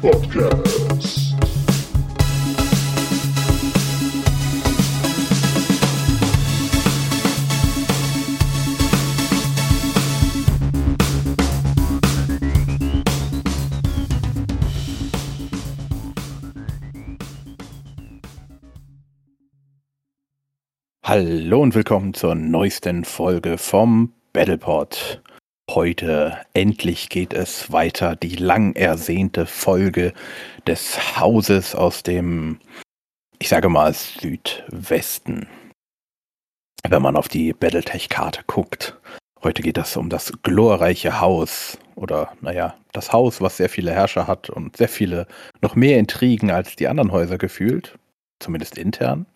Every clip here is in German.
Podcast. Hallo und willkommen zur neuesten Folge vom Battlepod. Heute endlich geht es weiter, die lang ersehnte Folge des Hauses aus dem, ich sage mal, Südwesten. Wenn man auf die Battletech-Karte guckt. Heute geht es um das glorreiche Haus oder, naja, das Haus, was sehr viele Herrscher hat und sehr viele, noch mehr Intrigen als die anderen Häuser gefühlt. Zumindest intern.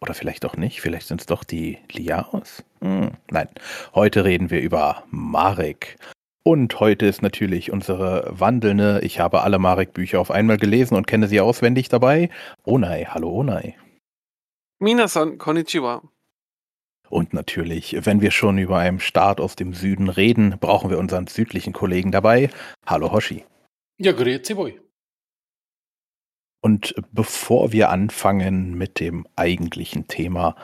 Oder vielleicht auch nicht. Vielleicht sind es doch die Liaos. Hm, nein. Heute reden wir über Marek. Und heute ist natürlich unsere wandelnde, ich habe alle Marek-Bücher auf einmal gelesen und kenne sie auswendig dabei. Onai, hallo Onai. Minasan, konnichiwa. Und natürlich, wenn wir schon über einen Staat aus dem Süden reden, brauchen wir unseren südlichen Kollegen dabei. Hallo Hoshi. Ja, grüezi voi. Und bevor wir anfangen mit dem eigentlichen Thema,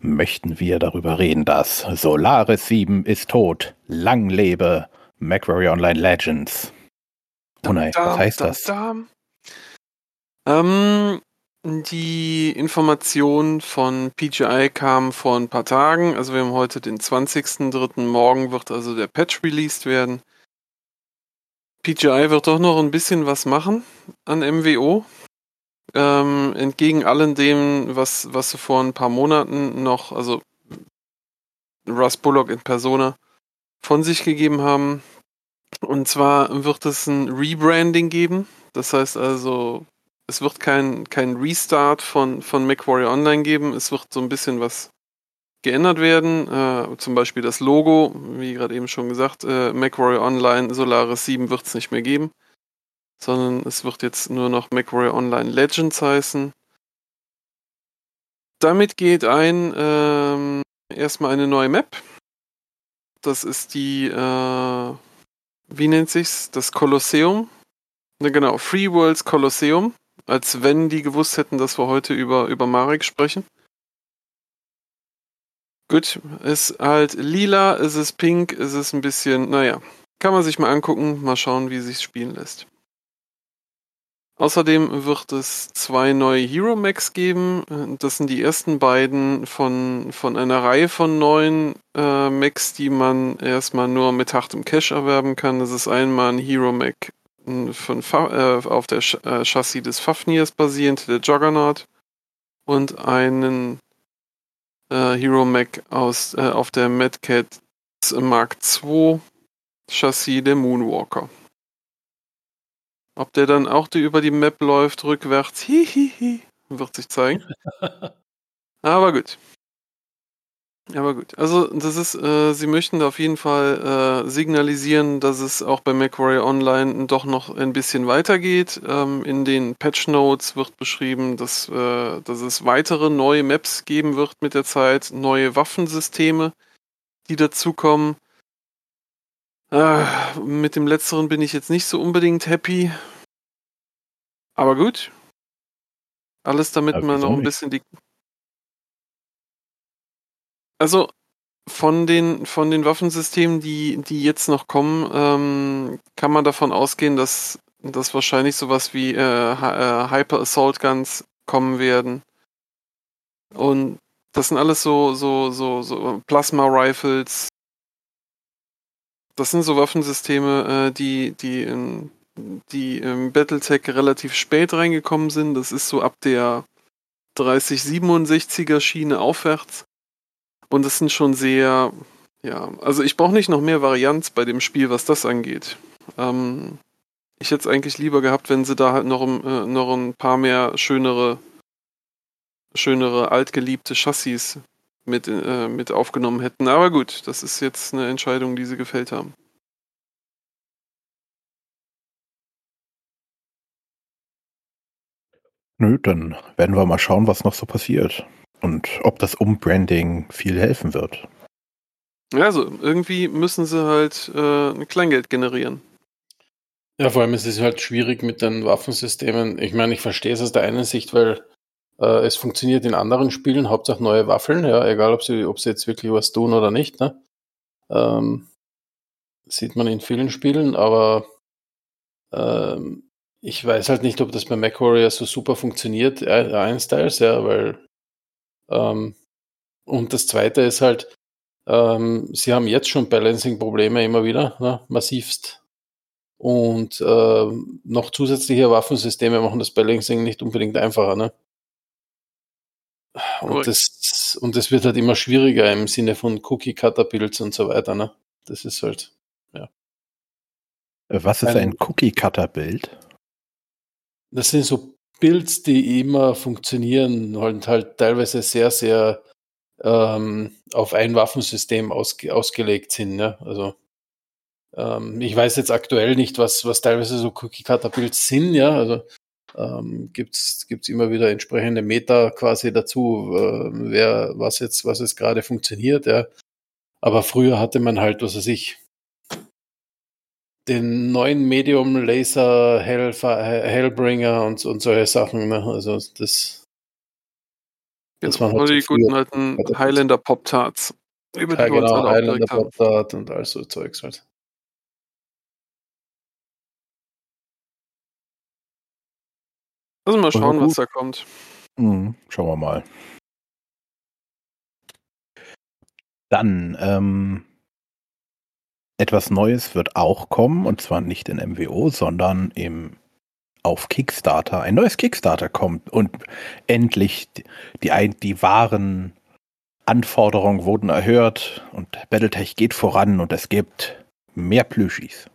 möchten wir darüber reden, dass Solaris 7 ist tot. Lang lebe Macquarie Online Legends. Oh nein, was heißt da, das? Da. Ähm, die Information von PGI kam vor ein paar Tagen. Also wir haben heute den 20.03. Morgen wird also der Patch released werden. PGI wird doch noch ein bisschen was machen an MWO. Ähm, entgegen allem dem, was, was sie vor ein paar Monaten noch, also Russ Bullock in Persona, von sich gegeben haben. Und zwar wird es ein Rebranding geben. Das heißt also, es wird kein, kein Restart von, von MacWarrior Online geben. Es wird so ein bisschen was geändert werden. Äh, zum Beispiel das Logo, wie gerade eben schon gesagt, äh, MacWarrior Online Solaris 7 wird es nicht mehr geben sondern es wird jetzt nur noch MacWarrior Online Legends heißen. Damit geht ein ähm, erstmal eine neue Map. Das ist die, äh, wie nennt sich's? Das Kolosseum. Ne, genau, Free Worlds Kolosseum. Als wenn die gewusst hätten, dass wir heute über, über Marek sprechen. Gut, ist halt lila, ist es pink, ist es ein bisschen, naja, kann man sich mal angucken, mal schauen, wie sich spielen lässt. Außerdem wird es zwei neue Hero Max geben. Das sind die ersten beiden von, von einer Reihe von neuen äh, Macs, die man erstmal nur mit hartem Cash erwerben kann. Das ist einmal ein Hero Mac von, äh, auf der Ch äh, Chassis des Fafnirs basierend, der Juggernaut. Und einen äh, Hero Mac aus, äh, auf der Madcat Mark II Chassis der Moonwalker. Ob der dann auch die über die Map läuft, rückwärts, hihihi, wird sich zeigen. Aber gut. Aber gut. Also, das ist, äh, sie möchten da auf jeden Fall äh, signalisieren, dass es auch bei Macquarie Online doch noch ein bisschen weitergeht. Ähm, in den Patch Notes wird beschrieben, dass, äh, dass es weitere neue Maps geben wird mit der Zeit, neue Waffensysteme, die dazukommen. Äh, mit dem letzteren bin ich jetzt nicht so unbedingt happy. Aber gut. Alles damit Aber man wieso noch ein nicht? bisschen die. Also von den, von den Waffensystemen, die, die jetzt noch kommen, ähm, kann man davon ausgehen, dass, dass wahrscheinlich sowas wie äh, äh, Hyper Assault Guns kommen werden. Und das sind alles so, so, so, so Plasma Rifles. Das sind so Waffensysteme, äh, die, die in, die im Battletech relativ spät reingekommen sind. Das ist so ab der 3067er Schiene aufwärts. Und das sind schon sehr, ja, also ich brauche nicht noch mehr Varianz bei dem Spiel, was das angeht. Ähm, ich hätte es eigentlich lieber gehabt, wenn sie da halt noch, ein- äh, noch ein paar mehr schönere, schönere altgeliebte Chassis mit, äh, mit aufgenommen hätten. Aber gut, das ist jetzt eine Entscheidung, die sie gefällt haben. Nö, dann werden wir mal schauen, was noch so passiert. Und ob das Umbranding viel helfen wird. Ja, also irgendwie müssen sie halt äh, ein Kleingeld generieren. Ja, vor allem ist es halt schwierig mit den Waffensystemen. Ich meine, ich verstehe es aus der einen Sicht, weil äh, es funktioniert in anderen Spielen, Hauptsache neue Waffeln, ja, egal ob sie, ob sie jetzt wirklich was tun oder nicht. Ne? Ähm, sieht man in vielen Spielen, aber ähm, ich weiß halt nicht, ob das bei MacWarrior so super funktioniert, äh, Einstyles, ja, weil ähm, und das zweite ist halt, ähm, sie haben jetzt schon Balancing-Probleme immer wieder, ne? massivst. Und äh, noch zusätzliche Waffensysteme machen das Balancing nicht unbedingt einfacher. Ne? Und, das, und das wird halt immer schwieriger im Sinne von Cookie-Cutter-Builds und so weiter. Ne? Das ist halt, ja. Was ist ein, ein Cookie-Cutter-Bild? Das sind so Builds, die immer funktionieren und halt teilweise sehr, sehr ähm, auf ein Waffensystem ausge ausgelegt sind. Ne? Also ähm, ich weiß jetzt aktuell nicht, was, was teilweise so Cookie-Cutter-Builds sind, ja. Also ähm, gibt's gibt's immer wieder entsprechende Meta quasi dazu, äh, wer was jetzt, was jetzt gerade funktioniert, ja. Aber früher hatte man halt, was weiß ich, den neuen Medium Laser Hell, Hellbringer und, und solche Sachen. Ne? Also das. das waren halt die so guten alten Highlander Pop Tarts. Über die ja, genau, Highlander Pop Tart und all so Zeugs halt. Lass mal schauen, was da kommt. Mhm, schauen wir mal. Dann, ähm, etwas Neues wird auch kommen, und zwar nicht in MWO, sondern im, auf Kickstarter. Ein neues Kickstarter kommt und endlich die, die, die wahren Anforderungen wurden erhört und Battletech geht voran und es gibt mehr Plüschis.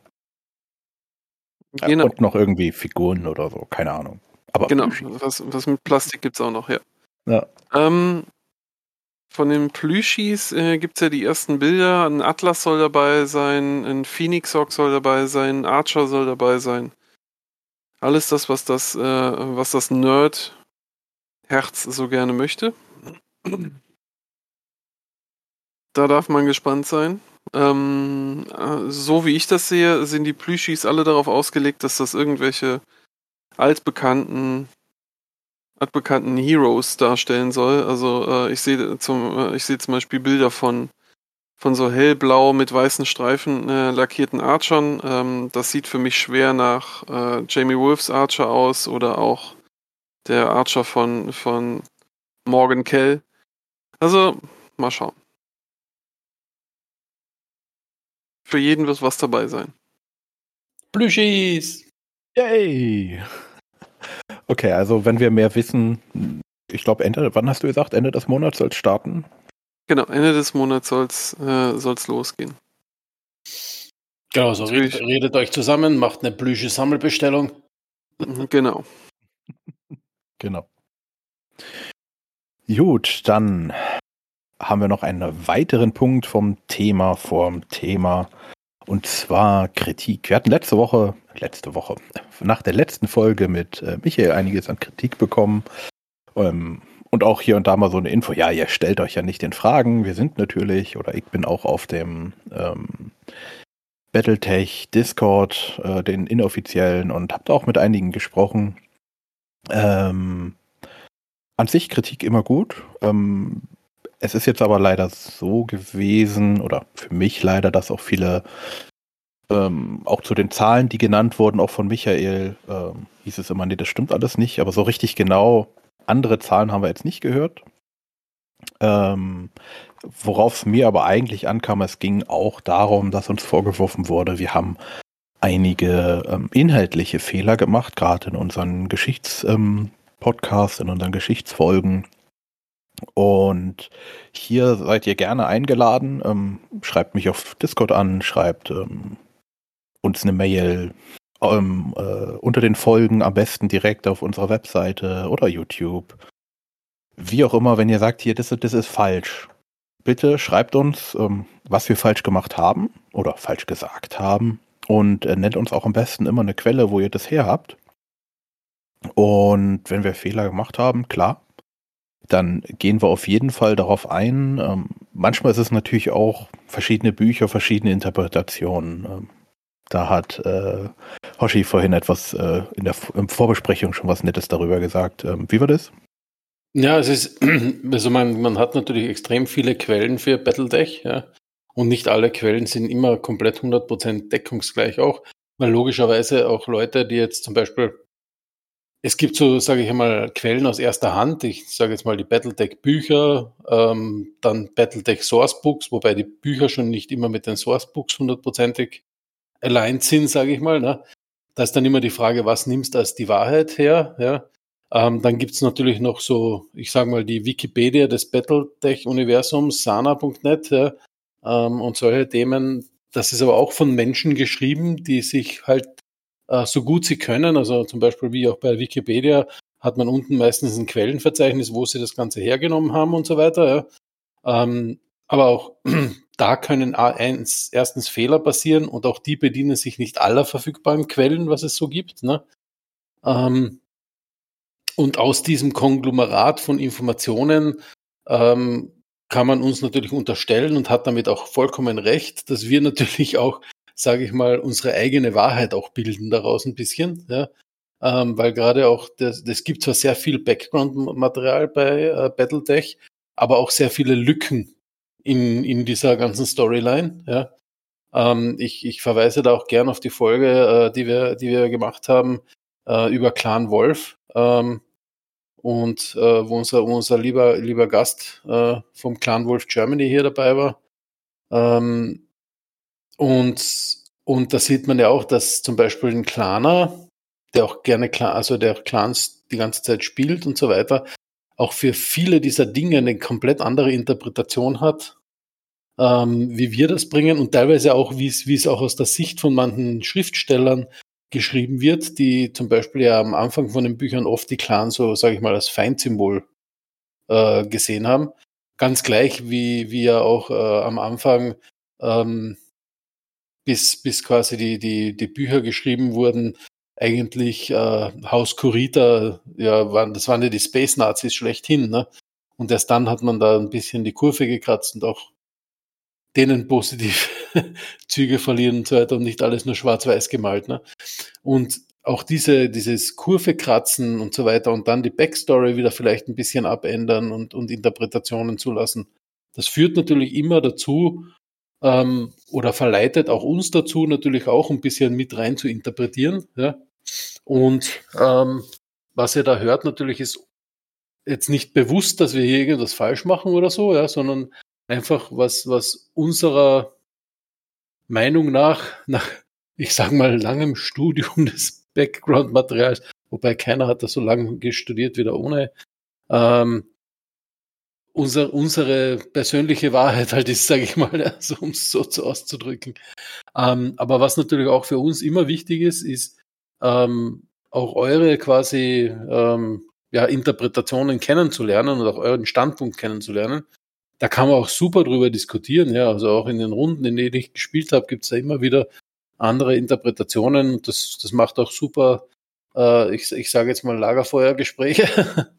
Genau. Und noch irgendwie Figuren oder so, keine Ahnung. Aber genau, was, was mit Plastik gibt es auch noch, ja. ja. Ähm, von den Plüschis äh, gibt es ja die ersten Bilder. Ein Atlas soll dabei sein, ein Phoenix Hawk soll dabei sein, ein Archer soll dabei sein. Alles das, was das, äh, was das Nerd-Herz so gerne möchte. Da darf man gespannt sein. Ähm, äh, so wie ich das sehe, sind die Plüschis alle darauf ausgelegt, dass das irgendwelche altbekannten altbekannten Heroes darstellen soll. Also äh, ich sehe zum äh, ich sehe zum Beispiel Bilder von von so hellblau mit weißen Streifen äh, lackierten Archern. Ähm, das sieht für mich schwer nach äh, Jamie Wolfs Archer aus oder auch der Archer von von Morgan Kell. Also mal schauen. Für jeden wird was dabei sein. Plüschis! Yay! Okay, also wenn wir mehr wissen, ich glaube Ende, wann hast du gesagt, Ende des Monats soll es starten? Genau, Ende des Monats soll es äh, losgehen. Genau, so redet, redet, euch zusammen, macht eine blüsche Sammelbestellung. Mhm, genau. genau. Gut, dann haben wir noch einen weiteren Punkt vom Thema vorm Thema. Und zwar Kritik. Wir hatten letzte Woche, letzte Woche, nach der letzten Folge mit äh, Michael einiges an Kritik bekommen. Ähm, und auch hier und da mal so eine Info. Ja, ihr stellt euch ja nicht den Fragen. Wir sind natürlich, oder ich bin auch auf dem ähm, Battletech Discord, äh, den inoffiziellen, und habt auch mit einigen gesprochen. Ähm, an sich Kritik immer gut. Ähm, es ist jetzt aber leider so gewesen, oder für mich leider, dass auch viele, ähm, auch zu den Zahlen, die genannt wurden, auch von Michael, ähm, hieß es immer, nee, das stimmt alles nicht, aber so richtig genau andere Zahlen haben wir jetzt nicht gehört. Ähm, Worauf es mir aber eigentlich ankam, es ging auch darum, dass uns vorgeworfen wurde, wir haben einige ähm, inhaltliche Fehler gemacht, gerade in unseren Geschichtspodcasts, ähm, in unseren Geschichtsfolgen. Und hier seid ihr gerne eingeladen. Ähm, schreibt mich auf Discord an, schreibt ähm, uns eine Mail ähm, äh, unter den Folgen, am besten direkt auf unserer Webseite oder YouTube. Wie auch immer, wenn ihr sagt, hier, das, das ist falsch. Bitte schreibt uns, ähm, was wir falsch gemacht haben oder falsch gesagt haben. Und äh, nennt uns auch am besten immer eine Quelle, wo ihr das her habt. Und wenn wir Fehler gemacht haben, klar, dann gehen wir auf jeden Fall darauf ein. Ähm, manchmal ist es natürlich auch verschiedene Bücher, verschiedene Interpretationen. Ähm, Da hat äh, Hoshi vorhin etwas äh, in der in Vorbesprechung schon was Nettes darüber gesagt. Ähm, wie war das? Ja, es ist, also man, man hat natürlich extrem viele Quellen für Battletech, ja. Und nicht alle Quellen sind immer komplett 100% deckungsgleich auch, weil logischerweise auch Leute, die jetzt zum Beispiel, es gibt so, sage ich einmal, Quellen aus erster Hand, ich sage jetzt mal die Battletech Bücher, ähm, dann Battletech Sourcebooks, wobei die Bücher schon nicht immer mit den Sourcebooks hundertprozentig aligned sind, sage ich mal. Ne? Da ist dann immer die Frage, was nimmst du als die Wahrheit her? Ja? Ähm, dann gibt's natürlich noch so, ich sage mal, die Wikipedia des Battletech-Universums, sana.net ja, ähm, und solche Themen. Das ist aber auch von Menschen geschrieben, die sich halt äh, so gut sie können, also zum Beispiel wie auch bei Wikipedia, hat man unten meistens ein Quellenverzeichnis, wo sie das Ganze hergenommen haben und so weiter. Ja. Ähm, aber auch da können erstens Fehler passieren und auch die bedienen sich nicht aller verfügbaren Quellen, was es so gibt. Ne? Ähm, und aus diesem Konglomerat von Informationen ähm, kann man uns natürlich unterstellen und hat damit auch vollkommen recht, dass wir natürlich auch, sage ich mal, unsere eigene Wahrheit auch bilden daraus ein bisschen. Ja? Ähm, weil gerade auch, das, das gibt zwar sehr viel Background-Material bei äh, Battletech, aber auch sehr viele Lücken in, in dieser ganzen Storyline. Ja? Ähm, ich, ich verweise da auch gern auf die Folge, äh, die, wir, die wir gemacht haben äh, über Clan Wolf. Ähm, und äh, wo unser, unser lieber, lieber Gast äh, vom Clan Wolf Germany hier dabei war. Ähm, und, und da sieht man ja auch, dass zum Beispiel ein Claner, der auch gerne, Clan, also der Clans die ganze Zeit spielt und so weiter, auch für viele dieser Dinge eine komplett andere Interpretation hat, ähm, wie wir das bringen und teilweise auch, wie es, wie es auch aus der Sicht von manchen Schriftstellern geschrieben wird, die zum Beispiel ja am Anfang von den Büchern oft die Clan so, sage ich mal, als Feindsymbol äh, gesehen haben. Ganz gleich wie, wie ja auch äh, am Anfang ähm, bis, bis quasi die, die, die Bücher geschrieben wurden, eigentlich äh, Haus Kurita, ja, waren, das waren ja die Space Nazis schlechthin, ne? Und erst dann hat man da ein bisschen die Kurve gekratzt und auch denen positiv Züge verlieren und so weiter und nicht alles nur schwarz-weiß gemalt. Ne? Und auch diese, dieses Kurve kratzen und so weiter und dann die Backstory wieder vielleicht ein bisschen abändern und, und Interpretationen zulassen. Das führt natürlich immer dazu ähm, oder verleitet auch uns dazu, natürlich auch ein bisschen mit rein zu interpretieren. Ja? Und ähm, was ihr da hört, natürlich ist jetzt nicht bewusst, dass wir hier irgendwas falsch machen oder so, ja, sondern einfach was, was unserer Meinung nach, nach, ich sag mal, langem Studium des Background-Materials, wobei keiner hat das so lange studiert wie der ohne, ähm, unser, unsere persönliche Wahrheit halt ist, sage ich mal, also, um es so zu auszudrücken. Ähm, aber was natürlich auch für uns immer wichtig ist, ist ähm, auch eure quasi ähm, ja, Interpretationen kennenzulernen und auch euren Standpunkt kennenzulernen da kann man auch super drüber diskutieren. Ja, also auch in den Runden, in denen ich gespielt habe, gibt es da immer wieder andere Interpretationen. Das, das macht auch super, äh, ich, ich sage jetzt mal Lagerfeuergespräche.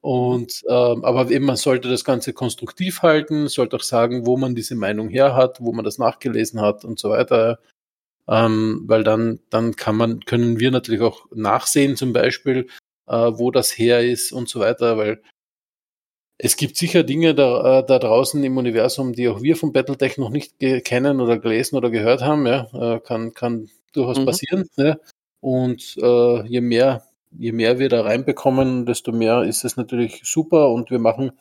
Und ähm, aber eben man sollte das Ganze konstruktiv halten, sollte auch sagen, wo man diese Meinung her hat, wo man das nachgelesen hat und so weiter. Ähm, weil dann, dann kann man, können wir natürlich auch nachsehen, zum Beispiel, äh, wo das her ist und so weiter, weil es gibt sicher Dinge da, äh, da draußen im Universum, die auch wir von Battletech noch nicht kennen oder gelesen oder gehört haben. Ja, äh, kann, kann durchaus mhm. passieren. Ja. Und äh, je mehr, je mehr wir da reinbekommen, desto mehr ist es natürlich super. Und wir machen,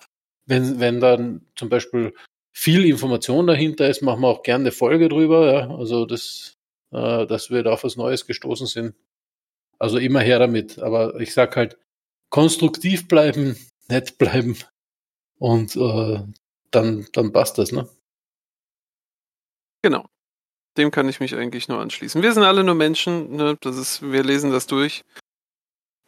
wenn, wenn dann zum Beispiel viel Information dahinter ist, machen wir auch gerne eine Folge drüber. Ja. Also das, äh, dass wir da auf was Neues gestoßen sind. Also immer her damit. Aber ich sag halt, konstruktiv bleiben, nett bleiben und äh, dann, dann passt das, ne? Genau. Dem kann ich mich eigentlich nur anschließen. Wir sind alle nur Menschen, ne? Das ist, wir lesen das durch.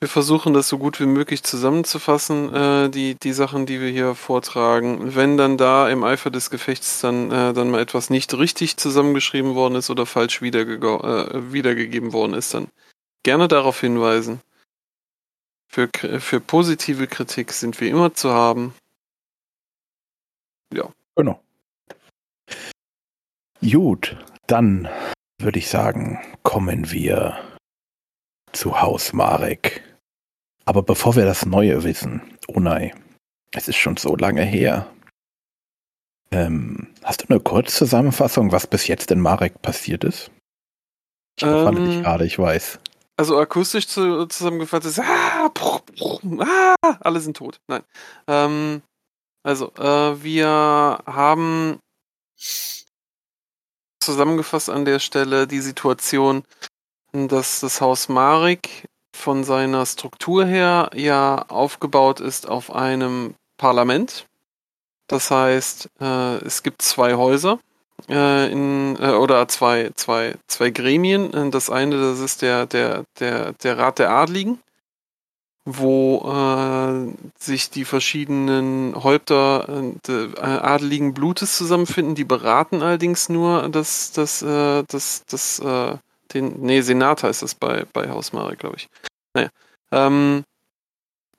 Wir versuchen das so gut wie möglich zusammenzufassen, äh, die, die Sachen, die wir hier vortragen. Wenn dann da im Eifer des Gefechts dann, äh, dann mal etwas nicht richtig zusammengeschrieben worden ist oder falsch wiederge äh, wiedergegeben worden ist, dann gerne darauf hinweisen. Für, für positive Kritik sind wir immer zu haben. Ja. Genau. Gut, dann würde ich sagen, kommen wir zu Haus Marek. Aber bevor wir das Neue wissen, oh nein, es ist schon so lange her. Ähm, hast du eine Kurzzusammenfassung, was bis jetzt in Marek passiert ist? Ich dich Ähm, gerade, ich weiß. Also akustisch zu, zusammengefasst ist, ah, bruch, bruch, ah, alle sind tot. Nein. Ähm, also, äh, wir haben zusammengefasst an der Stelle die Situation, dass das Haus Marik von seiner Struktur her ja aufgebaut ist auf einem Parlament. Das heißt, äh, es gibt zwei Häuser äh, in, äh, oder zwei, zwei, zwei Gremien. Äh, Das eine, das ist der, der, der, der Rat der Adligen, wo äh, sich die verschiedenen Häupter äh, adeligen Blutes zusammenfinden. Die beraten allerdings nur das, das, das, das, äh, den, nee, Senat heißt das bei, bei Hausmare, glaube ich. Naja. Ähm,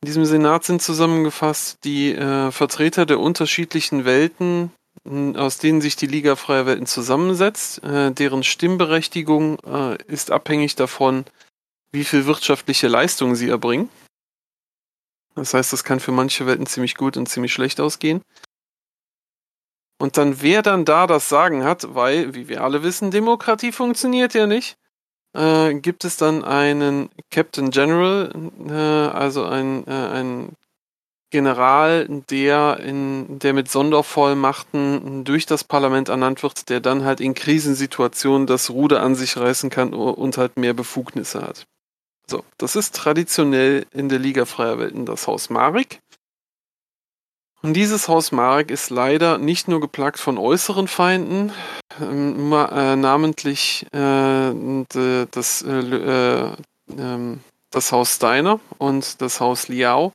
in diesem Senat sind zusammengefasst die äh, Vertreter der unterschiedlichen Welten, aus denen sich die Liga Freier Welten zusammensetzt. Äh, deren Stimmberechtigung äh, ist abhängig davon, wie viel wirtschaftliche Leistung sie erbringen. Das heißt, das kann für manche Welten ziemlich gut und ziemlich schlecht ausgehen. Und dann, wer dann da das Sagen hat, weil, wie wir alle wissen, Demokratie funktioniert ja nicht, äh, gibt es dann einen Captain General, äh, also ein, äh, ein General, der, in, der mit Sondervollmachten durch das Parlament ernannt wird, der dann halt in Krisensituationen das Ruder an sich reißen kann und halt mehr Befugnisse hat. So, das ist traditionell in der Liga Freier Welten das Haus Marik. Und dieses Haus Marek ist leider nicht nur geplagt von äußeren Feinden, ähm, äh, namentlich äh, das, äh, äh, ähm, das Haus Steiner und das Haus Liao,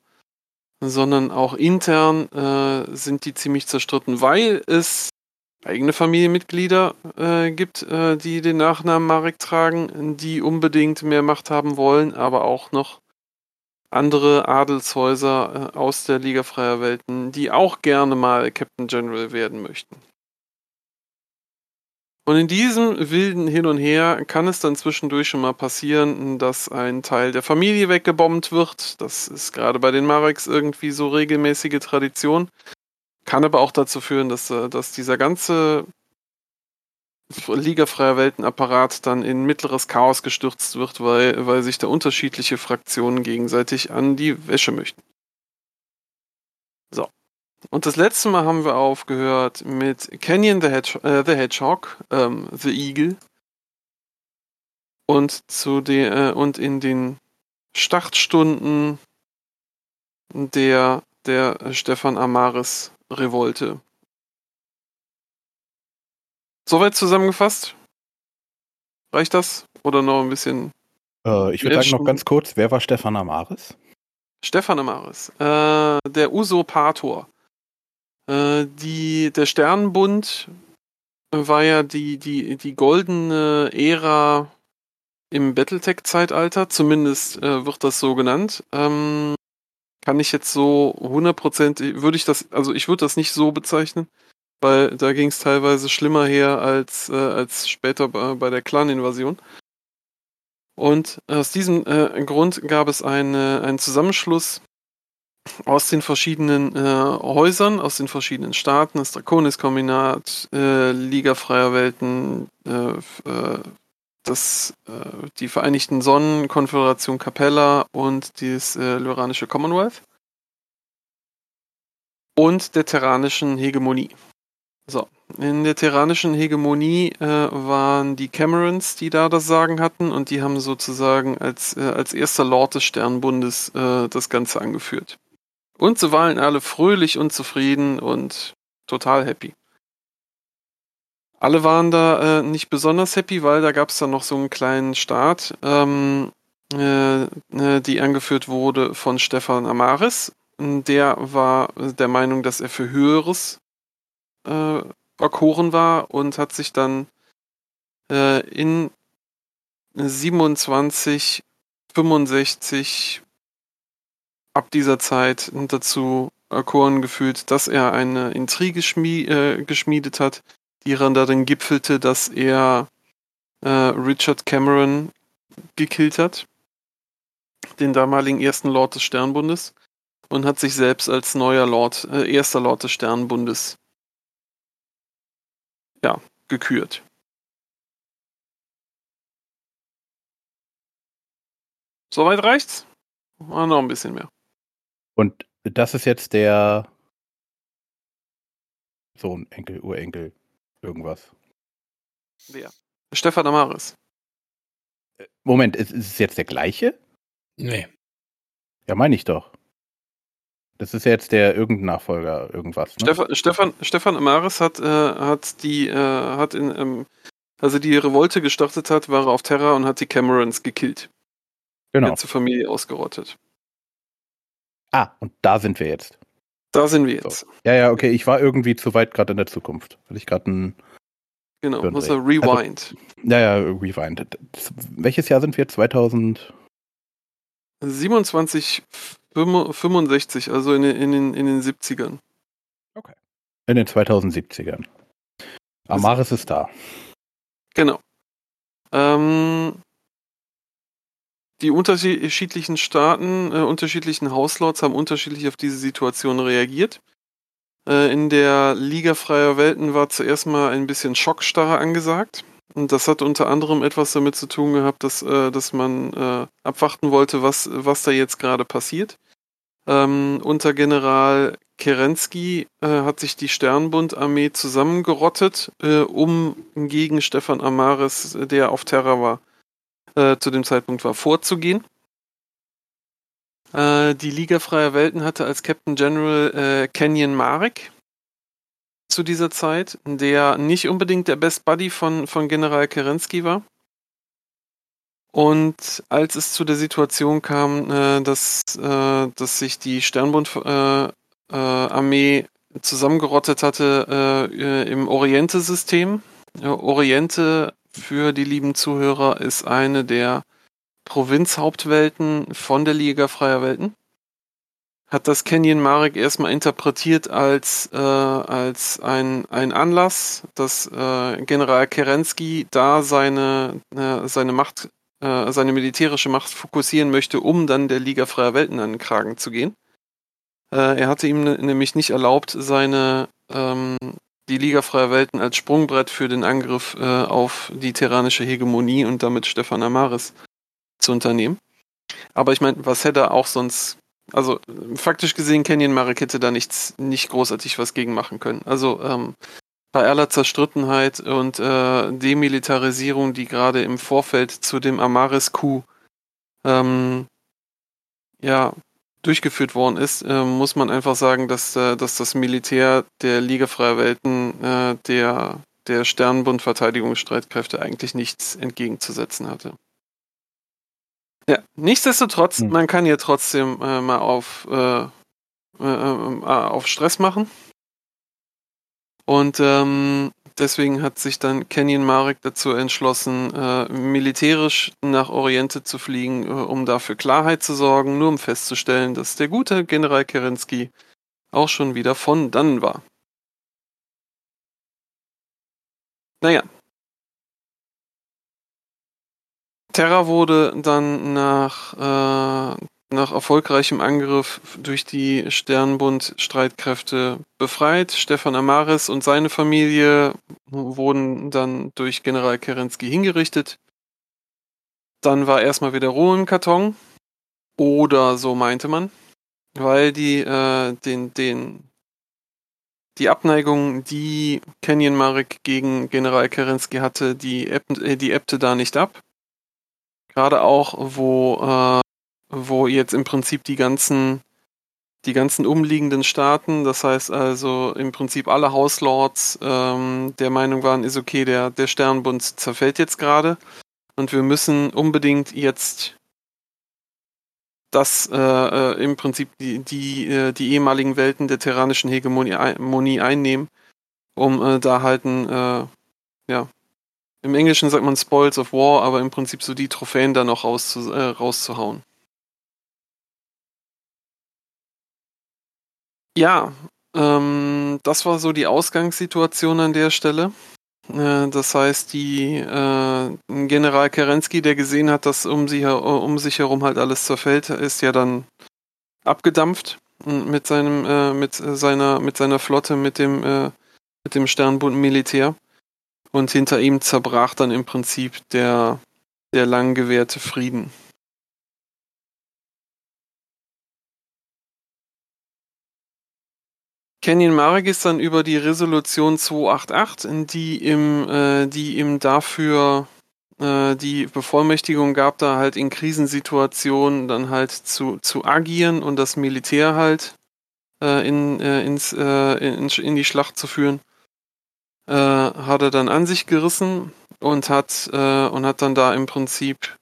sondern auch intern äh, sind die ziemlich zerstritten, weil es eigene Familienmitglieder äh, gibt, die den Nachnamen Marek tragen, die unbedingt mehr Macht haben wollen, aber auch noch andere Adelshäuser äh, aus der Liga Freier Welten, die auch gerne mal Captain General werden möchten. Und in diesem wilden Hin und Her kann es dann zwischendurch schon mal passieren, dass ein Teil der Familie weggebombt wird. Das ist gerade bei den Mareks irgendwie so regelmäßige Tradition. Kann aber auch dazu führen, dass, äh, dass dieser ganze Liga Freier Welten-Apparat dann in mittleres Chaos gestürzt wird, weil, weil sich da unterschiedliche Fraktionen gegenseitig an die Wäsche möchten. So. Und das letzte Mal haben wir aufgehört mit Canyon the, Hedge äh, the Hedgehog, ähm, The Eagle. Und zu den, äh, und in den Startstunden der, der Stefan Amaris Revolte. Soweit zusammengefasst? Reicht das? Oder noch ein bisschen? Äh, ich würde sagen noch ganz kurz, wer war Stefan Amaris? Stefan Amaris, äh, der Usurpator. Äh, die, der Sternenbund war ja die, die, die goldene Ära im Battletech-Zeitalter, zumindest äh, wird das so genannt. Ähm, kann ich jetzt so 100%, würde ich das, also ich würde das nicht so bezeichnen, weil da ging es teilweise schlimmer her als, äh, als später bei, bei der Clan-Invasion. Und aus diesem äh, Grund gab es eine, einen Zusammenschluss aus den verschiedenen äh, Häusern, aus den verschiedenen Staaten, das Draconis-Kombinat, äh, Liga Freier Welten, äh, äh, das, äh, die Vereinigten Sonnen, Konföderation Capella und das Lyranische Commonwealth und der terranischen Hegemonie. So, in der terranischen Hegemonie äh, waren die Camerons, die da das Sagen hatten und die haben sozusagen als, äh, als erster Lord des Sternbundes äh, das Ganze angeführt. Und sie waren alle fröhlich und zufrieden und total happy. Alle waren da äh, nicht besonders happy, weil da gab es dann noch so einen kleinen Staat, ähm, äh, äh, die angeführt wurde von Stefan Amaris. Der war der Meinung, dass er für Höheres äh, erkoren war und hat sich dann äh, in 27, 65 ab dieser Zeit dazu erkoren gefühlt, dass er eine Intrige schmie äh, geschmiedet hat, die darin gipfelte, dass er äh, Richard Cameron gekillt hat, den damaligen ersten Lord des Sternbundes, und hat sich selbst als neuer Lord, äh, erster Lord des Sternbundes, ja, gekürt. Soweit reicht's? Ah, noch ein bisschen mehr. Und das ist jetzt der Sohn, Enkel, Urenkel, irgendwas. Wer? Stefan Amaris. Moment, ist, ist es jetzt der gleiche? Nee. Ja, meine ich doch. Das ist jetzt der irgendein Nachfolger, irgendwas. Ne? Stefan, Stefan, Stefan Amaris hat, äh, hat die, äh, hat in, ähm, also die Revolte gestartet hat, war er auf Terra und hat die Die gekillt. Genau. Ganze Familie ausgerottet. Ah, und da sind wir jetzt. Da sind wir jetzt. So. Ja, ja, okay, ich war irgendwie zu weit gerade in der Zukunft. Weil ich gerade ein. Genau, Hören muss er rewind. Ja, ja, Rewind. Welches Jahr sind wir? 2000? 27, 65, also in den, in den, in den 70ern. In den 2070ern. Amaris ist da. Genau. Ähm, die unterschiedlichen Staaten, äh, unterschiedlichen Hauslords haben unterschiedlich auf diese Situation reagiert. Äh, in der Liga freier Welten war zuerst mal ein bisschen Schockstarre angesagt. Und das hat unter anderem etwas damit zu tun gehabt, dass, äh, dass man äh, abwarten wollte, was, was da jetzt gerade passiert. Ähm, unter General Kerensky äh, hat sich die Sternbund-Armee zusammengerottet, äh, um gegen Stefan Amaris, der auf Terra war, äh, zu dem Zeitpunkt war, vorzugehen. Äh, die Liga Freier Welten hatte als Captain General äh, Kenyon Marek zu dieser Zeit, der nicht unbedingt der Best Buddy von, von General Kerensky war. Und als es zu der Situation kam, äh, dass, äh, dass sich die Sternbund-Armee äh, Armee zusammengerottet hatte äh, äh, im Oriente-System. Oriente für die lieben Zuhörer ist eine der Provinzhauptwelten von der Liga Freier Welten. Hat das Kenyon Marek erstmal interpretiert als, äh, als ein, ein Anlass, dass äh, General Kerensky da seine, äh, seine Macht, äh, seine militärische Macht fokussieren möchte, um dann der Liga Freier Welten an den Kragen zu gehen. Äh, er hatte ihm nämlich nicht erlaubt, seine ähm, die Liga Freier Welten als Sprungbrett für den Angriff äh, auf die terranische Hegemonie und damit Stefan Amaris zu unternehmen. Aber ich meine, was hätte er auch sonst, also äh, faktisch gesehen, Kenyon Marek hätte da nichts, nicht großartig was gegen machen können. Also ähm, bei aller Zerstrittenheit und äh, Demilitarisierung, die gerade im Vorfeld zu dem Amaris-Coup ähm, ja, durchgeführt worden ist, äh, muss man einfach sagen, dass, äh, dass das Militär der Liga Freier Welten äh, der, der Sternenbund-Verteidigungsstreitkräfte eigentlich nichts entgegenzusetzen hatte. Ja, nichtsdestotrotz, Hm. man kann hier trotzdem äh, mal auf, äh, äh, auf Stress machen. Und ähm, deswegen hat sich dann Kenyon Marek dazu entschlossen, äh, militärisch nach Oriente zu fliegen, äh, um dafür Klarheit zu sorgen, nur um festzustellen, dass der gute General Kerensky auch schon wieder von dann war. Naja. Terra wurde dann nach, äh, nach erfolgreichem Angriff durch die Sternbund-Streitkräfte befreit. Stefan Amaris und seine Familie wurden dann durch General Kerensky hingerichtet. Dann war erstmal wieder Ruhe im Karton. Oder so meinte man. Weil die, äh, den, den, die Abneigung, die Kenyon Marek gegen General Kerensky hatte, die, ebb, äh, die ebbte da nicht ab. Gerade auch, wo, äh, wo jetzt im Prinzip die ganzen, die ganzen umliegenden Staaten, das heißt also im Prinzip alle Hauslords ähm, der Meinung waren, ist okay, der, der Sternbund zerfällt jetzt gerade und wir müssen unbedingt jetzt das äh, äh, im Prinzip die, die, äh, die ehemaligen Welten der terranischen Hegemonie ein, Monie einnehmen, um äh, da halt ein, äh, ja, im Englischen sagt man Spoils of War, aber im Prinzip so die Trophäen da noch rauszu, äh, rauszuhauen. Ja, ähm, das war so die Ausgangssituation an der Stelle. Äh, das heißt, die äh, General Kerensky, der gesehen hat, dass um, sie, um sich herum halt alles zerfällt, ist ja dann abgedampft mit seinem, äh, mit seiner, mit seiner Flotte, mit dem, äh, mit dem Sternbund Militär. Und hinter ihm zerbrach dann im Prinzip der, der lang gewährte Frieden. Kenyon Marek ist dann über die Resolution 288, in die ihm, äh, die ihm dafür äh, die Bevollmächtigung gab, da halt in Krisensituationen dann halt zu, zu agieren und das Militär halt äh, in, äh, ins, äh, in, in, die Schlacht zu führen, äh, hat er dann an sich gerissen und hat, und hat dann da im Prinzip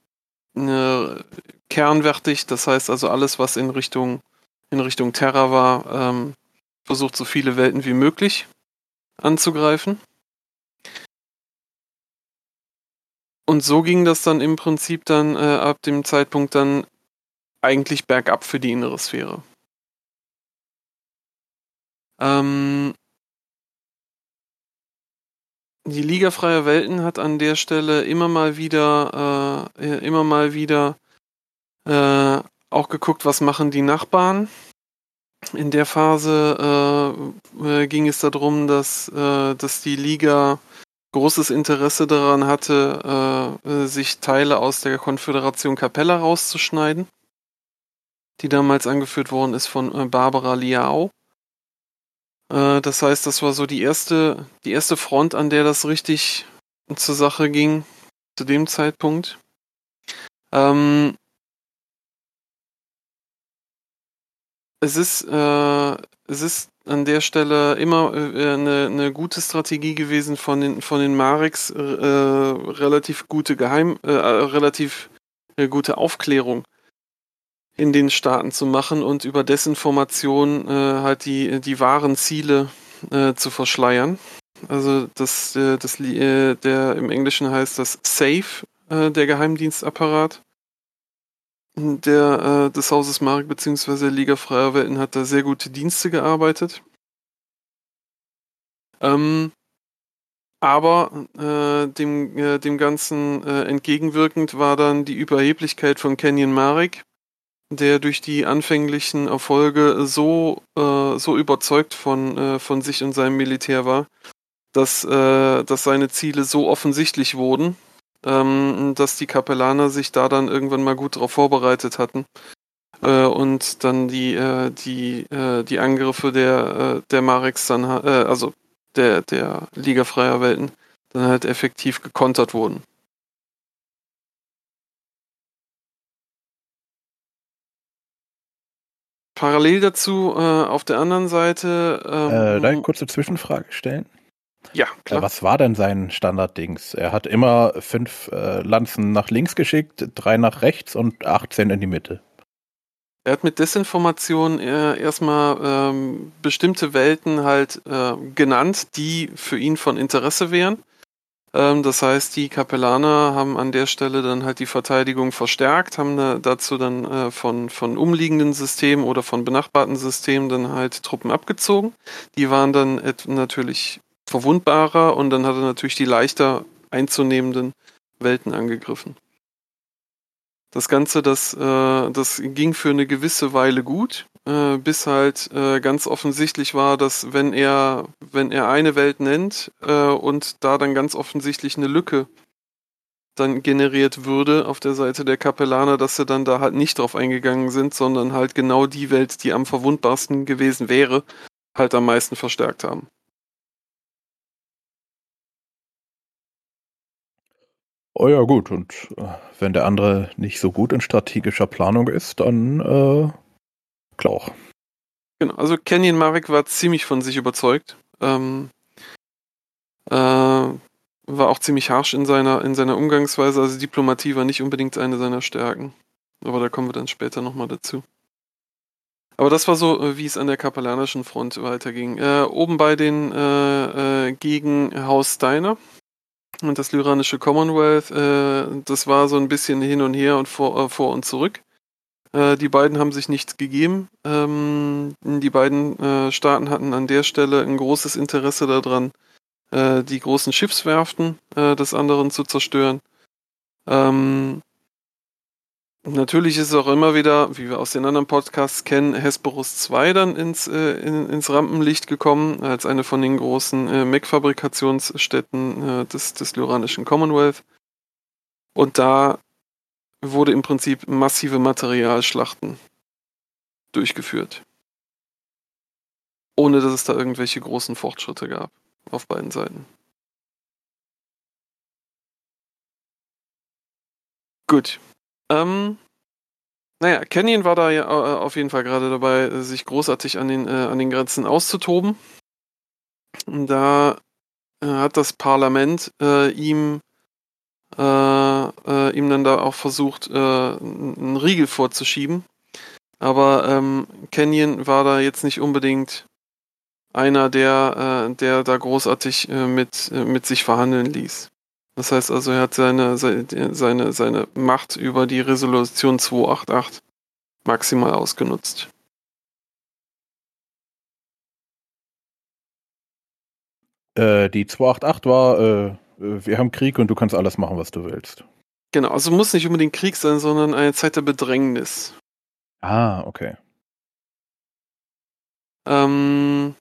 eine kernwertig, das heißt also alles, was in Richtung, in Richtung Terra war, ähm, versucht, so viele Welten wie möglich anzugreifen. Und so ging das dann im Prinzip dann äh, ab dem Zeitpunkt dann eigentlich bergab für die innere Sphäre. Ähm, die Liga freier Welten hat an der Stelle immer mal wieder, äh, immer mal wieder äh, auch geguckt, was machen die Nachbarn in der Phase äh, äh, ging es darum, dass, äh, dass die Liga großes Interesse daran hatte, äh, äh, sich Teile aus der Konföderation Capella rauszuschneiden, die damals angeführt worden ist von äh, Barbara Liao. das heißt, das war so die erste, die erste Front, an der das richtig zur Sache ging zu dem Zeitpunkt. Ähm, es ist, äh, es ist an der Stelle immer äh, eine, eine gute Strategie gewesen von den, von den Mareks, äh, relativ gute Geheim, äh, relativ äh, gute Aufklärung in den Staaten zu machen und über Desinformation äh, halt die, die wahren Ziele zu verschleiern. Also das, das, der im Englischen heißt das SAFE, der Geheimdienstapparat der, äh, des Hauses Mark bzw. Liga Freier Welten hat da sehr gute Dienste gearbeitet. Ähm, aber äh, dem, äh, dem Ganzen äh, entgegenwirkend war dann die Überheblichkeit von Kenyon Marek, der durch die anfänglichen Erfolge so, äh, so überzeugt von, äh, von sich und seinem Militär war, dass, dass seine Ziele so offensichtlich wurden, ähm, dass die Kapellaner sich da dann irgendwann mal gut darauf vorbereitet hatten äh, und dann die äh, die äh, die Angriffe der äh, der Mareks dann äh, also der der Liga freier Welten dann halt effektiv gekontert wurden. Parallel dazu äh, auf der anderen Seite. Ähm, äh, darf ich kurze Zwischenfrage stellen? Ja, klar. Was war denn sein Standarddings? Er hat immer fünf äh, Lanzen nach links geschickt, drei nach rechts und 18 in die Mitte. Er hat mit Desinformation äh, erstmal ähm, bestimmte Welten halt äh, genannt, die für ihn von Interesse wären. Ähm, das heißt, die Kapellaner haben an der Stelle dann halt die Verteidigung verstärkt, haben da, dazu dann äh, von, von umliegenden Systemen oder von benachbarten Systemen dann halt Truppen abgezogen. Die waren dann natürlich verwundbarer und dann hat er natürlich die leichter einzunehmenden Welten angegriffen. Das Ganze, das, äh, das ging für eine gewisse Weile gut, äh, bis halt äh, ganz offensichtlich war, dass wenn er, wenn er eine Welt nennt äh, und da dann ganz offensichtlich eine Lücke dann generiert würde auf der Seite der Kapellaner, dass sie dann da halt nicht drauf eingegangen sind, sondern halt genau die Welt, die am verwundbarsten gewesen wäre, halt am meisten verstärkt haben. Oh ja, gut. Und äh, wenn der andere nicht so gut in strategischer Planung ist, dann äh, Klauch. Genau, also Kenyon Marek war ziemlich von sich überzeugt. Ähm, äh, war auch ziemlich harsh in seiner, in seiner Umgangsweise. Also Diplomatie war nicht unbedingt eine seiner Stärken. Aber da kommen wir dann später nochmal dazu. Aber das war so, äh, wie es an der kapellanischen Front weiterging. Äh, oben bei den äh, äh, gegen Haus Steiner und das lyranische Commonwealth, äh, das war so ein bisschen hin und her und vor, äh, vor und zurück. Äh, die beiden haben sich nichts gegeben. Ähm, die beiden äh, Staaten hatten an der Stelle ein großes Interesse daran, äh, die großen Schiffswerften äh, des anderen zu zerstören. Ähm, natürlich ist auch immer wieder, wie wir aus den anderen Podcasts kennen, Hesperus 2 dann ins, äh, in, ins Rampenlicht gekommen, als eine von den großen äh, Mech-Fabrikationsstätten äh, des, des Lyranischen Commonwealth. Und da wurde im Prinzip massive Materialschlachten durchgeführt. Ohne dass es da irgendwelche großen Fortschritte gab auf beiden Seiten. Gut. Ähm, naja, Canyon war da ja äh, auf jeden Fall gerade dabei, sich großartig an den, äh, an den Grenzen auszutoben. Da äh, hat das Parlament äh, ihm, äh, äh, ihm dann da auch versucht, einen Riegel vorzuschieben. Aber ähm, Canyon war da jetzt nicht unbedingt einer, der, der da großartig mit, mit sich verhandeln ließ. Das heißt also, er hat seine, seine, seine Macht über die Resolution 288 maximal ausgenutzt. Äh, die 288 war, äh, wir haben Krieg und du kannst alles machen, was du willst. Genau, also muss nicht unbedingt Krieg sein, sondern eine Zeit der Bedrängnis. Ah, okay. Ähm,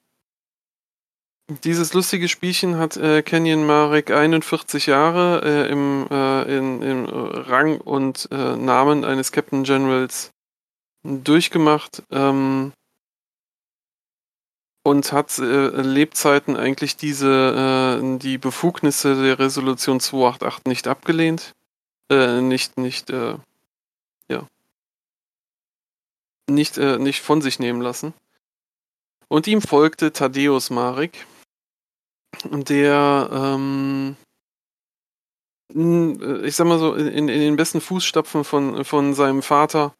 dieses lustige Spielchen hat äh, Kenyon Marek 41 Jahre äh, im, äh, in, im Rang und äh, Namen eines Captain Generals durchgemacht ähm, und hat äh, Lebzeiten eigentlich diese äh, die Befugnisse der Resolution 288 nicht abgelehnt, nicht nicht ja nicht nicht von sich nehmen lassen. Und ihm folgte Thaddeus Marek, der, ähm, ich sag mal so, in, in den besten Fußstapfen von, von seinem Vater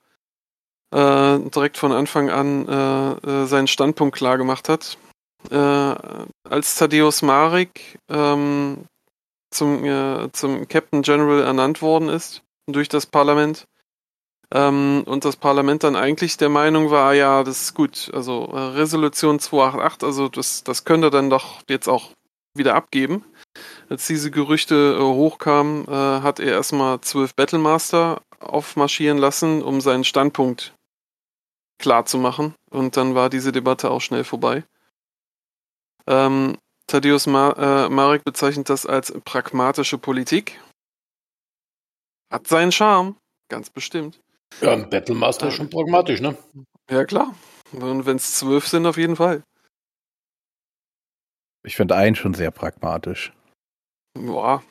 äh, direkt von Anfang an äh, äh seinen Standpunkt klar gemacht hat. Äh, als Thaddeus Marek ähm, zum, äh, zum Captain General ernannt worden ist durch das Parlament, ähm, und das Parlament dann eigentlich der Meinung war, ja, das ist gut. Also äh, Resolution 288, also das, das könnte dann doch jetzt auch wieder abgeben. Als diese Gerüchte äh, hochkamen, äh, hat er erstmal zwölf Battlemaster aufmarschieren lassen, um seinen Standpunkt klar zu machen. Und dann war diese Debatte auch schnell vorbei. Ähm, Thaddeus Ma äh, Marek bezeichnet das als pragmatische Politik. Hat seinen Charme, ganz bestimmt. Ja, ein Battlemaster ist schon pragmatisch, ne? Ja, klar. Und wenn es zwölf sind, auf jeden Fall. Ich finde einen schon sehr pragmatisch. Boah.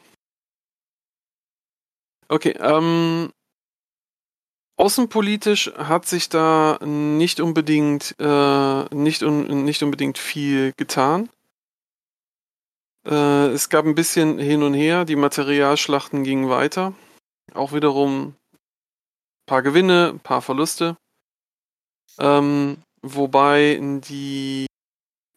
Okay, ähm, außenpolitisch hat sich da nicht unbedingt, äh, nicht, un, nicht unbedingt viel getan. Äh, es gab ein bisschen hin und her, die Materialschlachten gingen weiter. Auch wiederum paar Gewinne, ein paar Verluste. Ähm, wobei die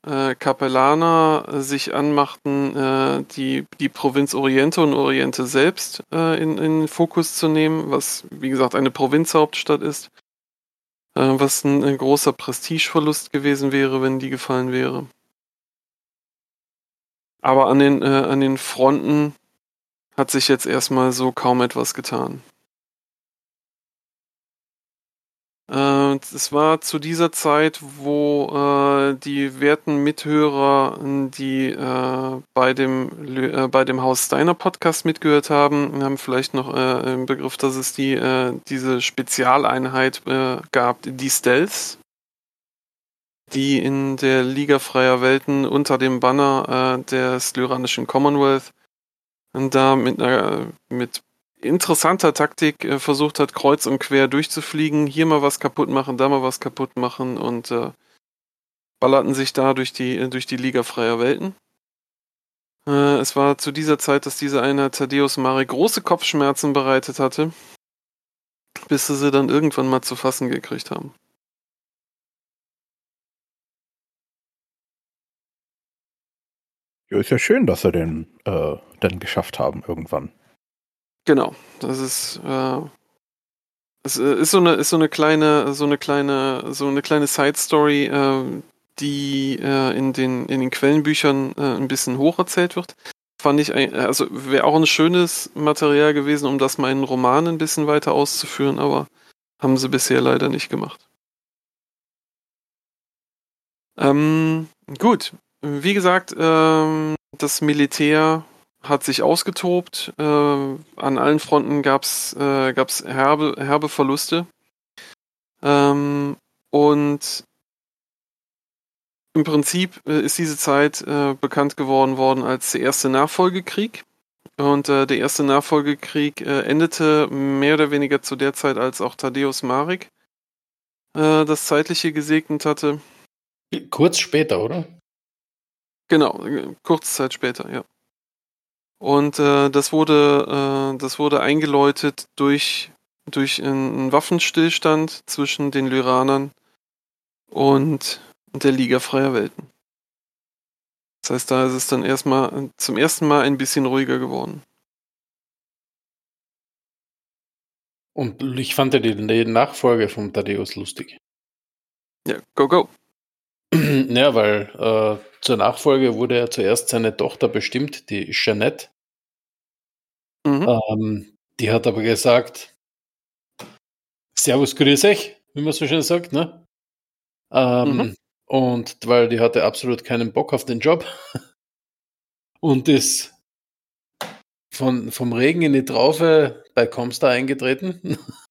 äh, Kapellaner sich anmachten, äh, die, die Provinz Oriente und Oriente selbst äh, in, in Fokus zu nehmen, was wie gesagt eine Provinzhauptstadt ist, äh, was ein, ein, großer Prestigeverlust gewesen wäre, wenn die gefallen wäre. Aber an den, äh, an den Fronten hat sich jetzt erstmal so kaum etwas getan. Es war zu dieser Zeit, wo äh, die werten Mithörer, die äh, bei, dem, äh, bei dem Haus Steiner Podcast mitgehört haben, haben vielleicht noch äh, im Begriff, dass es die, äh, diese Spezialeinheit gab, die Stealth, die in der Liga freier Welten unter dem Banner des Lyranischen Commonwealth da mit, mit interessanter Taktik äh, versucht hat, kreuz und quer durchzufliegen, hier mal was kaputt machen, da mal was kaputt machen und äh, ballerten sich da durch die, äh, durch die Liga freier Welten. Äh, es war zu dieser Zeit, dass diese Einheit Thaddeus Mare große Kopfschmerzen bereitet hatte, bis sie sie dann irgendwann mal zu fassen gekriegt haben. Ja, ist ja schön, dass sie den äh, dann geschafft haben irgendwann. Genau, das ist, äh, es ist so eine, ist so eine kleine, so eine kleine, so eine kleine Side Story. Äh, die äh, in, den, in den Quellenbüchern äh, ein bisschen hoch erzählt wird. Fand ich, ein, also wäre auch ein schönes Material gewesen, um das in Roman ein bisschen weiter auszuführen, aber haben sie bisher leider nicht gemacht. Ähm, gut, wie gesagt, ähm, das Militär hat sich ausgetobt. Äh, an allen Fronten gab es äh, gab's herbe, herbe Verluste. Ähm, und im Prinzip äh, ist diese Zeit äh, bekannt geworden worden als der erste Nachfolgekrieg. Und äh, der erste Nachfolgekrieg endete mehr oder weniger zu der Zeit, als auch Thaddeus Marik das Zeitliche gesegnet hatte. Kurz später, oder? Genau, kurze Zeit später, ja. Und äh, das wurde, äh, das wurde eingeläutet durch, durch einen Waffenstillstand zwischen den Lyranern und der Liga Freier Welten. Das heißt, da ist es dann erstmal zum ersten Mal ein bisschen ruhiger geworden. Und ich fand ja die, die Nachfolge von Thaddeus lustig. Ja, go, go. Ja, weil äh, zur Nachfolge wurde ja zuerst seine Tochter bestimmt, die Jeanette. Mhm. Ähm, die hat aber gesagt, Servus, grüß euch, wie man so schön sagt, ne? Ähm, mhm. Und weil die hatte absolut keinen Bock auf den Job und ist von, vom Regen in die Traufe bei Comstar eingetreten.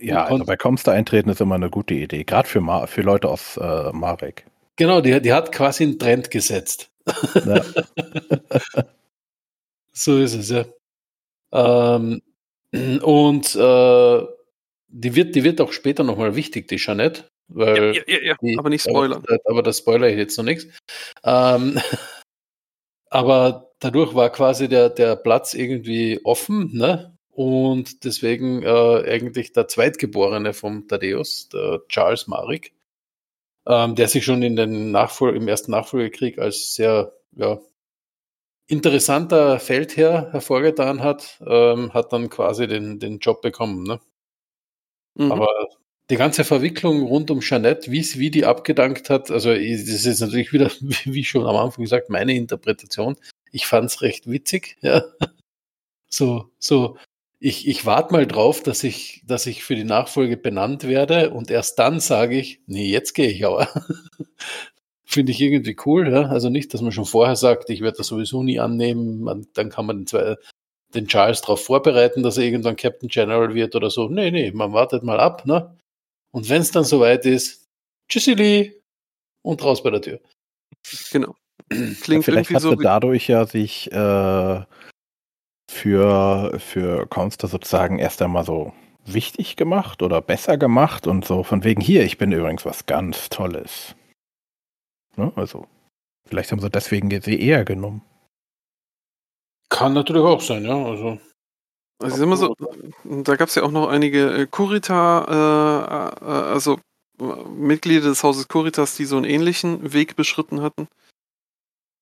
Ja, also bei Comstar eintreten ist immer eine gute Idee, gerade für, Ma für Leute aus äh, Marek. Genau, die, die hat quasi einen Trend gesetzt. Ja. so ist es, ja. Ähm, und äh, die, wird, die wird auch später nochmal wichtig, die Jeanette. Weil ja, ja, ja, die, aber nicht spoilern. Aber, aber das spoilere ich jetzt noch nichts. Ähm, aber dadurch war quasi der, der Platz irgendwie offen, ne? Und deswegen äh, eigentlich der Zweitgeborene vom Thaddeus, der Charles Marik, ähm, der sich schon in den Nachfol im ersten Nachfolgekrieg als sehr ja, interessanter Feldherr hervorgetan hat, ähm, hat dann quasi den, den Job bekommen. Ne? Mhm. Aber die ganze Verwicklung rund um Jeanette, wie wie die abgedankt hat, also das ist natürlich wieder, wie schon am Anfang gesagt, meine Interpretation. Ich fand es recht witzig, ja. So, so, ich, ich warte mal drauf, dass ich, dass ich für die Nachfolge benannt werde und erst dann sage ich, nee, jetzt gehe ich aber. Finde ich irgendwie cool, ja. Also nicht, dass man schon vorher sagt, ich werde das sowieso nie annehmen, man, dann kann man den, zwei, den Charles darauf vorbereiten, dass er irgendwann Captain General wird oder so. Nee, nee, man wartet mal ab, ne? Und wenn es dann soweit ist, tschüssili und raus bei der Tür. Genau. Klingt ja, vielleicht hat so dadurch ja sich äh, für, für Conster sozusagen erst einmal so wichtig gemacht oder besser gemacht und so von wegen hier, ich bin übrigens was ganz Tolles. Ne? Also, vielleicht haben sie deswegen sie eher genommen. Kann natürlich auch sein, ja. Also also ich sag mal so, da gab es ja auch noch einige äh, Kurita, äh, äh, also Mitglieder des Hauses Kuritas, die so einen ähnlichen Weg beschritten hatten.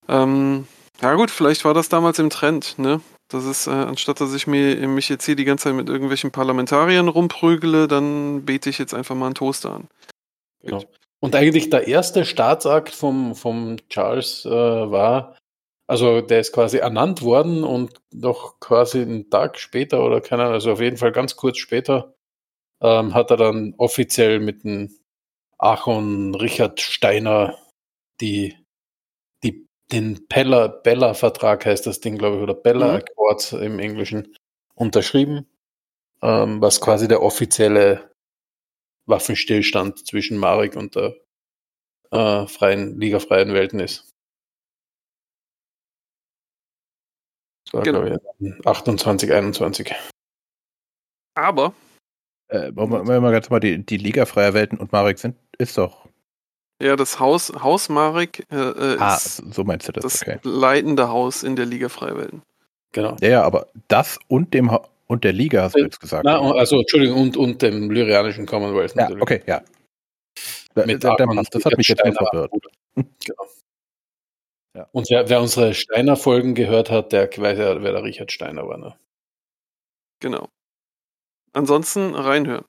Ähm, ja gut, vielleicht war das damals im Trend, ne? Das ist, äh, anstatt dass ich mir, mich jetzt hier die ganze Zeit mit irgendwelchen Parlamentariern rumprügele, dann bete ich jetzt einfach mal einen Toaster an. Genau. Und eigentlich der erste Staatsakt vom, vom Charles äh, war, also der ist quasi ernannt worden und noch quasi einen Tag später oder keine Ahnung, also auf jeden Fall ganz kurz später, ähm, hat er dann offiziell mit dem Achon Richard Steiner die, den Bella-Vertrag heißt das Ding, glaube ich, oder Bella mhm. Accord im Englischen unterschrieben, ähm, was quasi der offizielle Waffenstillstand zwischen Marek und der äh, freien Liga freien Welten ist. war, genau. ich, 28, 21. Aber. Äh, wollen wir mal ganz mal die, die Liga freier Welten und Marek sind, ist doch. Ja, das Haus, Haus Marek äh, äh ah, so meinst du das, das okay. leitende Haus in der Liga freier Welten. Genau. Ja, ja, aber das und dem ha und der Liga hast du äh, jetzt gesagt. Na, also Entschuldigung, und, und dem Lyrianischen Commonwealth. Ja, okay, ja. Mit da, das hat mich jetzt nur verwirrt. Genau. Ja. Und wer, wer unsere Steiner-Folgen gehört hat, der weiß ja, wer der Richard Steiner war. Ne? Genau. Ansonsten reinhören.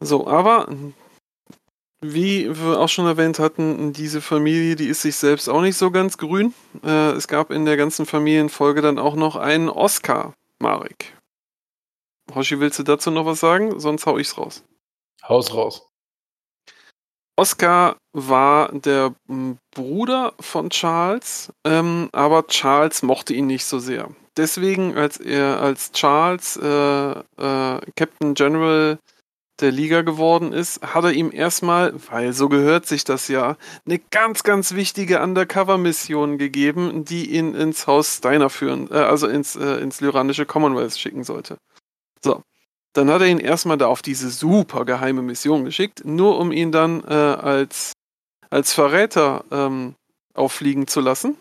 So, aber wie wir auch schon erwähnt hatten, diese Familie, die ist sich selbst auch nicht so ganz grün. Äh, es gab in der ganzen Familienfolge dann auch noch einen Oscar, Marek. Hoshi, willst du dazu noch was sagen? Sonst hau ich's raus. Haus raus. Oscar war der Bruder von Charles, ähm, aber Charles mochte ihn nicht so sehr. Deswegen, als er als Charles äh, äh, Captain General der Liga geworden ist, hat er ihm erstmal, weil so gehört sich das ja, eine ganz, ganz wichtige Undercover-Mission gegeben, die ihn ins Haus Steiner führen, äh, also ins, äh, ins lyranische Commonwealth schicken sollte. So. Dann hat er ihn erstmal da auf diese super geheime Mission geschickt, nur um ihn dann äh, als, als Verräter ähm, auffliegen zu lassen.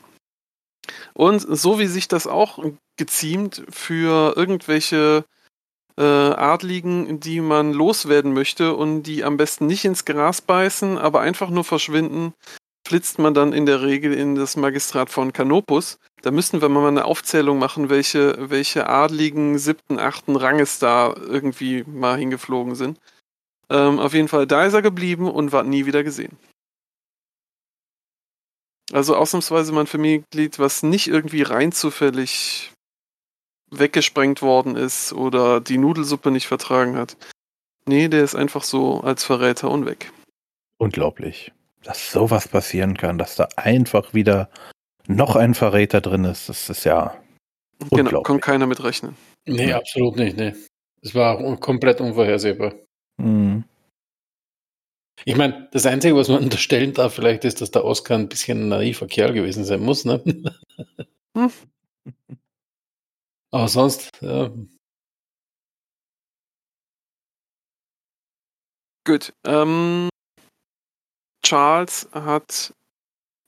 Und so wie sich das auch geziemt für irgendwelche äh, Adligen, die man loswerden möchte und die am besten nicht ins Gras beißen, aber einfach nur verschwinden, flitzt man dann in der Regel in das Magistrat von Canopus. Da müssten wir mal eine Aufzählung machen, welche, welche adligen siebten, achten Ranges da irgendwie mal hingeflogen sind. Ähm, auf jeden Fall, da ist er geblieben und war nie wieder gesehen. Also ausnahmsweise mein Familienmitglied, was nicht irgendwie rein zufällig weggesprengt worden ist oder die Nudelsuppe nicht vertragen hat. Nee, der ist einfach so als Verräter und weg. Unglaublich, dass sowas passieren kann, dass da einfach wieder noch ein Verräter drin ist. Das ist ja Genau, Unglaublich. konnte keiner mit rechnen. Nee, Ja. absolut nicht, nee. Es war komplett unvorhersehbar. Mhm. Ich meine, das Einzige, was man unterstellen darf, vielleicht ist, dass der Oscar ein bisschen ein naiver Kerl gewesen sein muss, ne? Hm. Aber sonst, ja, Gut. Ähm, Charles hat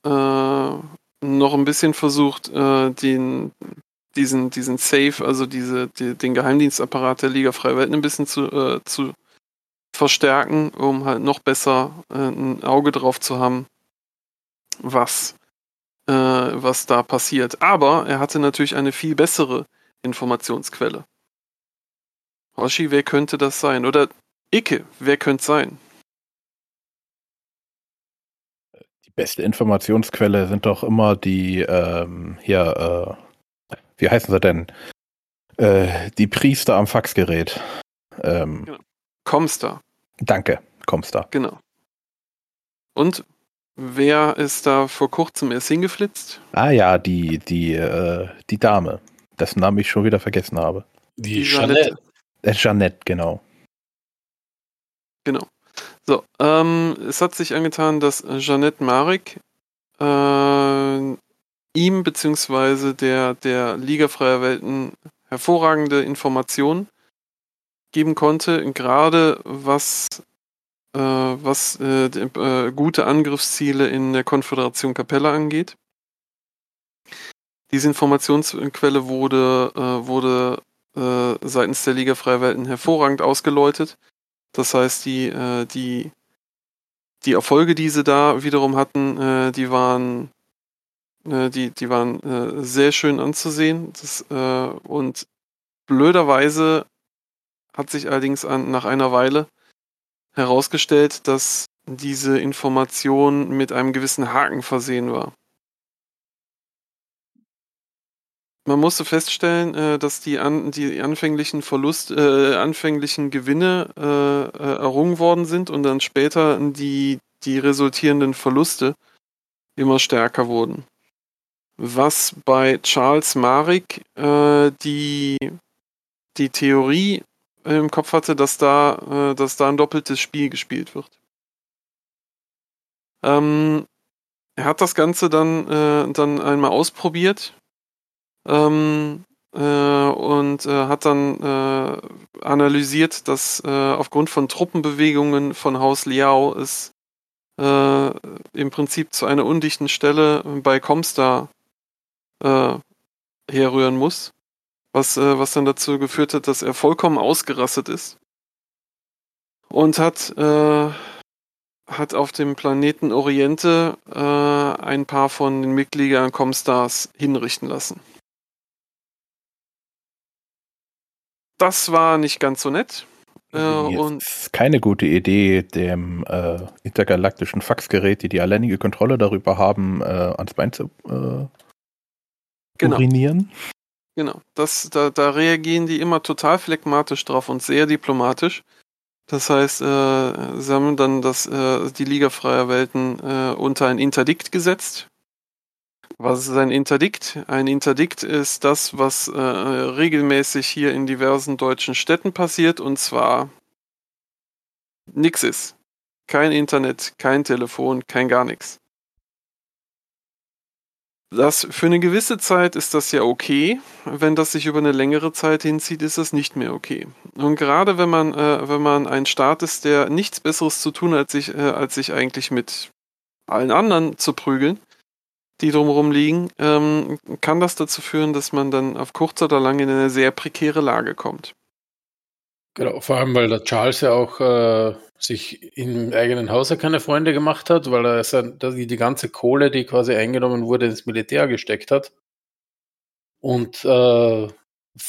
äh, noch ein bisschen versucht, äh, den, diesen, diesen Safe, also diese, die, den Geheimdienstapparat der Liga Freie Welten ein bisschen zu, äh, zu verstärken, um halt noch besser äh, ein Auge drauf zu haben, was, äh, was da passiert. Aber er hatte natürlich eine viel bessere Informationsquelle. Hoshi, wer könnte das sein? Oder Icke, wer könnte sein? Die beste Informationsquelle sind doch immer die, ähm, hier, äh, wie heißen sie denn? Äh, die Priester am Faxgerät. Ähm, Genau. Comstar, Danke, kommst da. genau. Und wer ist da vor kurzem erst hingeflitzt? Ah ja, die, die, äh, die Dame, dessen Namen ich schon wieder vergessen habe. die, Die Jeanette. Jeanette. Äh, Jeannette, genau. Genau. So, ähm, es hat sich angetan, dass Jeannette Marek äh, ihm beziehungsweise der, der Liga Freier Welten hervorragende Informationen geben konnte, gerade was, äh, was äh, die, äh, gute Angriffsziele in der Konföderation Capella angeht. Diese Informationsquelle wurde, äh, wurde äh, seitens der Liga Freier Welten hervorragend ausgeläutet. Das heißt, die, äh, die, die Erfolge, die sie da wiederum hatten, äh, die waren, äh, die, die waren äh, sehr schön anzusehen. Das, äh, und blöderweise hat sich allerdings an, nach einer Weile herausgestellt, dass diese Information mit einem gewissen Haken versehen war. Man musste feststellen, äh, dass die, an, die anfänglichen Verlust, äh, anfänglichen Gewinne äh, äh, errungen worden sind und dann später die, die resultierenden Verluste immer stärker wurden. Was bei Charles Marek äh, die, die Theorie im Kopf hatte, dass da, äh, dass da ein doppeltes Spiel gespielt wird. Ähm, er hat das Ganze dann, dann einmal ausprobiert ähm, äh, und äh, hat dann äh, analysiert, dass äh, aufgrund von Truppenbewegungen von Haus Liao es äh, im Prinzip zu einer undichten Stelle bei Comstar äh, herrühren muss, was, was dann dazu geführt hat, dass er vollkommen ausgerastet ist und hat, hat auf dem Planeten Oriente ein paar von den Mitgliedern Comstars hinrichten lassen. Das war nicht ganz so nett. Äh, und ist keine gute Idee, dem äh, intergalaktischen Faxgerät, die die alleinige Kontrolle darüber haben, äh, ans Bein zu äh, genau. urinieren. Genau, das, da, da reagieren die immer total phlegmatisch drauf und sehr diplomatisch. Das heißt, äh, sie haben dann das, äh, die Liga freier Welten äh, unter ein Interdikt gesetzt. Was ist ein Interdikt? Ein Interdikt ist das, was äh, regelmäßig hier in diversen deutschen Städten passiert und zwar nix ist. Kein Internet, kein Telefon, kein gar nichts. Das für eine gewisse Zeit ist das ja okay. Wenn das sich über eine längere Zeit hinzieht, ist das nicht mehr okay. Und gerade wenn man, äh, wenn man ein Staat ist, der nichts Besseres zu tun hat, als sich, äh, als sich eigentlich mit allen anderen zu prügeln, die drumherum liegen, ähm, kann das dazu führen, dass man dann auf kurz oder lang in eine sehr prekäre Lage kommt. Genau, vor allem, weil der Charles ja auch äh, sich im eigenen Hause keine Freunde gemacht hat, weil er sein, die, ganze Kohle, die quasi eingenommen wurde, ins Militär gesteckt hat. Und äh,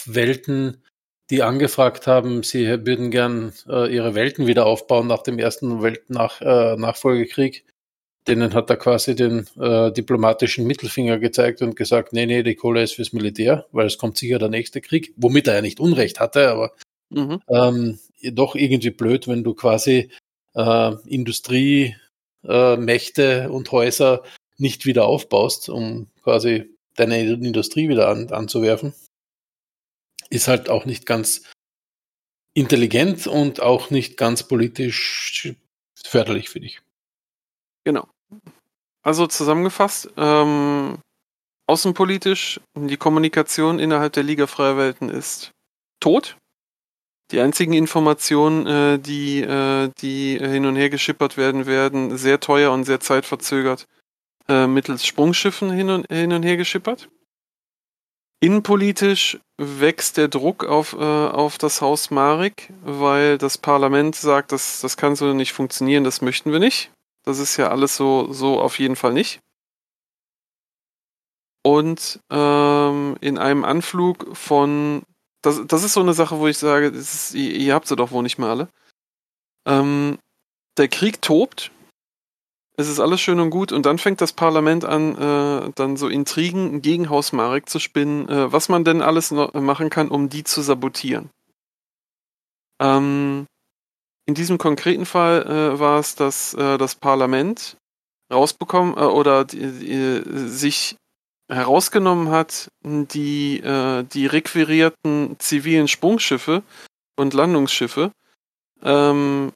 Welten, die angefragt haben, sie würden gern äh, ihre Welten wieder aufbauen nach dem ersten Weltnach, äh, Nachfolgekrieg, denen hat er quasi den äh, diplomatischen Mittelfinger gezeigt und gesagt, nee, nee, die Kohle ist fürs Militär, weil es kommt sicher der nächste Krieg, womit er ja nicht Unrecht hatte, aber Mhm. ähm, doch irgendwie blöd, wenn du quasi äh, Industriemächte äh, Mächte und Häuser nicht wieder aufbaust, um quasi deine Industrie wieder an, anzuwerfen. Ist halt auch nicht ganz intelligent und auch nicht ganz politisch förderlich für dich. Genau. Also zusammengefasst, ähm, außenpolitisch, die Kommunikation innerhalb der Liga Freier Welten ist tot. Die einzigen Informationen, äh, die, äh, die hin und her geschippert werden, werden sehr teuer und sehr zeitverzögert äh, mittels Sprungschiffen hin und, hin und her geschippert. Innenpolitisch wächst der Druck auf, äh, auf das Haus Marek, weil das Parlament sagt, das, das kann so nicht funktionieren, das möchten wir nicht. Das ist ja alles so, so auf jeden Fall nicht. Und ähm, in einem Anflug von das, das ist so eine Sache, wo ich sage, ist, ihr, ihr, habt sie doch wohl nicht mehr alle. Ähm, der Krieg tobt. Es ist alles schön und gut und dann fängt das Parlament an, äh, dann so Intrigen gegen Haus Marek zu spinnen, äh, was man denn alles machen kann, um die zu sabotieren. Ähm, in diesem konkreten Fall äh, war es, dass äh, das Parlament rausbekommen äh, oder sich herausgenommen hat, die, äh, die requirierten zivilen Sprungschiffe und Landungsschiffe ähm,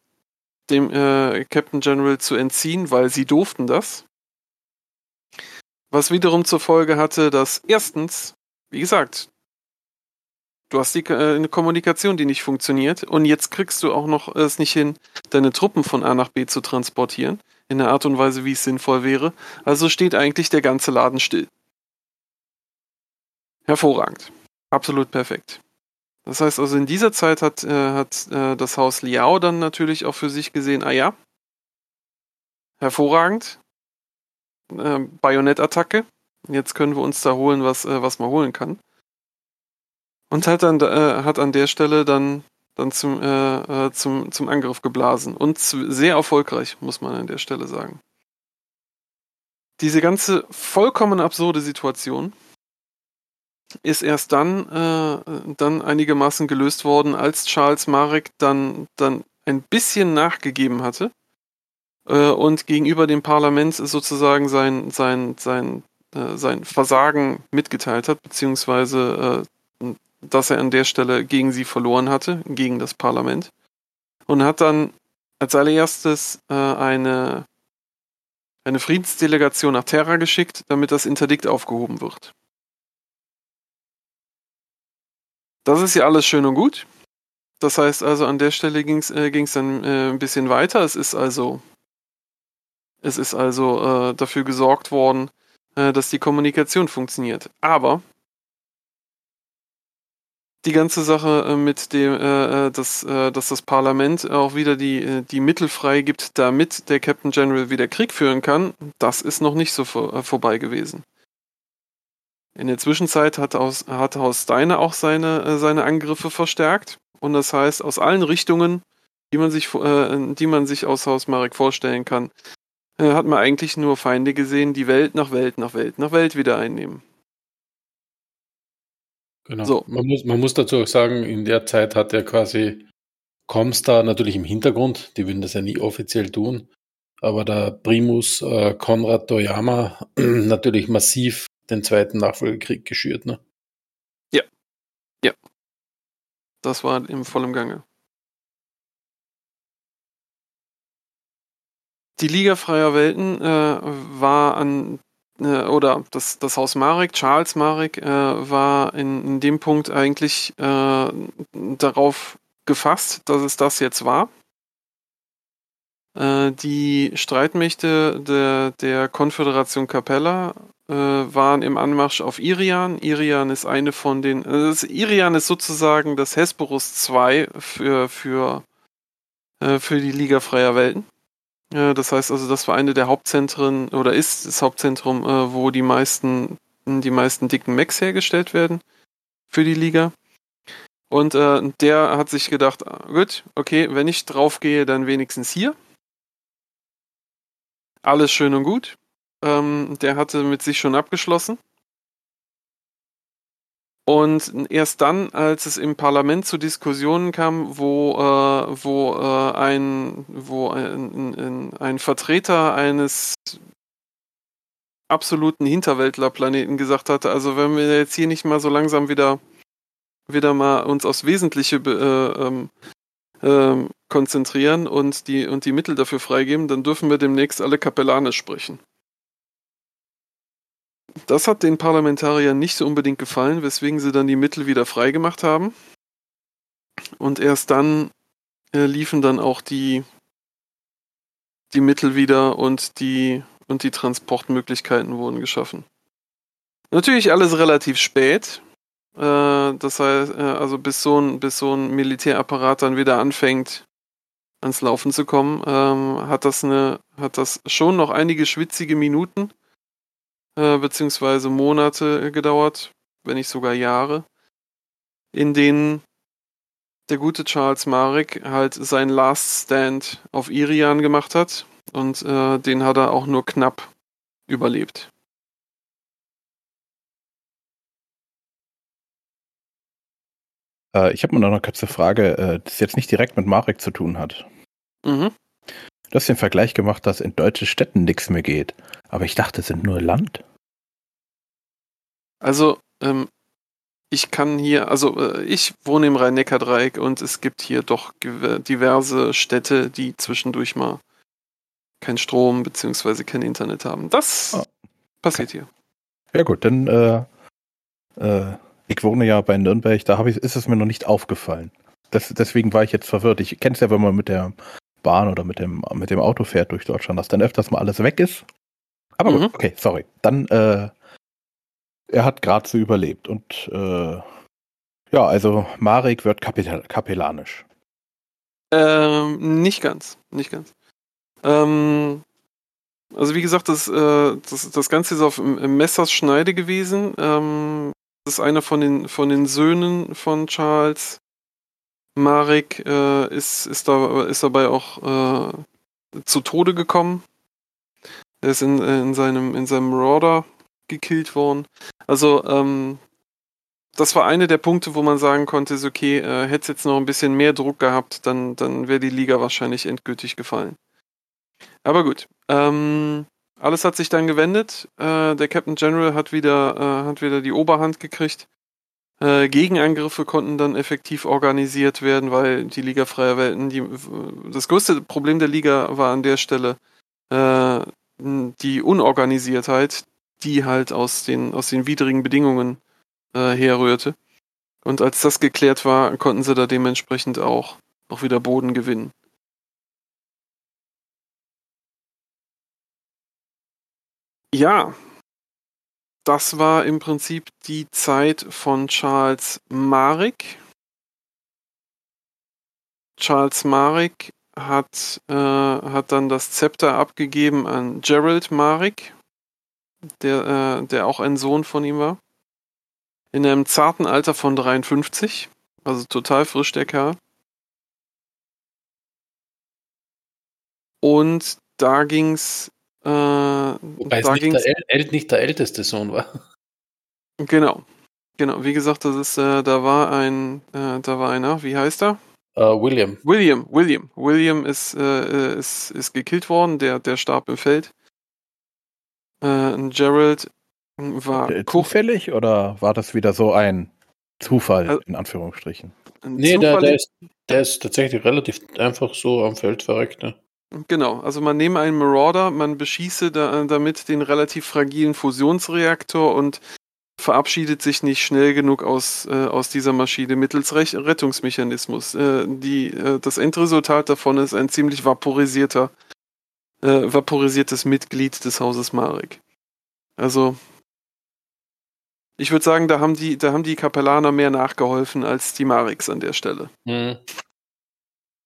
dem äh, Captain General zu entziehen, weil sie durften das. Was wiederum zur Folge hatte, dass erstens, wie gesagt, du hast die, äh, eine Kommunikation, die nicht funktioniert und jetzt kriegst du auch noch es nicht hin, deine Truppen von A nach B zu transportieren, in der Art und Weise, wie es sinnvoll wäre. Also steht eigentlich der ganze Laden still. Hervorragend. Absolut perfekt. Das heißt also, in dieser Zeit hat, äh, hat äh, das Haus Liao dann natürlich auch für sich gesehen, ah ja, hervorragend. Äh, Bajonettattacke. Jetzt können wir uns da holen, was, äh, was man holen kann. Und hat dann äh, hat an der Stelle dann, dann zum, äh, zum, zum Angriff geblasen. Und sehr erfolgreich, muss man an der Stelle sagen. Diese ganze vollkommen absurde Situation ist erst dann, äh, dann einigermaßen gelöst worden, als Charles Marek dann, dann ein bisschen nachgegeben hatte äh, und gegenüber dem Parlament sozusagen sein, sein, sein, äh, sein Versagen mitgeteilt hat, beziehungsweise dass er an der Stelle gegen sie verloren hatte, gegen das Parlament. Und hat dann als allererstes äh, eine, eine Friedensdelegation nach Terra geschickt, damit das Interdikt aufgehoben wird. Das ist ja alles schön und gut. Das heißt also, an der Stelle ging es äh, dann äh, ein bisschen weiter. Es ist also, es ist also äh, dafür gesorgt worden, äh, dass die Kommunikation funktioniert. Aber die ganze Sache äh, mit dem, äh, dass, dass das Parlament auch wieder die, die Mittel freigibt, damit der Captain General wieder Krieg führen kann, das ist noch nicht so vor, vorbei gewesen. In der Zwischenzeit hat, aus, hat Haus Steiner auch seine, äh, seine Angriffe verstärkt Und das heißt, aus allen Richtungen, die man sich, äh, die man sich aus Haus Marek vorstellen kann, äh, hat man eigentlich nur Feinde gesehen, die Welt nach Welt nach Welt nach Welt wieder einnehmen. Genau. So. Man, muss, man muss dazu auch sagen, in der Zeit hat er quasi Comstar natürlich im Hintergrund, die würden das ja nie offiziell tun, aber der Primus äh, Konrad Toyama natürlich massiv den zweiten Nachfolgekrieg geschürt. Ne? Das war im vollen Gange. Die Liga freier Welten äh, war an äh, oder das, das Haus Marek, Charles Marek, äh, war in, in dem Punkt eigentlich äh, darauf gefasst, dass es das jetzt war. Äh, die Streitmächte der, der Konföderation Capella äh, waren im Anmarsch auf Irian. Irian ist eine von den. Also Irian ist sozusagen das Hesperus 2 für, für, äh, für die Liga freier Welten. Äh, das heißt also, das war eine der Hauptzentren oder ist das Hauptzentrum, äh, wo die meisten, die meisten dicken Mechs hergestellt werden für die Liga. Und äh, der hat sich gedacht, ah, gut, okay, wenn ich draufgehe, dann wenigstens hier. Alles schön und gut. Ähm, der hatte mit sich schon abgeschlossen. Und erst dann, als es im Parlament zu Diskussionen kam, wo, äh, wo, äh, ein, wo ein, ein, ein Vertreter eines absoluten Hinterwäldlerplaneten gesagt hatte, also wenn wir jetzt hier nicht mal so langsam wieder, wieder mal uns aufs Wesentliche äh, ähm, ähm, konzentrieren und die, und die Mittel dafür freigeben, dann dürfen wir demnächst alle Kapellanisch sprechen. Das hat den Parlamentariern nicht so unbedingt gefallen, weswegen sie dann die Mittel wieder freigemacht haben. Und erst dann äh, liefen dann auch die, die Mittel wieder und die, und die Transportmöglichkeiten wurden geschaffen. Natürlich alles relativ spät. Äh, das heißt, äh, also bis so, ein, bis so ein Militärapparat dann wieder anfängt, ans Laufen zu kommen, ähm, hat, das eine, hat das schon noch einige schwitzige Minuten äh, beziehungsweise Monate gedauert, wenn nicht sogar Jahre, in denen der gute Charles Marek halt seinen Last Stand auf Irian gemacht hat und äh, den hat er auch nur knapp überlebt. Äh, ich habe noch eine kurze Frage, äh, das jetzt nicht direkt mit Marek zu tun hat. Mhm. Du hast den Vergleich gemacht, dass in deutschen Städten nichts mehr geht. Aber ich dachte, es sind nur Land. Also, ähm, ich kann hier, also äh, ich wohne im Rhein-Neckar-Dreieck und es gibt hier doch diverse Städte, die zwischendurch mal keinen Strom bzw. kein Internet haben. Das oh. passiert hier. Ja gut, dann äh, äh, ich wohne ja bei Nürnberg, da ich, ist es mir noch nicht aufgefallen. Das, deswegen war ich jetzt verwirrt. Ich kenne es ja, wenn man mit der Bahn oder mit dem, mit dem Auto fährt durch Deutschland, dass dann öfters mal alles weg ist. Aber mhm. gut, okay, sorry. Dann, äh, er hat gerade so überlebt und äh, ja, also Marek wird Kapitell kapellanisch. Ähm, nicht ganz, nicht ganz. Ähm, also wie gesagt, das, äh, das, das Ganze ist auf Messers Schneide gewesen. Ähm, das ist einer von den, von den Söhnen von Charles. Marek äh, ist, ist, da, ist dabei auch äh, zu Tode gekommen. Er ist in, in seinem, in seinem Marauder gekillt worden. Also, ähm, das war einer der Punkte, wo man sagen konnte, ist okay, äh, hätte es jetzt noch ein bisschen mehr Druck gehabt, dann, dann wäre die Liga wahrscheinlich endgültig gefallen. Aber gut. Ähm, alles hat sich dann gewendet. Äh, der Captain General hat wieder, äh, hat wieder die Oberhand gekriegt. Äh, Gegenangriffe konnten dann effektiv organisiert werden, weil die Liga Freier Welten, die, das größte Problem der Liga war an der Stelle äh, die Unorganisiertheit, die halt aus den, aus den widrigen Bedingungen äh, herrührte. Und als das geklärt war, konnten sie da dementsprechend auch, auch wieder Boden gewinnen. Ja, das war im Prinzip die Zeit von Charles Marek. Charles Marek hat, äh, hat dann das Zepter abgegeben an Gerald Marek, der, äh, der auch ein Sohn von ihm war. In einem zarten Alter von 53. Also total frisch der Kerl. Und da ging's. Äh, Wobei es nicht der, äl nicht der älteste Sohn war. Genau. Genau. Wie gesagt, das ist, äh, da war ein, äh, da war einer, wie heißt er? Äh, William. William, William. William ist, äh, äh, ist, ist gekillt worden, der, der starb im Feld. Äh, Gerald war Äh, Zufällig oder war das wieder so ein Zufall, Also- in Anführungsstrichen? Nee, der, der, ist, der ist tatsächlich relativ einfach so am Feld verreckt. Ne? Genau, also man nehme einen Marauder, man beschieße da, damit den relativ fragilen Fusionsreaktor und verabschiedet sich nicht schnell genug aus, äh, aus dieser Maschine mittels Rech Rettungsmechanismus. Äh, die, äh, das Endresultat davon ist ein ziemlich vaporisierter, äh, vaporisiertes Mitglied des Hauses Marek. Also ich würde sagen, da haben die, da haben die Kapellaner mehr nachgeholfen als die Mareks an der Stelle. Hm.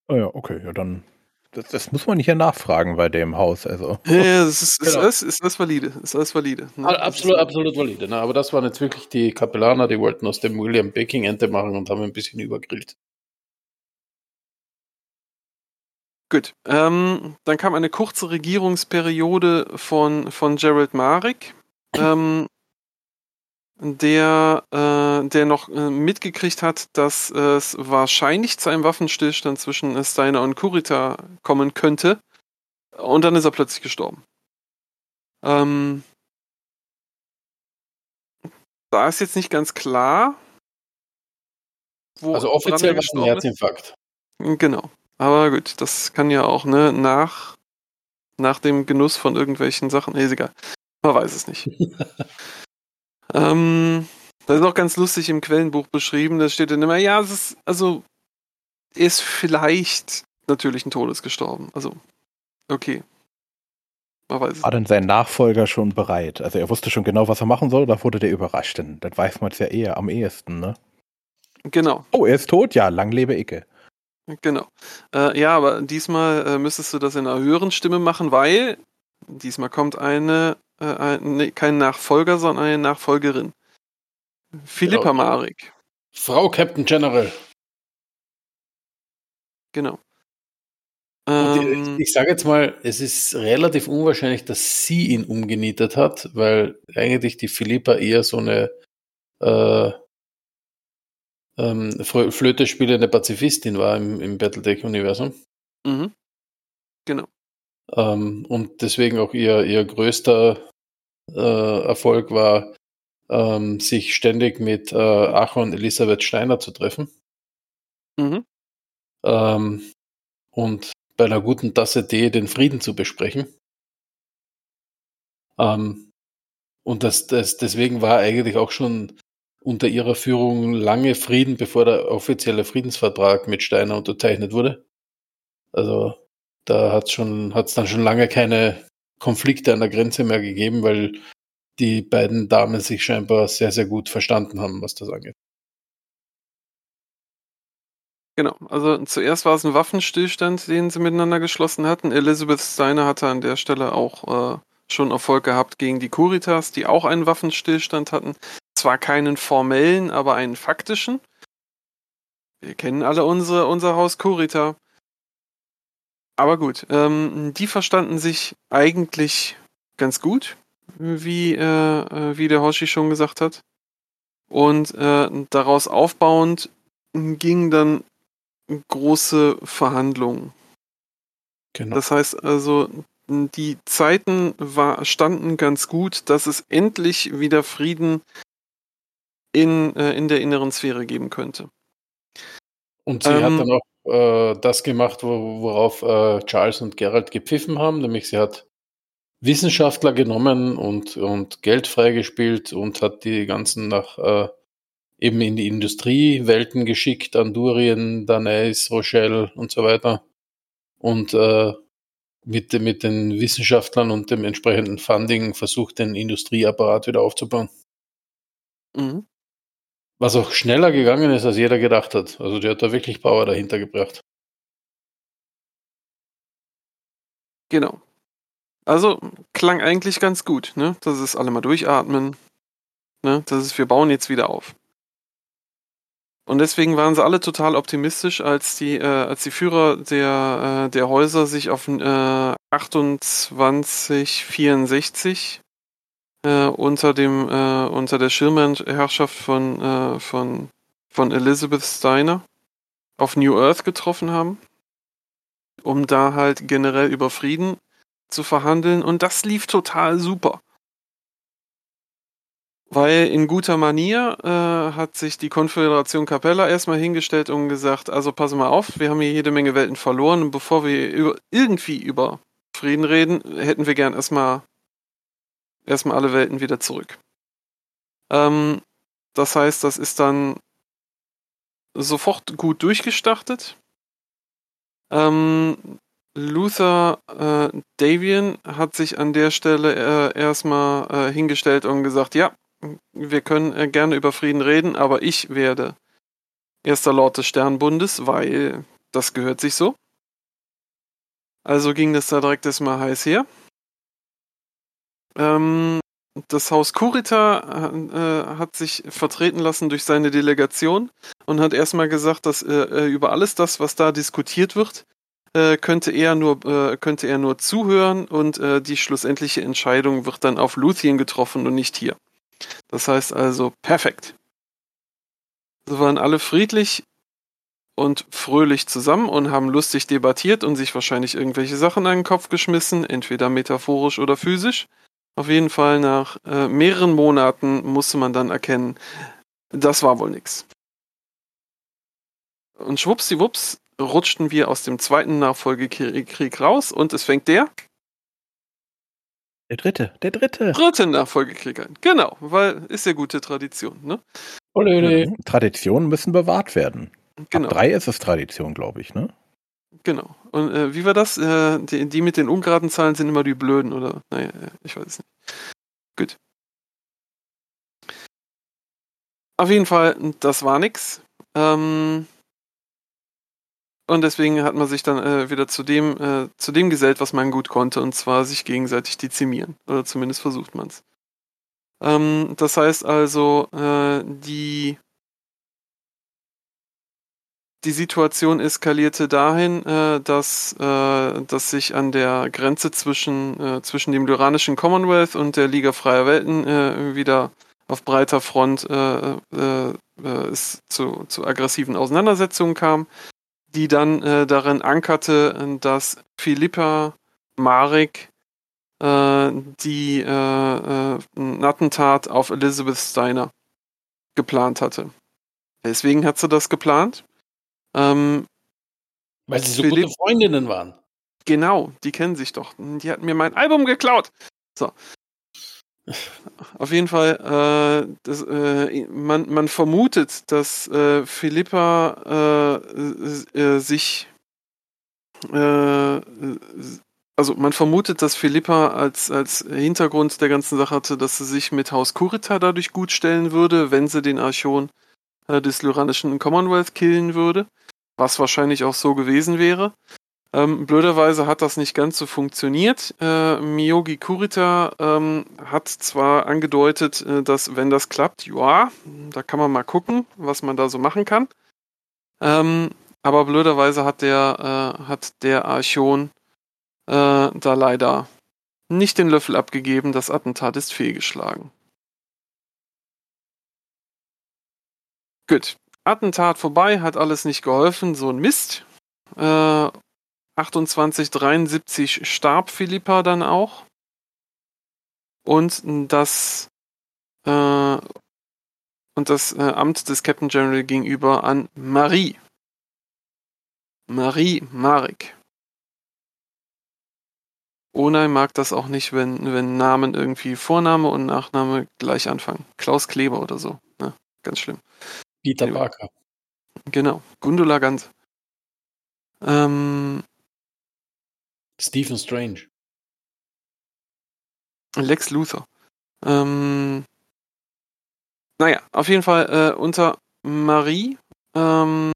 Oh ja, okay, ja dann. Das, das muss man nicht hier nachfragen bei dem Haus. Also. Ja, ja, das ist, ist, Genau. alles, ist alles valide. Ist alles valide. ne? Absolut, ist- absolut valide. Ne? Aber das waren jetzt wirklich die Kapellaner, die wollten aus dem William Baking Ente machen und haben ein bisschen übergrillt. Gut. Ähm, dann kam eine kurze Regierungsperiode von, von Gerald Marek, ähm, der, äh, der noch äh, mitgekriegt hat, dass es wahrscheinlich zu einem Waffenstillstand zwischen Steiner und Kurita kommen könnte. Und dann ist er plötzlich gestorben. Ähm, da ist jetzt nicht ganz klar. wo- Also offiziell war es ein ist. Herzinfarkt. Genau. Aber gut, das kann ja auch, ne, nach, nach dem Genuss von irgendwelchen Sachen. Nee, ist egal. Man weiß es nicht. ähm, das ist auch ganz lustig im Quellenbuch beschrieben. Da steht dann immer, ja, es ist, also, er ist vielleicht natürlichen Todes gestorben. Also, okay. Man weiß War denn sein Nachfolger schon bereit? Also er wusste schon genau, was er machen soll, oder wurde der überrascht? Denn das weiß man es ja eher am ehesten, ne? Genau. Oh, er ist tot? Ja, lang lebe Icke. Genau. Äh, ja, aber diesmal äh, müsstest du das in einer höheren Stimme machen, weil diesmal kommt eine, äh, ein, nee, kein Nachfolger, sondern eine Nachfolgerin. Philippa Genau. Marek. Frau Captain General. Genau. Und Ähm, ich sage jetzt mal, es ist relativ unwahrscheinlich, dass sie ihn umgenietet hat, weil eigentlich die Philippa eher so eine äh, ähm, Fl- Flöte spielende Pazifistin war im, im Battletech-Universum. mhm. Genau. Ähm, und deswegen auch ihr, ihr größter äh, Erfolg war, ähm, sich ständig mit äh, Achon Elisabeth Steiner zu treffen. Mhm. Ähm, und bei einer guten Tasse Tee den Frieden zu besprechen. Ähm, und das, das, deswegen war eigentlich auch schon unter ihrer Führung lange Frieden, bevor der offizielle Friedensvertrag mit Steiner unterzeichnet wurde. Also da hat es schon, hat's dann schon lange keine Konflikte an der Grenze mehr gegeben, weil die beiden Damen sich scheinbar sehr, sehr gut verstanden haben, was das angeht. Genau. Also zuerst war es ein Waffenstillstand, den sie miteinander geschlossen hatten. Elizabeth Steiner hatte an der Stelle auch äh, schon Erfolg gehabt gegen die Kuritas, die auch einen Waffenstillstand hatten. Zwar keinen formellen, aber einen faktischen. Wir kennen alle unsere, unser Haus Kurita. Aber gut, ähm, die verstanden sich eigentlich ganz gut, wie, äh, äh, wie der Hoshi schon gesagt hat. Und äh, daraus aufbauend gingen dann große Verhandlungen. Genau. Das heißt also, die Zeiten war, standen ganz gut, dass es endlich wieder Frieden in, äh, in der inneren Sphäre geben könnte. Und sie Ähm, hat dann auch äh, das gemacht, wo, worauf äh, Charles und Gerald gepfiffen haben, nämlich sie hat Wissenschaftler genommen und, und Geld freigespielt und hat die ganzen nach äh, eben in die Industriewelten geschickt, Andurien, Danais, Rochelle und so weiter. Und äh, mit, mit den Wissenschaftlern und dem entsprechenden Funding versucht, den Industrieapparat wieder aufzubauen. Mhm. Was auch schneller gegangen ist, als jeder gedacht hat. Also die hat da wirklich Power dahinter gebracht. Genau. Also klang eigentlich ganz gut, ne? Das ist alle mal durchatmen. Ne? Das ist, wir bauen jetzt wieder auf. Und deswegen waren sie alle total optimistisch, als die, äh, als die Führer der, äh, der Häuser sich auf äh, 2864 äh, unter dem äh, unter der Schirmherrschaft von, äh, von, von Elizabeth Steiner auf New Earth getroffen haben, um da halt generell über Frieden zu verhandeln. Und das lief total super. Weil in guter Manier äh, hat sich die Konföderation Capella erstmal hingestellt und gesagt, also pass mal auf, wir haben hier jede Menge Welten verloren und bevor wir über, irgendwie über Frieden reden, hätten wir gern erstmal erstmal alle Welten wieder zurück. Ähm, das heißt, das ist dann sofort gut durchgestartet. Ähm, Luther äh, Davian hat sich an der Stelle äh, erstmal äh, hingestellt und gesagt, ja, wir können äh, gerne über Frieden reden, aber ich werde erster Lord des Sternbundes, weil das gehört sich so. Also ging das da direkt erstmal heiß her. Ähm, das Haus Kurita äh, hat sich vertreten lassen durch seine Delegation und hat erstmal gesagt, dass äh, äh über alles das, was da diskutiert wird, äh, könnte er nur äh, könnte er nur zuhören und äh, die schlussendliche Entscheidung wird dann auf Luthien getroffen und nicht hier. Das heißt also perfekt. So waren alle friedlich und fröhlich zusammen und haben lustig debattiert und sich wahrscheinlich irgendwelche Sachen an den Kopf geschmissen, entweder metaphorisch oder physisch. Auf jeden Fall nach äh, mehreren Monaten musste man dann erkennen, das war wohl nix. Und schwuppsiwupps rutschten wir aus dem zweiten Nachfolgekrieg raus und es fängt der der dritte, der dritte. Dritte Nachfolgekrieg ein. Genau, weil ist ja gute Tradition, ne? Ole, ole. Mhm. Traditionen müssen bewahrt werden. Genau. Ab drei ist es Tradition, glaube ich, ne? Genau. Und äh, wie war das? Äh, die, die, mit den ungeraden Zahlen sind immer die blöden, oder? Naja, ich weiß es nicht. Gut. Auf jeden Fall, das war nix. Ähm, und deswegen hat man sich dann äh, wieder zu dem, äh, zu dem gesellt, was man gut konnte, und zwar sich gegenseitig dezimieren. Oder zumindest versucht man es. Ähm, das heißt also, äh, die, die Situation eskalierte dahin, äh, dass, äh, dass sich an der Grenze zwischen, äh, zwischen dem Lyranischen Commonwealth und der Liga Freier Welten wieder auf breiter Front es zu, zu aggressiven Auseinandersetzungen kam die dann äh, darin ankerte, dass Philippa Marek äh, die äh, äh, ein Attentat auf Elizabeth Steiner geplant hatte. Deswegen hat sie das geplant. Ähm, Weil sie so Philipp gute Freundinnen waren. Genau, die kennen sich doch. Die hatten mir mein Album geklaut. So. Auf jeden Fall, äh, das, äh, man, man vermutet, dass äh, Philippa äh, äh, sich, äh, also man vermutet, dass Philippa als, als Hintergrund der ganzen Sache hatte, dass sie sich mit Haus Kurita dadurch gut stellen würde, wenn sie den Archon des Lyranischen Commonwealth killen würde, was wahrscheinlich auch so gewesen wäre. Ähm, blöderweise hat das nicht ganz so funktioniert. Äh, Miyogi Kurita ähm, hat zwar angedeutet, äh, dass wenn das klappt, ja, da kann man mal gucken, was man da so machen kann. Ähm, aber blöderweise hat der, äh, hat der Archon äh, da leider nicht den Löffel abgegeben. Das Attentat ist fehlgeschlagen. Gut. Attentat vorbei, hat alles nicht geholfen, so ein Mist. Äh, 2873 starb Philippa dann auch. Und das, äh, und das äh, Amt des Captain General ging über an Marie. Marie Marek. Onay mag das auch nicht, wenn, wenn Namen irgendwie Vorname und Nachname gleich anfangen. Klaus Kleber oder so. Ne? Ganz schlimm. Peter Barker. Genau. Gundula Gans. Ähm, Stephen Strange. Lex Luthor. Ähm, naja, auf jeden Fall äh, unter Marie ähm,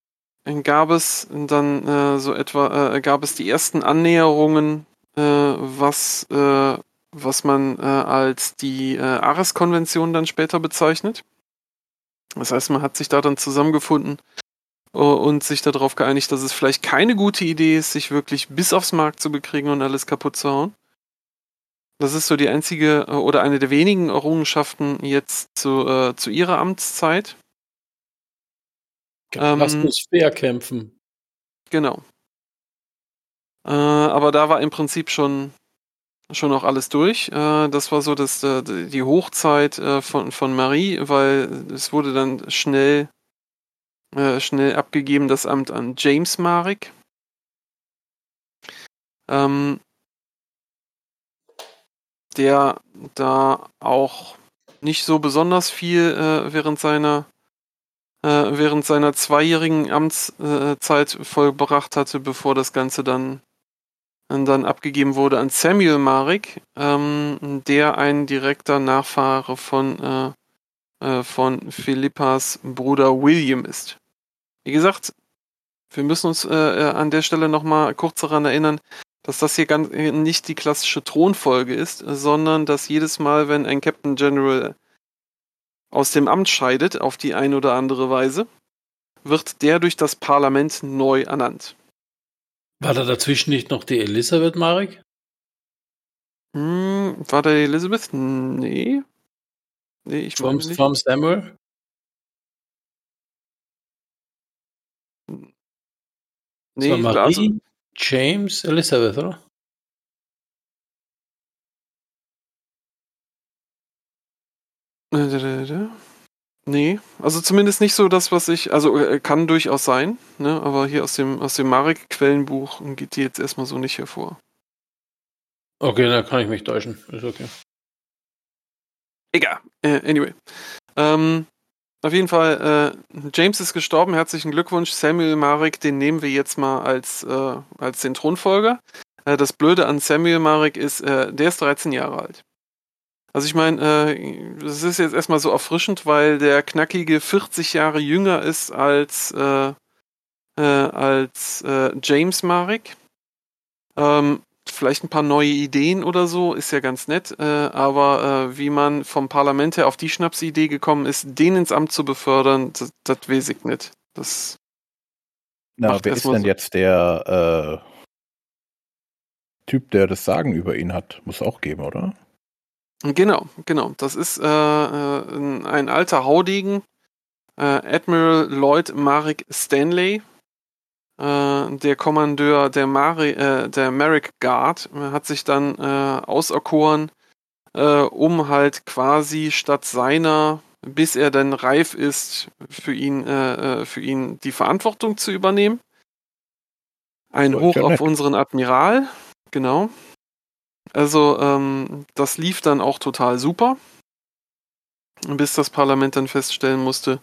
gab es dann äh, so etwa, äh, gab es die ersten Annäherungen, äh, was, äh, was man äh, als die Ares-Konvention dann später bezeichnet. Das heißt, man hat sich da dann zusammengefunden äh, und sich darauf geeinigt, dass es vielleicht keine gute Idee ist, sich wirklich bis aufs Markt zu bekriegen und alles kaputt zu hauen. Das ist so die einzige äh, oder eine der wenigen Errungenschaften jetzt zu, äh, zu ihrer Amtszeit. Was Ähm, muss fair kämpfen? Genau. Äh, aber da war im Prinzip schon, schon auch alles durch. Äh, das war so das, äh, die Hochzeit äh, von, von Marie, weil es wurde dann schnell, schnell abgegeben, das Amt an James Marek. Ähm, der da auch nicht so besonders viel äh, während seiner äh, während seiner zweijährigen Amtszeit vollbracht hatte, bevor das Ganze dann, dann abgegeben wurde an Samuel Marek, ähm, der ein direkter Nachfahre von, äh, äh, von Philippas Bruder William ist. Wie gesagt, wir müssen uns äh, äh, an der Stelle nochmal kurz daran erinnern, dass das hier ganz, nicht die klassische Thronfolge ist, sondern dass jedes Mal, wenn ein Captain General aus dem Amt scheidet, auf die eine oder andere Weise, wird der durch das Parlament neu ernannt. War da dazwischen nicht noch die Elisabeth Marek? Hm, war da die Elizabeth? Nee. Nee, ich meine nicht. vom Samuel? Das Nee, war Marie, also, James, Elisabeth, oder? Äh, Nee, also zumindest nicht so das, was ich, also äh, kann durchaus sein, ne, aber hier aus dem, aus dem Marek-Quellenbuch geht die jetzt erstmal so nicht hervor. Okay, da kann ich mich täuschen. Ist okay. Egal. Äh, anyway. Ähm, auf jeden Fall, äh, James ist gestorben. Herzlichen Glückwunsch. Samuel Marek, den nehmen wir jetzt mal als, äh, als den Thronfolger. Äh, das Blöde an Samuel Marek ist, der ist 13 Jahre alt. Also ich meine, äh, das ist jetzt erstmal so erfrischend, weil der knackige 40 Jahre jünger ist als, äh, äh, als äh, James Marek. Ähm, vielleicht ein paar neue Ideen oder so, ist ja ganz nett, äh, aber äh, wie man vom Parlament her auf die Schnapsidee gekommen ist, den ins Amt zu befördern, das, das weiß ich nicht. Das, Na, wer ist denn so. jetzt der äh, Typ, der das Sagen über ihn hat? Muss auch geben, oder? Genau, genau. Das ist äh, äh, ein, alter Haudegen, äh, Admiral Lloyd Marek Stanley, äh, der Kommandeur der, Mari, äh, der Merrick Guard, äh, hat sich dann auserkoren, um halt quasi statt seiner, bis er dann reif ist, für ihn, für ihn die Verantwortung zu übernehmen. Ein Hoch auf unseren Admiral, genau. Also, ähm, das lief dann auch total super, bis das Parlament dann feststellen musste,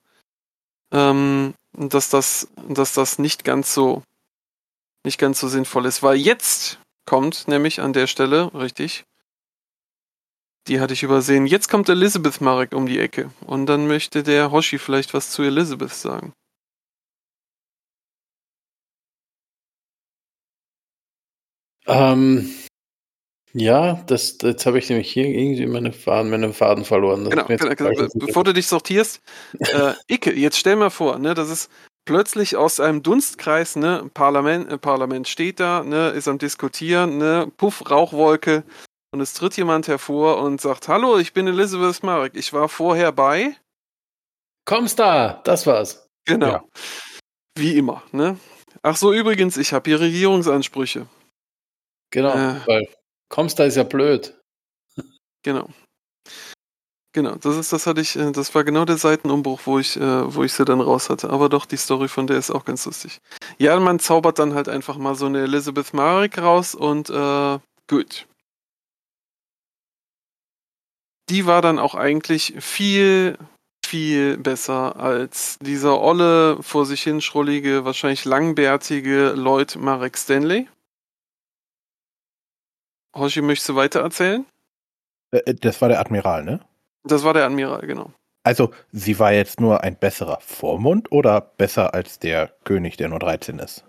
ähm, dass das, dass das nicht ganz so, nicht ganz so sinnvoll ist, weil jetzt kommt nämlich an der Stelle, richtig, die hatte ich übersehen, jetzt kommt Elizabeth Marek um die Ecke und dann möchte der Hoshi vielleicht was zu Elizabeth sagen. Ähm, ja, das, jetzt habe ich nämlich hier irgendwie meine Faden, meinen Faden verloren. Das Genau, genau, genau. bevor du dich sortierst, äh, Icke, jetzt stell mal vor, ne, das ist plötzlich aus einem Dunstkreis, ne, Parlament, äh, Parlament steht da, ne, ist am Diskutieren, ne, Puff, Rauchwolke und es tritt jemand hervor und sagt, hallo, ich bin Elizabeth Marek, ich war vorher bei, Kommst da, das war's. genau, Ja. wie immer, ne. Ach so, übrigens, ich habe hier Regierungsansprüche, Genau, Äh. weil kommst da ist ja blöd. genau. Genau, das ist, das hatte ich, äh, das war genau der Seitenumbruch, wo ich, äh, wo ich sie dann raus hatte. Aber doch, die Story von der ist auch ganz lustig. Ja, man zaubert dann halt einfach mal so eine Elizabeth Marek raus und äh, gut. Die war dann auch eigentlich viel, viel besser als dieser olle, vor sich hin schrullige, wahrscheinlich langbärtige Lloyd Marek Stanley. Hoshi, möchtest du weiter erzählen? Äh, Das war der Admiral, ne? Das war der Admiral, genau. Also, sie war jetzt nur ein besserer Vormund oder besser als der König, der nur 13 ist?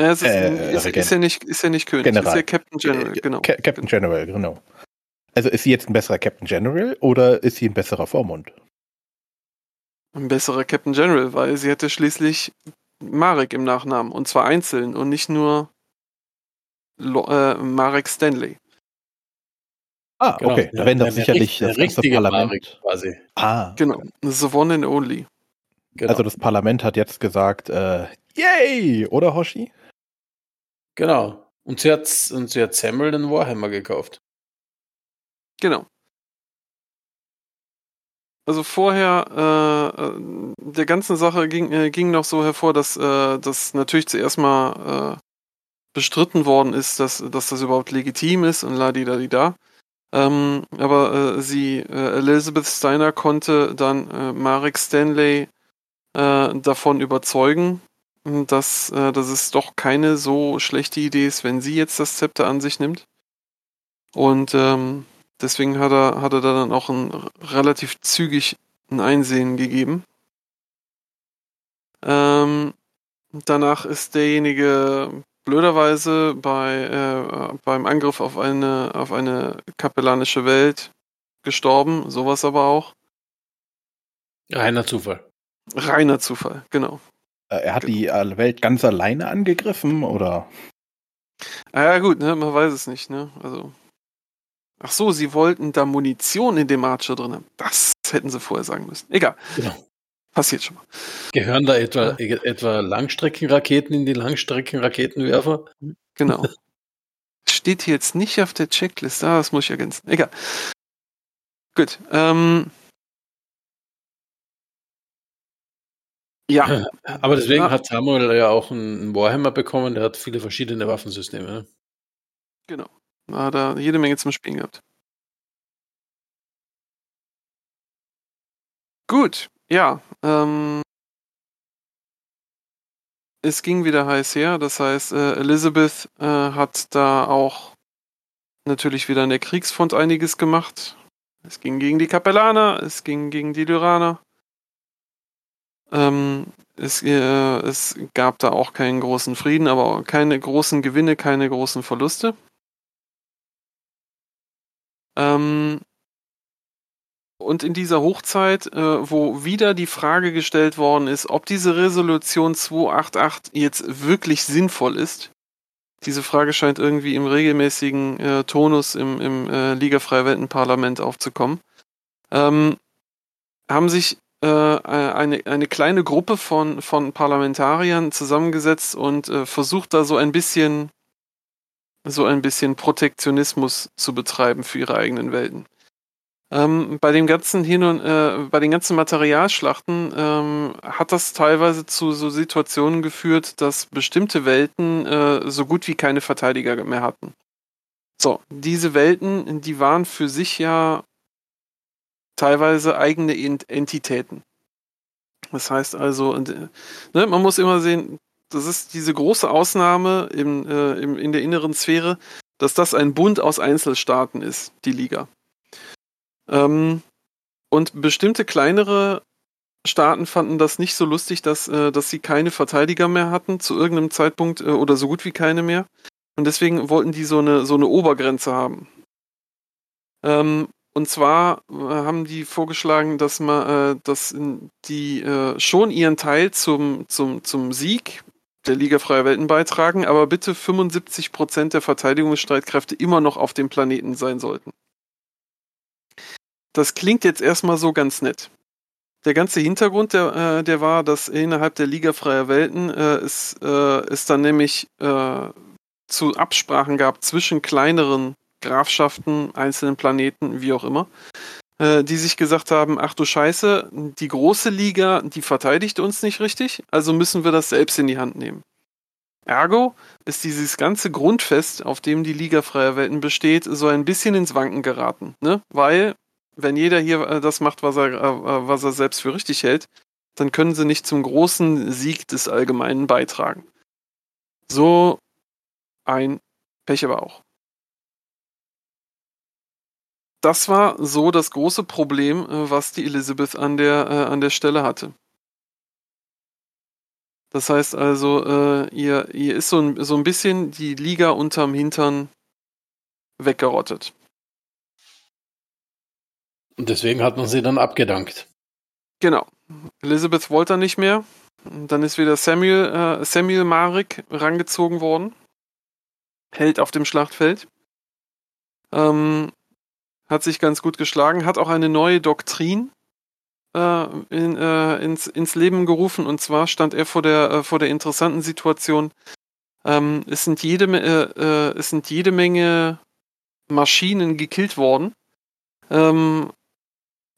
Ja, ist, Äh, ist, ist, ja nicht, ist ja nicht König, General. ist ja Captain General, Äh, genau. Ca Captain General, genau. Also ist sie jetzt ein besserer Captain General oder ist sie ein besserer Vormund? ein besserer Captain General, weil sie hatte schließlich Marek im Nachnamen und zwar einzeln und nicht nur Lo äh, Marek Stanley. Ah, Genau, okay. Da werden das der sicherlich der das ganze Parlament. Marek quasi. Ah, Genau, the one and only. Genau. also das Parlament hat jetzt gesagt, äh, yay, oder Hoshi? genau. Und sie hat, und sie hat Samuel den Warhammer gekauft. Genau. Also vorher äh, äh, der ganzen Sache ging, äh, ging noch so hervor, dass äh, das natürlich zuerst mal äh, bestritten worden ist, dass, dass das überhaupt legitim ist und la di da di da. Ähm, aber äh, sie, äh, Elizabeth Steiner konnte dann äh, Marek Stanley äh, davon überzeugen, dass, äh, dass es doch keine so schlechte Idee ist, wenn sie jetzt das Zepter an sich nimmt. Und ähm, deswegen hat er, hat er da dann auch ein, relativ zügig ein Einsehen gegeben. Ähm, danach ist derjenige blöderweise bei, äh, beim Angriff auf eine, auf eine kapellanische Welt gestorben. Sowas aber auch. Reiner Zufall. Reiner Zufall, genau. Äh, er hat die äh, Welt ganz alleine angegriffen, oder? Ah ja, gut, ne, man weiß es nicht, ne? Also. Ach so, sie wollten da Munition in dem Archer drin haben. Das hätten sie vorher sagen müssen. Egal. Genau. Passiert schon mal. Gehören da etwa, etwa Langstreckenraketen in die Langstreckenraketenwerfer? Genau. Steht hier jetzt nicht auf der Checkliste. Ah, das muss ich ergänzen. Egal. Gut. Ähm. Ja, Aber deswegen Ja. hat Samuel ja auch einen Warhammer bekommen, der hat viele verschiedene Waffensysteme. Ne? genau. Da hat er jede Menge zum Spielen gehabt. Gut, ja. Ähm, es ging wieder heiß her. Das heißt, äh, Elizabeth äh, hat da auch natürlich wieder an der Kriegsfront einiges gemacht. Es ging gegen die Kapellaner, es ging gegen die Lyraner. Ähm, es, äh, es gab da auch keinen großen Frieden, aber keine großen Gewinne, keine großen Verluste. Ähm, und in dieser Hochzeit, äh, wo wieder die Frage gestellt worden ist, ob diese Resolution 288 jetzt wirklich sinnvoll ist. Diese Frage scheint irgendwie im regelmäßigen äh, Tonus im, im äh, Liga Freie Welten-Parlament aufzukommen. Ähm, haben sich äh, eine, eine kleine Gruppe von, von Parlamentariern zusammengesetzt und äh, versucht da so ein bisschen so ein bisschen Protektionismus zu betreiben für ihre eigenen Welten. Ähm, bei dem ganzen Hin und äh, bei den ganzen Materialschlachten ähm, hat das teilweise zu so Situationen geführt, dass bestimmte Welten äh, so gut wie keine Verteidiger mehr hatten. So, diese Welten, die waren für sich ja teilweise eigene Ent Entitäten. Das heißt also, äh, ne, man muss immer sehen, das ist diese große Ausnahme im, äh, im, in der inneren Sphäre, dass das ein Bund aus Einzelstaaten ist, die Liga. Ähm, und bestimmte kleinere Staaten fanden das nicht so lustig, dass, äh, dass sie keine Verteidiger mehr hatten zu irgendeinem Zeitpunkt äh, oder so gut wie keine mehr. Und deswegen wollten die so eine, so eine Obergrenze haben. Ähm, und zwar äh, haben die vorgeschlagen, dass man, äh, dass die äh, schon ihren Teil zum, zum, zum Sieg der Liga Freier Welten beitragen, aber bitte 75% der Verteidigungsstreitkräfte immer noch auf dem Planeten sein sollten. Das klingt jetzt erstmal so ganz nett. Der ganze Hintergrund, der, äh, der war, dass innerhalb der Liga Freier Welten äh, es, äh, es dann nämlich äh, zu Absprachen gab zwischen kleineren Grafschaften, einzelnen Planeten, wie auch immer, äh, die sich gesagt haben, ach du Scheiße, die große Liga, die verteidigt uns nicht richtig, also müssen wir das selbst in die Hand nehmen. Ergo ist dieses ganze Grundfest, auf dem die Liga Freier Welten besteht, so ein bisschen ins Wanken geraten, ne? Weil, wenn jeder hier äh, das macht, was er, äh, was er selbst für richtig hält, dann können sie nicht zum großen Sieg des Allgemeinen beitragen. So ein Pech aber auch. Das war so das große Problem, äh, was die Elizabeth an der, äh, an der Stelle hatte. Das heißt also, äh, ihr, ihr ist so ein, so ein bisschen die Liga unterm Hintern weggerottet. Und deswegen hat man sie dann abgedankt. Genau. Elizabeth wollte nicht mehr. Dann ist wieder Samuel, äh, Samuel Marik rangezogen worden. Held auf dem Schlachtfeld. Ähm, hat sich ganz gut geschlagen, hat auch eine neue Doktrin äh, in, äh, ins, ins Leben gerufen. Und zwar stand er vor der, äh, vor der interessanten Situation, ähm, es, sind jede, äh, äh, es sind jede Menge Maschinen gekillt worden. Ähm,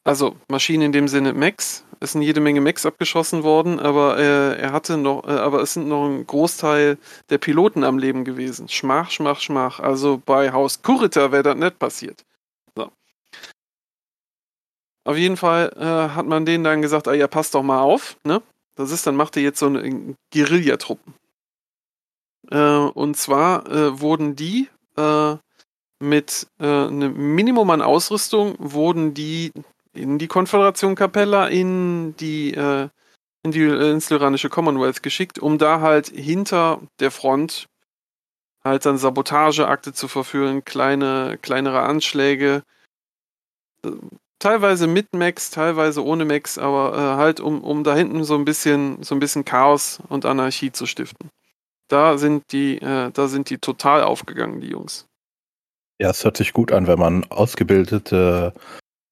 also Maschinen in dem Sinne Max. Es sind jede Menge Max abgeschossen worden, aber äh, er hatte noch, äh, aber es sind noch ein Großteil der Piloten am Leben gewesen. Schmach, schmach, schmach. Also bei Haus Kurita wäre das nicht passiert. So. Auf jeden Fall äh, hat man denen dann gesagt, ah ja, passt doch mal auf, ne? Das ist, dann macht ihr jetzt so eine Guerillatruppen. Äh, und zwar äh, wurden die äh, mit äh, einem Minimum an Ausrüstung wurden die in die Konföderation Capella, in die, äh, in die äh, ins Lyranische Commonwealth geschickt, um da halt hinter der Front halt dann Sabotageakte zu verführen, kleine, kleinere Anschläge, äh, teilweise mit Max, teilweise ohne Max, aber äh, halt um, um da hinten so ein bisschen, so ein bisschen Chaos und Anarchie zu stiften. Da sind die, äh, da sind die total aufgegangen, die Jungs. Ja, es hört sich gut an, wenn man ausgebildete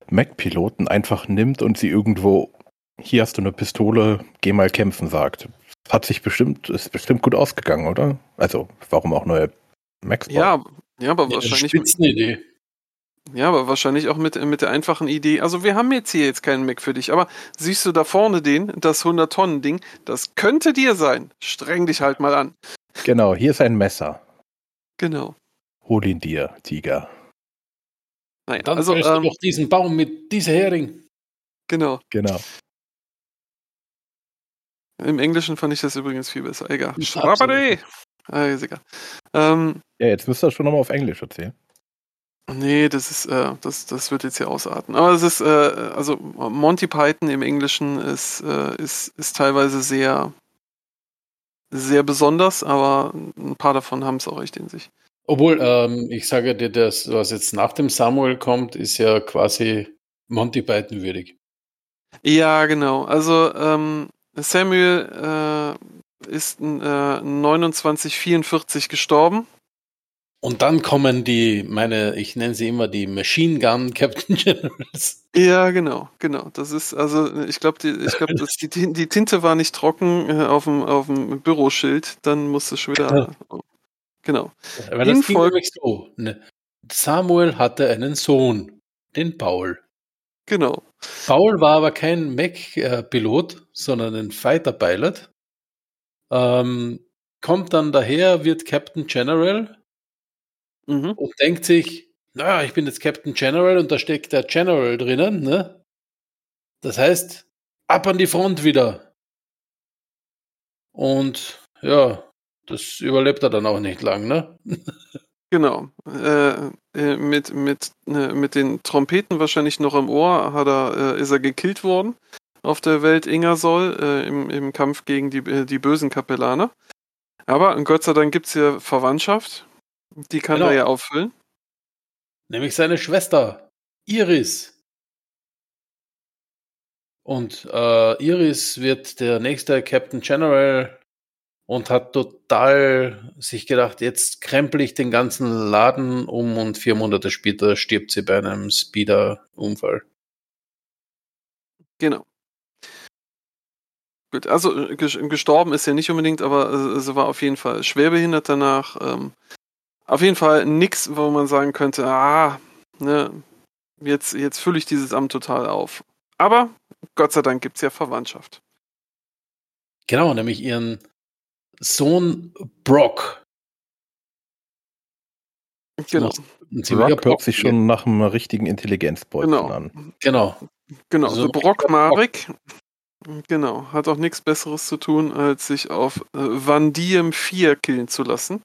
Mac-Piloten einfach nimmt und sie irgendwo, hier hast du eine Pistole, geh mal kämpfen, sagt. Hat sich bestimmt, ist bestimmt gut ausgegangen, oder? Also, warum auch neue Macs? Ja, ja, aber Ja, wahrscheinlich. Spitzenidee. Ja, aber wahrscheinlich auch mit, mit der einfachen Idee. Also wir haben jetzt hier jetzt keinen Mac für dich, aber siehst du da vorne den, das 100-Tonnen-Ding, das könnte dir sein. Streng dich halt mal an. Genau, hier ist ein Messer. Genau. Hol ihn dir, Tiger. Naja, Dann also, ähm, durch diesen Baum mit dieser Hering. genau. Genau. Im Englischen fand ich das übrigens viel besser. Egal. Schrabade! Ah, ist egal. Ähm, Ja, jetzt müsst ihr das schon nochmal auf Englisch erzählen. nee, das ist, äh, das, das wird jetzt hier ausarten. Aber es ist, äh, also Monty Python im Englischen ist, äh, ist, ist teilweise sehr, sehr besonders, aber ein paar davon haben es auch echt in sich. Obwohl, ähm, ich sage dir, das, was jetzt nach dem Samuel kommt, ist ja quasi Monty Python würdig. Ja, genau. Also ähm, Samuel äh, ist äh, 2944 gestorben. Und dann kommen die, meine, ich nenne sie immer die Machine Gun Captain Generals. Ja, genau, genau. Das ist also, ich glaube, die, ich glaube, die, die Tinte war nicht trocken äh, auf dem auf dem Büroschild. Dann musste schon wieder. Genau. In das ging Folge- nämlich so. Ne? Samuel hatte einen Sohn, den Paul. Genau. Paul war aber kein Mac-Pilot, sondern ein Fighter-Pilot. Ähm, kommt dann daher, wird Captain General Mhm. und denkt sich, naja, ich bin jetzt Captain General und da steckt der General drinnen. Ne? Das heißt, ab an die Front wieder. Und ja, das überlebt er dann auch nicht lang. Ne? Genau. Äh, äh, mit, mit, äh, mit den Trompeten wahrscheinlich noch im Ohr hat er, äh, ist er gekillt worden auf der Welt Ingersoll äh, im, im Kampf gegen die, äh, die bösen Kapellaner. Aber Gott sei Dank gibt es hier Verwandtschaft. Die kann Genau. er ja auffüllen. Nämlich seine Schwester, Iris. Und Iris wird der nächste Captain General und hat total sich gedacht, jetzt krempel ich den ganzen Laden um und vier Monate später stirbt sie bei einem Speeder-Unfall. Genau. Gut, also äh, ges- gestorben ist er nicht unbedingt, aber äh, sie war auf jeden Fall schwerbehindert danach. Ähm, auf jeden Fall nix, wo man sagen könnte, ah, ne, jetzt, jetzt fülle ich dieses Amt total auf. Aber Gott sei Dank gibt es ja Verwandtschaft. Genau, nämlich ihren Sohn Brock. Genau, Ein ziemlicher Rock hört sich schon nach einem richtigen Intelligenzbolzen genau, an. Genau. genau. So So Brock Marek, genau, hat auch nichts Besseres zu tun, als sich auf äh, Van Diem 4 killen zu lassen.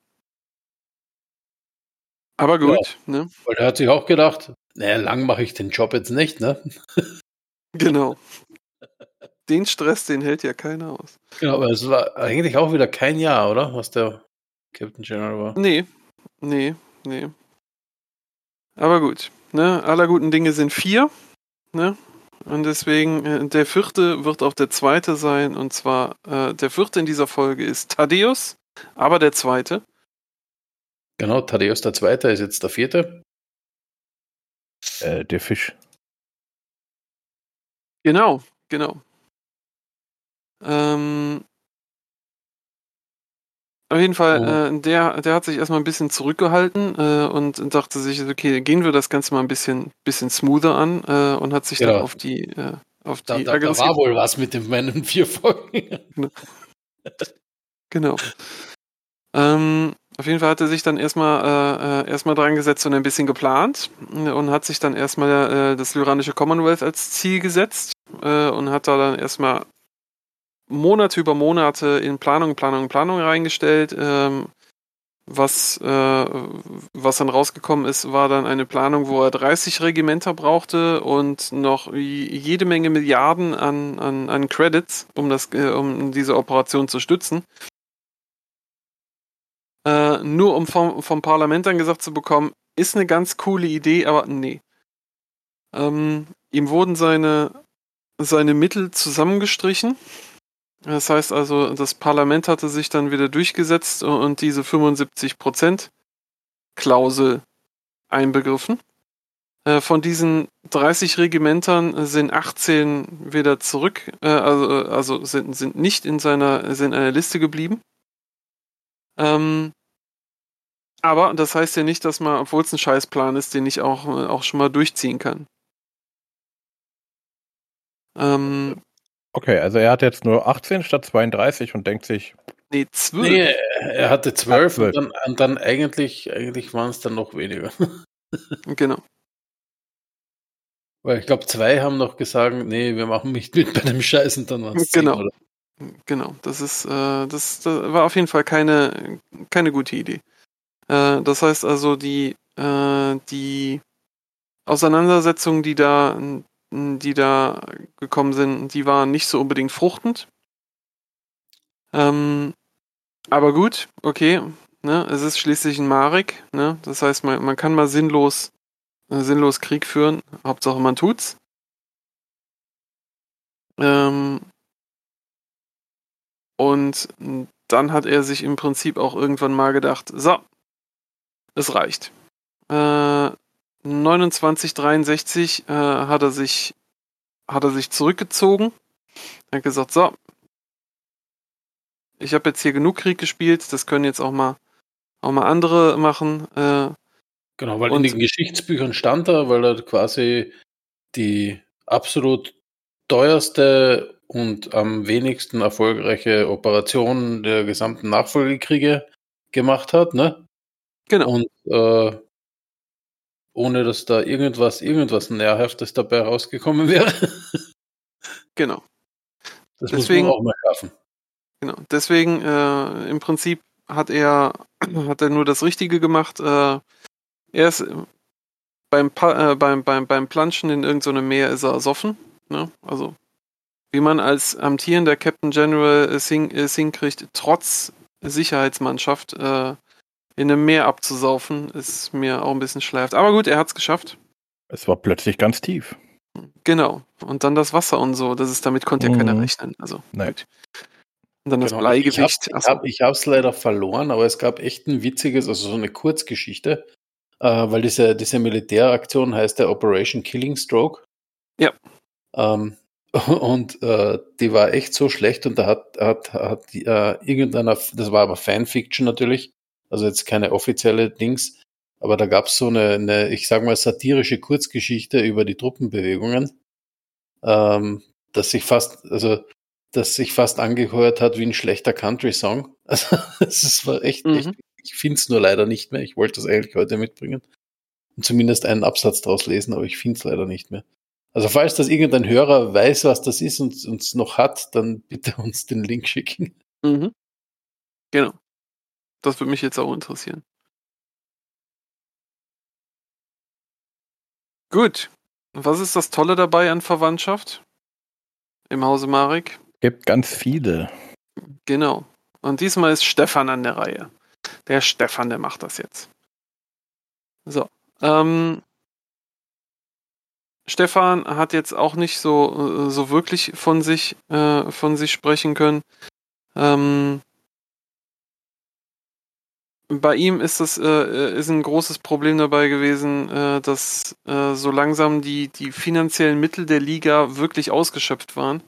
Aber gut, ne? Weil er hat sich auch gedacht, naja, lang mache ich den Job jetzt nicht, ne? Genau. Den Stress, den hält ja keiner aus. Genau, aber es war eigentlich auch wieder kein Jahr, oder? Was der Captain General war. Nee, nee, nee. Aber gut, ne? Aller guten Dinge sind vier, ne? Und deswegen, äh, der vierte wird auch der zweite sein. Und zwar, äh, der vierte in dieser Folge ist Thaddeus, aber der zweite. Genau, Thaddeus der Zweite ist jetzt der vierte. Äh, der Fisch. Genau, genau. Ähm, auf jeden Fall, Oh. äh, der, der hat sich erstmal ein bisschen zurückgehalten äh, und dachte sich, okay, gehen wir das Ganze mal ein bisschen, bisschen smoother an äh, und hat sich dann Genau. auf die, äh, auf Da, die da, da war wohl was mit den meinen vier Folgen. Genau. Ähm, auf jeden Fall hat er sich dann erstmal äh, äh, erstmal dran gesetzt und ein bisschen geplant äh, und hat sich dann erstmal äh, das lyranische Commonwealth als Ziel gesetzt äh, und hat da dann erstmal Monate über Monate in Planung, Planung, Planung reingestellt. Ähm, was, äh, was dann rausgekommen ist, war dann eine Planung, wo er 30 Regimenter brauchte und noch jede Menge Milliarden an, an, an Credits, um, das, äh, um diese Operation zu stützen. Äh, nur um vom, vom Parlament dann gesagt zu bekommen, ist eine ganz coole Idee, aber nee. Ähm, ihm wurden seine, seine Mittel zusammengestrichen. Das heißt also, das Parlament hatte sich dann wieder durchgesetzt und- diese 75% Klausel einbegriffen. Äh, Von diesen 30 Regimentern sind 18 wieder zurück, äh, also, also sind, sind nicht in seiner, sind in einer Liste geblieben. Ähm, aber das heißt ja nicht, dass man, obwohl es ein Scheißplan ist, den ich auch, äh, auch schon mal durchziehen kann. Ähm, Okay, also er hat jetzt nur 18 statt 32 und denkt sich, nee, 12. Nee, er hatte zwölf zwölf. und dann, und dann eigentlich, eigentlich waren es dann noch weniger. Genau. Weil ich glaube, zwei haben noch gesagt, nee, wir machen nicht mit bei dem Scheiß und dann waren es zehn, Genau. oder? Genau, das ist, äh, das, das war auf jeden Fall keine, keine gute Idee. Äh, das heißt also, die, äh, die Auseinandersetzungen, die da, die da gekommen sind, die waren nicht so unbedingt fruchtend. Ähm, aber gut, okay, ne, es ist schließlich ein Marek, ne, das heißt, man, man kann mal sinnlos, äh, sinnlos Krieg führen, Hauptsache man tut's. Ähm, und dann hat er sich im Prinzip auch irgendwann mal gedacht, so, es reicht. Äh, 2963 äh, hat er sich hat er sich zurückgezogen. Er hat gesagt, so, ich habe jetzt hier genug Krieg gespielt, das können jetzt auch mal auch mal andere machen. Äh, Genau, weil in den Geschichtsbüchern stand er, weil er quasi die absolut teuerste und am wenigsten erfolgreiche Operation der gesamten Nachfolgekriege gemacht hat, ne? genau. Und äh, ohne dass da irgendwas, irgendwas Nährhaftes dabei rausgekommen wäre. Genau. Das Deswegen- muss man auch mal schaffen. Genau. Deswegen, äh, im Prinzip hat er, hat er nur das Richtige gemacht. Äh, er ist äh, beim, Pa- äh, beim, beim, beim Planschen in irgendeinem Meer ist er ersoffen. Ne? Also, wie man als amtierender Captain General es, hin, es hinkriegt, trotz Sicherheitsmannschaft äh, in einem Meer abzusaufen, ist mir auch ein bisschen schleift. Aber gut, er hat es geschafft. es war plötzlich ganz tief. Genau. Und dann das Wasser und so. Das ist, damit konnte ja keiner Mhm. rechnen. Also, Nein. gut. Und dann das Genau, Bleigewicht. Ich habe hab's leider verloren, aber es gab echt ein witziges, also so eine Kurzgeschichte, äh, weil diese, diese Militäraktion heißt der Operation Killing Stroke. Ja. Ähm, und äh, die war echt so schlecht und da hat, hat, hat äh, irgendeiner, das war aber Fanfiction natürlich, also jetzt keine offizielle Dings, aber da gab es so eine, eine, ich sag mal, satirische Kurzgeschichte über die Truppenbewegungen, ähm, dass sich fast, also das sich fast angehört hat wie ein schlechter Country-Song. Also es war echt, Mhm. echt ich finde es nur leider nicht mehr. Ich wollte das eigentlich heute mitbringen und zumindest einen Absatz daraus lesen, aber ich finde es leider nicht mehr. Also falls das irgendein Hörer weiß, was das ist und uns noch hat, dann bitte uns den Link schicken. Mhm. Genau. Das würde mich jetzt auch interessieren. Gut. Was ist das Tolle dabei an Verwandtschaft? Im Hause Marek? Gibt ganz viele. Genau. Und diesmal ist Stefan an der Reihe. Der Stefan, der macht das jetzt. So. Ähm, Stefan hat jetzt auch nicht so, äh, so wirklich von sich, äh, von sich sprechen können. Ähm, bei ihm ist das äh, ist ein großes Problem dabei gewesen, äh, dass äh, so langsam die, die finanziellen Mittel der Liga wirklich ausgeschöpft waren.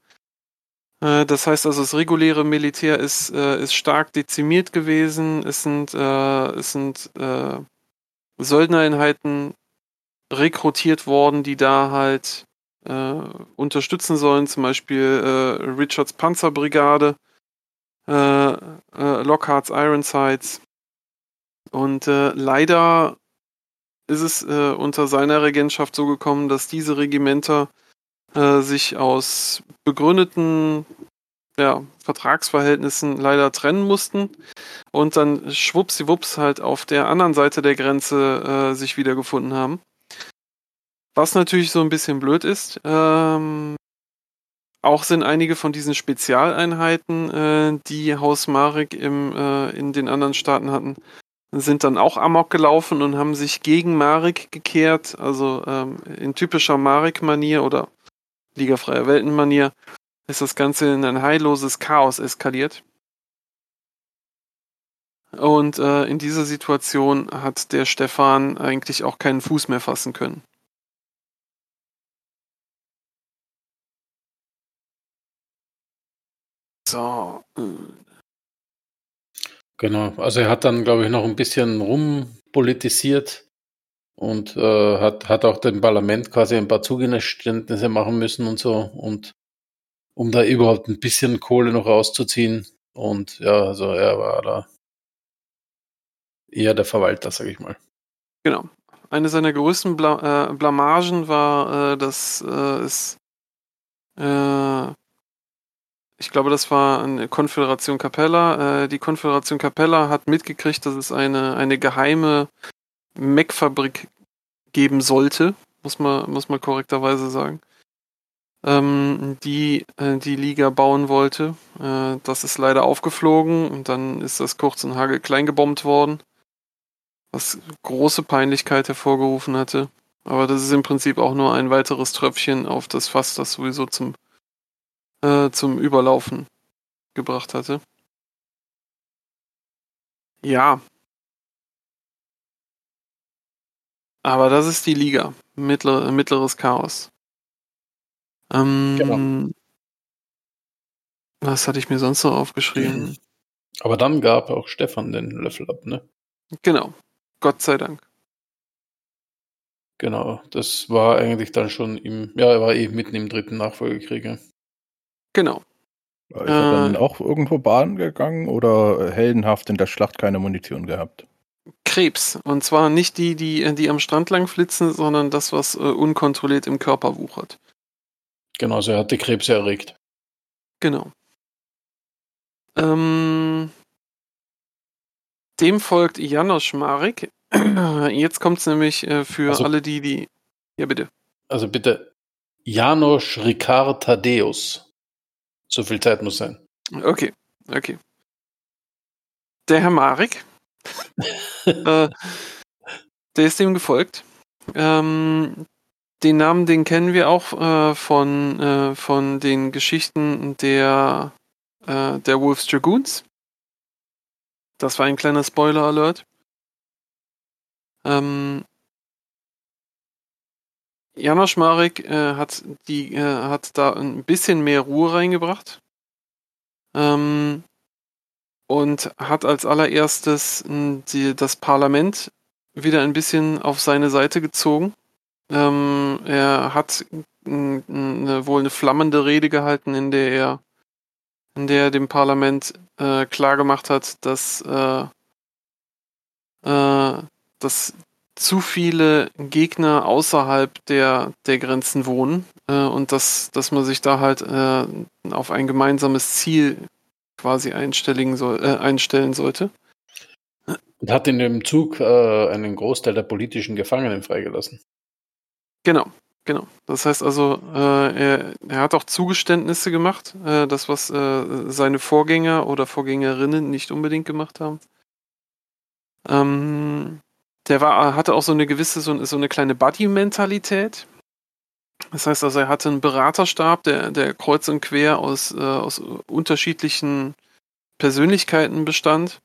Äh, das heißt also, das reguläre Militär ist, äh, ist stark dezimiert gewesen. Es sind, äh, es sind Söldnereinheiten rekrutiert worden, die da halt unterstützen sollen, zum Beispiel Richards Panzerbrigade, Lockhart's Ironsides und äh, leider ist es äh, unter seiner Regentschaft so gekommen, dass diese Regimenter äh, sich aus begründeten ja, Vertragsverhältnissen leider trennen mussten und dann schwuppsiwupps halt auf der anderen Seite der Grenze äh, sich wiedergefunden haben. Was natürlich so ein bisschen blöd ist. Ähm, auch sind einige von diesen Spezialeinheiten, äh, die Haus Marek im, äh, in den anderen Staaten hatten, sind dann auch Amok gelaufen und haben sich gegen Marek gekehrt, also ähm, in typischer Marek-Manier oder Liga Freier Welten-Manier ist das Ganze in ein heilloses Chaos eskaliert. Und äh, in dieser Situation hat der Stefan eigentlich auch keinen Fuß mehr fassen können. So, äh, Genau, also er hat dann, glaube ich, noch ein bisschen rumpolitisiert und äh, hat, hat auch dem Parlament quasi ein paar Zugeständnisse machen müssen und so und um da überhaupt ein bisschen Kohle noch rauszuziehen. Und ja, also er war da eher der Verwalter, sage ich mal. Genau. Eine seiner größten Bla äh, Blamagen war, äh, dass äh, es äh, ich glaube, das war eine Konföderation Capella. Äh, die Konföderation Capella hat mitgekriegt, dass es eine, eine geheime Mech-Fabrik geben sollte, muss man, muss man korrekterweise sagen, ähm, die äh, die Liga bauen wollte. Äh, das ist leider aufgeflogen und dann ist das kurz und hagel klein gebombt worden, was große Peinlichkeit hervorgerufen hatte. Aber das ist im Prinzip auch nur ein weiteres Tröpfchen auf das Fass, das sowieso zum äh, zum Überlaufen gebracht hatte. Ja. Aber das ist die Liga. Mittler, mittleres Chaos. Ähm, genau. Was hatte ich mir sonst noch aufgeschrieben? Aber dann gab auch Stefan den Löffel ab, ne? Genau. Gott sei Dank. Genau, das war eigentlich dann schon im, ja, er war eh mitten im dritten Nachfolgekrieg. Genau. Ist er dann äh. auch irgendwo Bahn gegangen oder heldenhaft in der Schlacht keine Munition gehabt? Krebs. Und zwar nicht die, die, die am Strand lang flitzen, sondern das, was äh, unkontrolliert im Körper wuchert. Genau, also er hatte Krebs erregt. Genau. Ähm, dem folgt Janosch Marek. Jetzt kommt es nämlich äh, für also, alle die, die. Ja, bitte. Also bitte. Janosch Ricard Thaddeus. So viel Zeit muss sein. Okay, okay. Der Herr Marek, äh, der ist dem gefolgt. Ähm, den Namen, den kennen wir auch äh, von, äh, von den Geschichten der, äh, der Wolves Dragoons. Das war ein kleiner Spoiler-Alert. Ähm, Janosch Marek äh, hat, die, äh, hat da ein bisschen mehr Ruhe reingebracht. Ähm, und hat als allererstes die, das Parlament wieder ein bisschen auf seine Seite gezogen. Ähm, er hat eine, wohl eine flammende Rede gehalten, in der er, in der er dem Parlament äh, klargemacht hat, dass, äh, äh, dass zu viele Gegner außerhalb der, der Grenzen wohnen äh, und dass, dass man sich da halt äh, auf ein gemeinsames Ziel quasi einstellen, soll, äh, einstellen sollte. Und hat in dem Zug äh, einen Großteil der politischen Gefangenen freigelassen. Genau, genau. Das heißt also, äh, er, er, hat auch Zugeständnisse gemacht, äh, das was seine Vorgänger oder Vorgängerinnen nicht unbedingt gemacht haben. Ähm, der war, hatte auch so eine gewisse, so, so eine kleine Buddy-Mentalität. Das heißt also, er hatte einen Beraterstab, der, der kreuz und quer aus, äh, aus unterschiedlichen Persönlichkeiten bestand,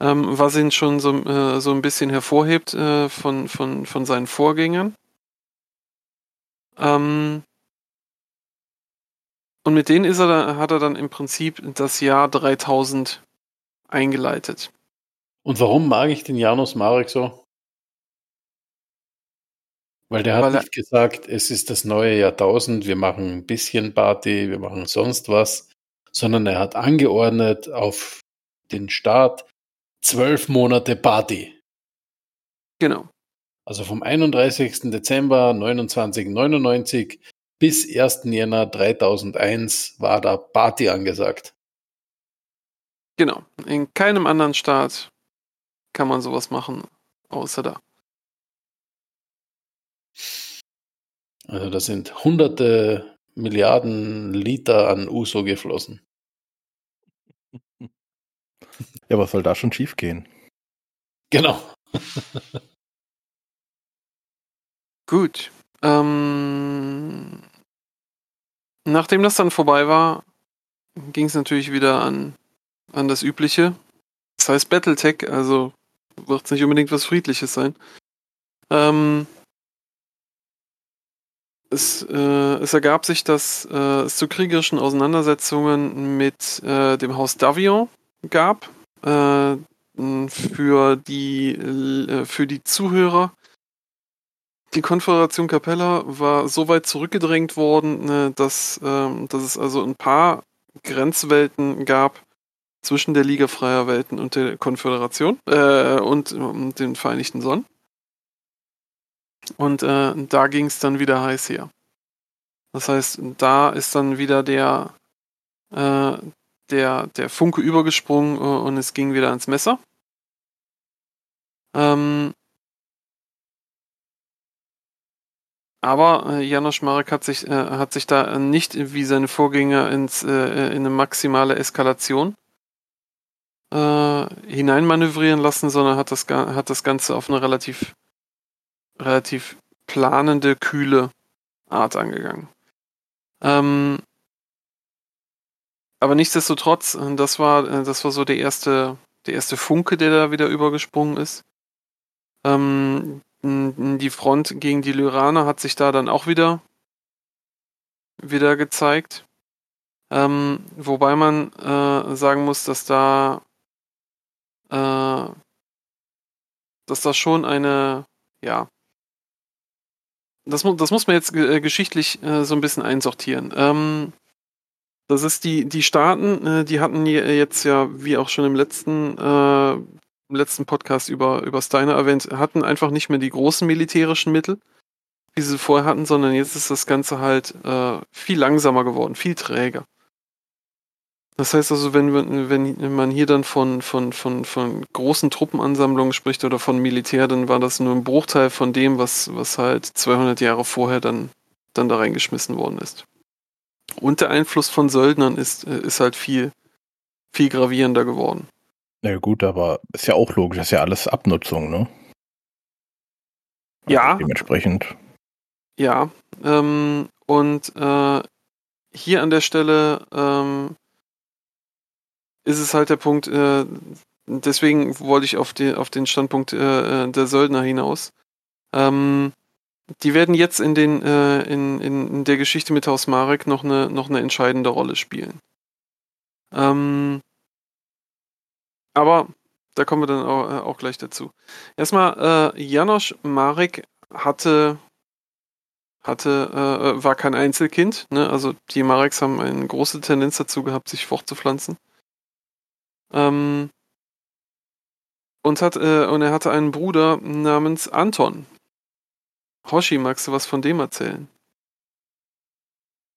ähm, was ihn schon so, äh, so ein bisschen hervorhebt äh, von, von, von seinen Vorgängern. Ähm, und mit denen ist er hat er dann im Prinzip das Jahr 3000 eingeleitet. Und warum mag ich den Janus Marek so? Weil der hat Weil nicht gesagt, es ist das neue Jahrtausend, wir machen ein bisschen Party, wir machen sonst was, sondern er hat angeordnet auf den Start zwölf Monate Party. Genau. Also vom 31. Dezember 2999 bis 1. Jänner 3001 war da Party angesagt. Genau. In keinem anderen Staat kann man sowas machen, außer da. Also da sind hunderte Milliarden Liter an Uso geflossen. Ja, was soll da schon schiefgehen? Genau. Gut. Ähm, nachdem das dann vorbei war, ging es natürlich wieder an, an das Übliche. Das heißt Battletech, also wird es nicht unbedingt was Friedliches sein. Ähm, es, äh, es ergab sich, dass äh, es zu kriegerischen Auseinandersetzungen mit äh, dem Haus Davion gab. Äh, für die, äh, für die Zuhörer. Die Konföderation Capella war so weit zurückgedrängt worden, äh, dass, ähm, dass es also ein paar Grenzwelten gab zwischen der Liga Freier Welten und der Konföderation und, ähm, den Vereinigten Sonnen. Und äh, da ging es dann wieder heiß her. Das heißt, da ist dann wieder der, äh, der, der Funke übergesprungen äh, und es ging wieder ans Messer. Ähm, aber äh, Janosch Marek hat sich, äh, hat sich da nicht wie seine Vorgänger ins, äh, in eine maximale Eskalation äh, hineinmanövrieren lassen, sondern hat das, hat das Ganze auf eine relativ, relativ planende, kühle Art angegangen. Ähm, aber nichtsdestotrotz, äh, das war, äh, das war so der erste, der erste Funke, der da wieder übergesprungen ist. Ähm, die Front gegen die Lyraner hat sich da dann auch wieder, wieder gezeigt. Ähm, wobei man äh, sagen muss, dass da, äh, dass da schon eine, ja, das, das muss man jetzt äh, geschichtlich äh, so ein bisschen einsortieren. Ähm, das ist die, die Staaten, äh, die hatten je- jetzt ja, wie auch schon im letzten, äh, im letzten Podcast über, über Steiner erwähnt, hatten einfach nicht mehr die großen militärischen Mittel, wie sie vorher hatten, sondern jetzt ist das Ganze halt äh, viel langsamer geworden, viel träger. Das heißt also, wenn, man- wenn man hier dann von, von, von, von großen Truppenansammlungen spricht oder von Militär, dann war das nur ein Bruchteil von dem, was, was halt 200 Jahre vorher dann, dann da reingeschmissen worden ist. Und der Einfluss von Söldnern ist, ist halt viel, viel gravierender geworden. Na ja, gut, aber ist ja auch logisch, das ist ja alles Abnutzung, ne? Also Ja. Dementsprechend. Ja, ähm, und äh, hier an der Stelle ähm, ist es halt der Punkt, äh, deswegen wollte ich auf, die, auf den Standpunkt äh, äh, der Söldner hinaus. Ähm, die werden jetzt in, den, äh, in, in, der Geschichte mit Haus Marek noch eine, noch eine entscheidende Rolle spielen. Ähm, aber da kommen wir dann auch, äh, auch gleich dazu. Erstmal, äh, Janosch Marek hatte hatte, äh, war kein Einzelkind, ne? Also die Mareks haben eine große Tendenz dazu gehabt, sich fortzupflanzen. Ähm, und hat, äh, und er hatte einen Bruder namens Anton. Hoshi, magst du was von dem erzählen?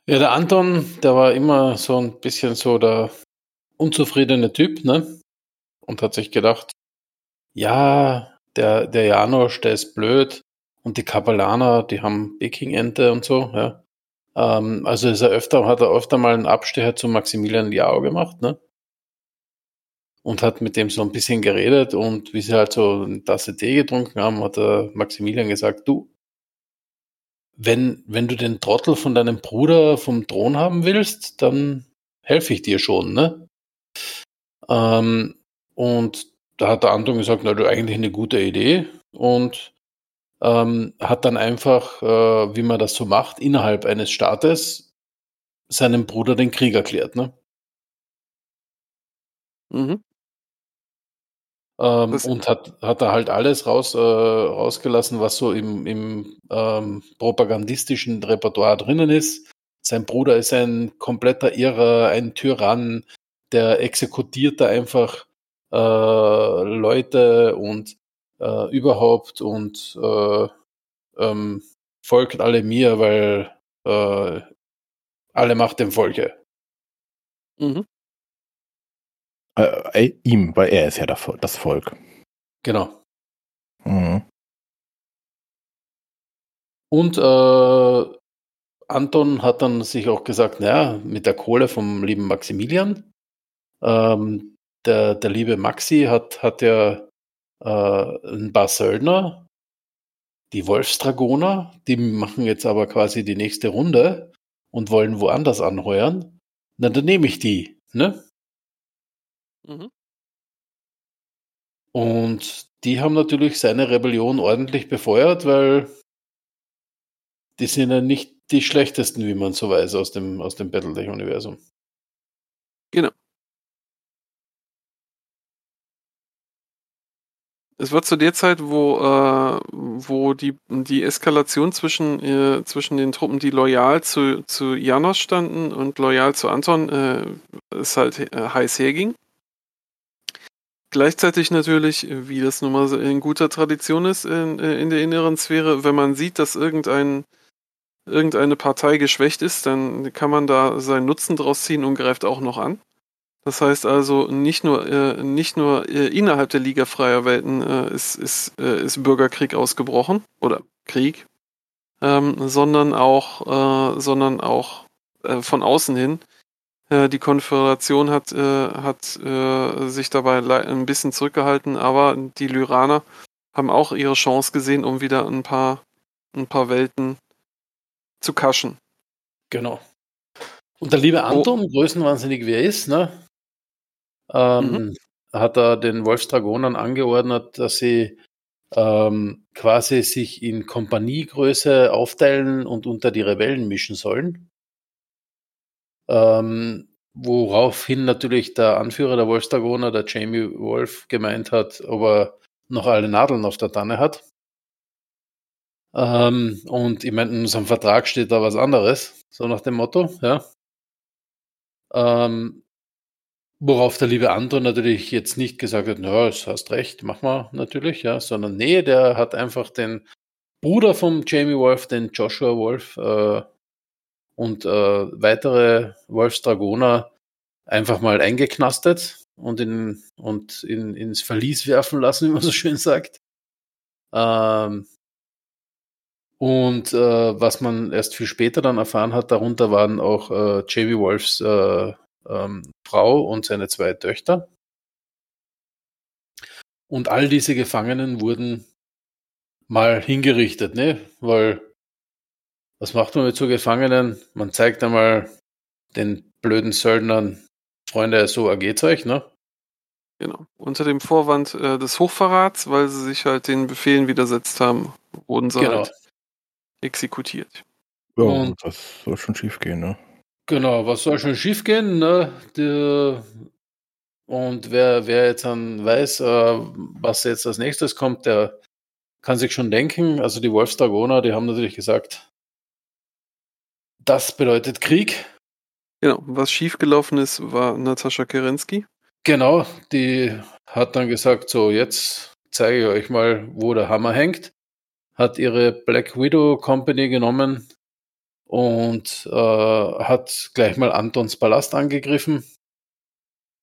Ja, der Anton, der war immer so ein bisschen so der unzufriedene Typ, ne? Und hat sich gedacht, ja, der, der Janosch, der ist blöd und die Kapellaner, die haben Peking-Ente und so, ja. Ähm, also ist er öfter, hat er öfter mal einen Abstecher zu Maximilian Liao gemacht, ne? Und hat mit dem so ein bisschen geredet und wie sie halt so eine Tasse Tee getrunken haben, hat der Maximilian gesagt, du, wenn, wenn du den Trottel von deinem Bruder vom Thron haben willst, dann helfe ich dir schon, ne? Ähm, und da hat der Anton gesagt, na, du eigentlich eine gute Idee und ähm, hat dann einfach, äh, wie man das so macht, innerhalb eines Staates seinem Bruder den Krieg erklärt, ne? Mhm. Ähm, und hat, hat da halt alles raus, äh, rausgelassen, was so im, im ähm, propagandistischen Repertoire drinnen ist. Sein Bruder ist ein kompletter Irrer, ein Tyrann, der exekutiert da einfach äh, Leute und äh, überhaupt und äh, ähm, folgt alle mir, weil äh, alle Macht dem Volke. Mhm. Äh, äh, ihm, weil er ist ja das Vol- das Volk. Genau. Mhm. Und äh, Anton hat dann sich auch gesagt, naja, mit der Kohle vom lieben Maximilian, ähm, der, der liebe Maxi hat, hat ja äh, ein paar Söldner, die Wolfsdragoner, die machen jetzt aber quasi die nächste Runde und wollen woanders anheuern. Na, dann nehme ich die, ne? Mhm. Und die haben natürlich seine Rebellion ordentlich befeuert, weil die sind ja nicht die schlechtesten, wie man so weiß, aus dem, aus dem Battletech-Universum. Es war zu der Zeit, wo, äh, wo die, die Eskalation zwischen, äh, zwischen den Truppen, die loyal zu, zu Janos standen und loyal zu Anton, äh, es halt äh, heiß herging. Gleichzeitig natürlich, äh, wie das nun mal so in guter Tradition ist in, äh, in der inneren Sphäre, wenn man sieht, dass irgendein, irgendeine Partei geschwächt ist, dann kann man da seinen Nutzen draus ziehen und greift auch noch an. Das heißt also, nicht nur, äh, nicht nur innerhalb der Liga freier Welten ist, ist, ist Bürgerkrieg ausgebrochen oder Krieg, ähm, sondern auch, sondern auch von außen hin. Äh, die Konföderation hat, äh, hat äh, sich dabei ein bisschen zurückgehalten, aber die Lyraner haben auch ihre Chance gesehen, um wieder ein paar, ein paar Welten zu kaschen. Genau. Und der liebe Anton, größenwahnsinnig wie er ist, ne, ähm, hat er den Wolfsdragonern angeordnet, dass sie ähm, quasi sich in Kompaniegröße aufteilen und unter die Rebellen mischen sollen. Ähm, woraufhin natürlich der Anführer der Wolfsdragoner, der Jamie Wolf, gemeint hat, ob er noch alle Nadeln auf der Tanne hat. Ähm, und ich meine, in unserem Vertrag steht da was anderes, so nach dem Motto, ja. Ähm, worauf der liebe Anton natürlich jetzt nicht gesagt hat, na, das hast recht, mach mal natürlich, ja, sondern nee, der hat einfach den Bruder vom Jamie Wolf, den Joshua Wolf, äh, und äh, weitere Wolfsdragoner einfach mal eingeknastet und, in, und in, ins Verlies werfen lassen, wie man so schön sagt. Ähm, und äh, was man erst viel später dann erfahren hat, darunter waren auch äh, Jamie Wolfs äh, ähm, Frau und seine zwei Töchter. Und all diese Gefangenen wurden mal hingerichtet, ne? Weil was macht man mit so Gefangenen? Man zeigt einmal den blöden Söldnern, Freunde, so ergeht's euch, ne? Genau. Unter dem Vorwand äh, des Hochverrats, weil sie sich halt den Befehlen widersetzt haben, wurden sie Genau. halt exekutiert. Ja, Und- das soll schon schief gehen, ne? Genau, was soll schon schief gehen? Ne? Die, und wer, wer jetzt dann weiß, äh, was jetzt als nächstes kommt, der kann sich schon denken. Also die Wolfsdragoner, die haben natürlich gesagt, das bedeutet Krieg. Genau. Was schiefgelaufen ist, war Natascha Kerensky. Genau, die hat dann gesagt, so jetzt zeige ich euch mal, wo der Hammer hängt. Hat ihre Black Widow Company genommen und äh, hat gleich mal Antons Palast angegriffen.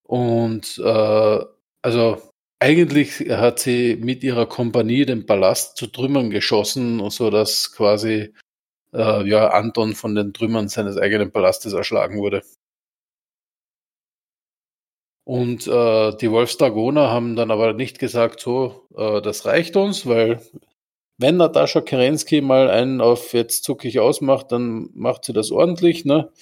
Und äh, also eigentlich hat sie mit ihrer Kompanie den Palast zu Trümmern geschossen, so dass quasi äh, ja, Anton von den Trümmern seines eigenen Palastes erschlagen wurde. Und äh, die Wolfsdragoner haben dann aber nicht gesagt, so, äh, das reicht uns, weil wenn Natascha Kerensky mal einen auf jetzt zuckig ausmacht, dann macht sie das ordentlich, ne?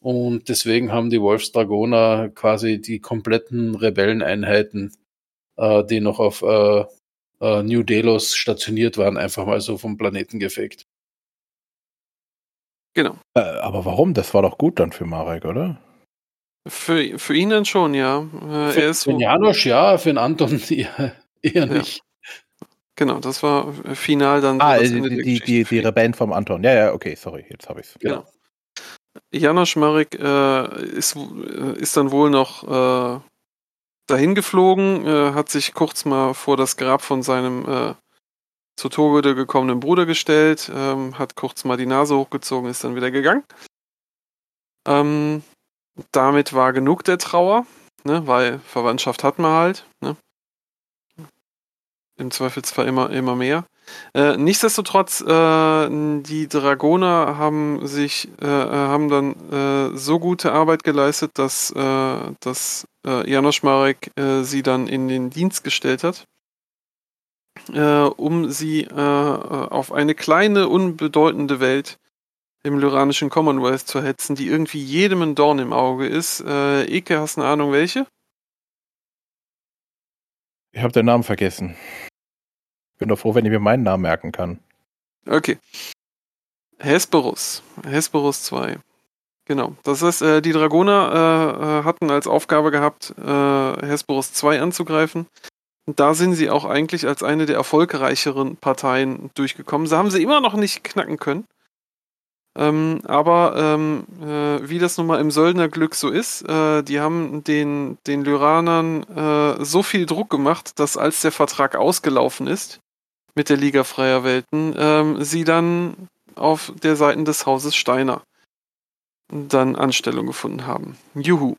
Und deswegen haben die Wolfsdragoner quasi die kompletten Rebelleneinheiten, äh, die noch auf äh, äh, New Delos stationiert waren, einfach mal so vom Planeten gefegt. Genau. Äh, aber warum? Das war doch gut dann für Marek, oder? Für, für ihn dann schon, ja. Äh, Für, er ist für Janosch ja, für den Anton eher, eher nicht. Genau, das war final dann Ah, die, die, die, die. Rebellen vom Anton. Ja, ja, okay, sorry, jetzt habe ich's. Genau. Janosch Marek äh, ist, äh, ist dann wohl noch äh, dahin geflogen, hat sich kurz mal vor das Grab von seinem zu Tode gekommenen Bruder gestellt, ähm, hat kurz mal die Nase hochgezogen, ist dann wieder gegangen. Ähm, damit war genug der Trauer, ne, weil Verwandtschaft hat man halt. Ne? Im Zweifelsfall immer, immer mehr. Äh, nichtsdestotrotz, äh, die Dragoner haben sich, äh, haben dann äh, so gute Arbeit geleistet, dass, äh, dass äh, Janosch Marek äh, sie dann in den Dienst gestellt hat, äh, um sie äh, auf eine kleine, unbedeutende Welt im lyranischen Commonwealth zu hetzen, die irgendwie jedem ein Dorn im Auge ist. Äh, Eke, hast du eine Ahnung welche? Ich habe den Namen vergessen. Bin doch froh, wenn ich mir meinen Namen merken kann. Okay. Hesperus. Hesperus 2. Genau. Das heißt, äh, die Dragoner äh, äh, hatten als Aufgabe gehabt, äh, Hesperus 2 anzugreifen. Da sind sie auch eigentlich als eine der erfolgreicheren Parteien durchgekommen. Sie haben sie immer noch nicht knacken können. Ähm, aber ähm, äh, wie das nun mal im Söldnerglück so ist, äh, die haben den, den Lyranern äh, so viel Druck gemacht, dass als der Vertrag ausgelaufen ist mit der Liga Freier Welten, ähm, sie dann auf der Seite des Hauses Steiner dann Anstellung gefunden haben. Juhu,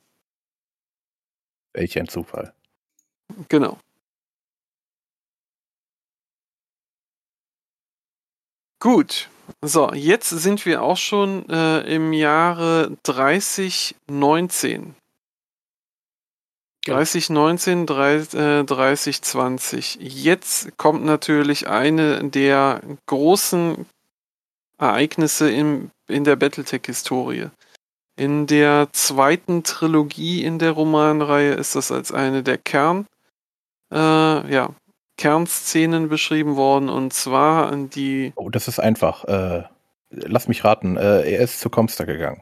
Welch ein Zufall. genau. Gut, so, jetzt sind wir auch schon äh, im Jahre 3019. 3019, 30, äh, 3020. Jetzt kommt natürlich eine der großen Ereignisse im, in der Battletech-Historie. In der zweiten Trilogie in der Romanreihe ist das als eine der Kern, äh, ja, Kernszenen beschrieben worden und zwar die Oh, das ist einfach. Äh, lass mich raten. Äh, er ist zu Comster gegangen.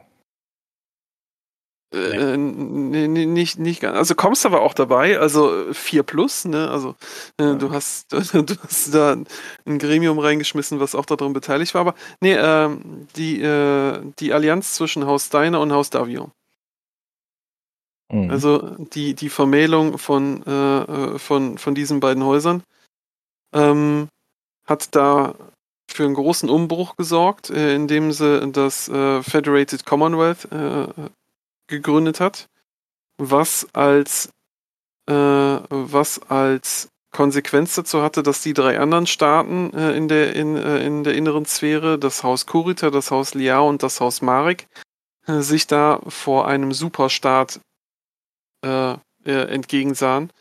Äh, nee, nee, nicht, nicht ganz. Also kommst aber auch dabei, also 4 plus, ne? Also äh, Ja. du hast du hast da ein Gremium reingeschmissen, was auch daran beteiligt war, aber nee, ähm, die, äh, die Allianz zwischen Haus Steiner und Haus Davion. Mhm. Also die, die Vermählung von, äh, äh, von, von diesen beiden Häusern ähm, hat da für einen großen Umbruch gesorgt, äh, indem sie das äh, Federated Commonwealth äh, gegründet hat, was als, äh, was als Konsequenz dazu hatte, dass die drei anderen Staaten äh, in, der, in, äh, in der inneren Sphäre, das Haus Kurita, das Haus Liao und das Haus Marek, äh, sich da vor einem Superstaat äh, äh, entgegensahen,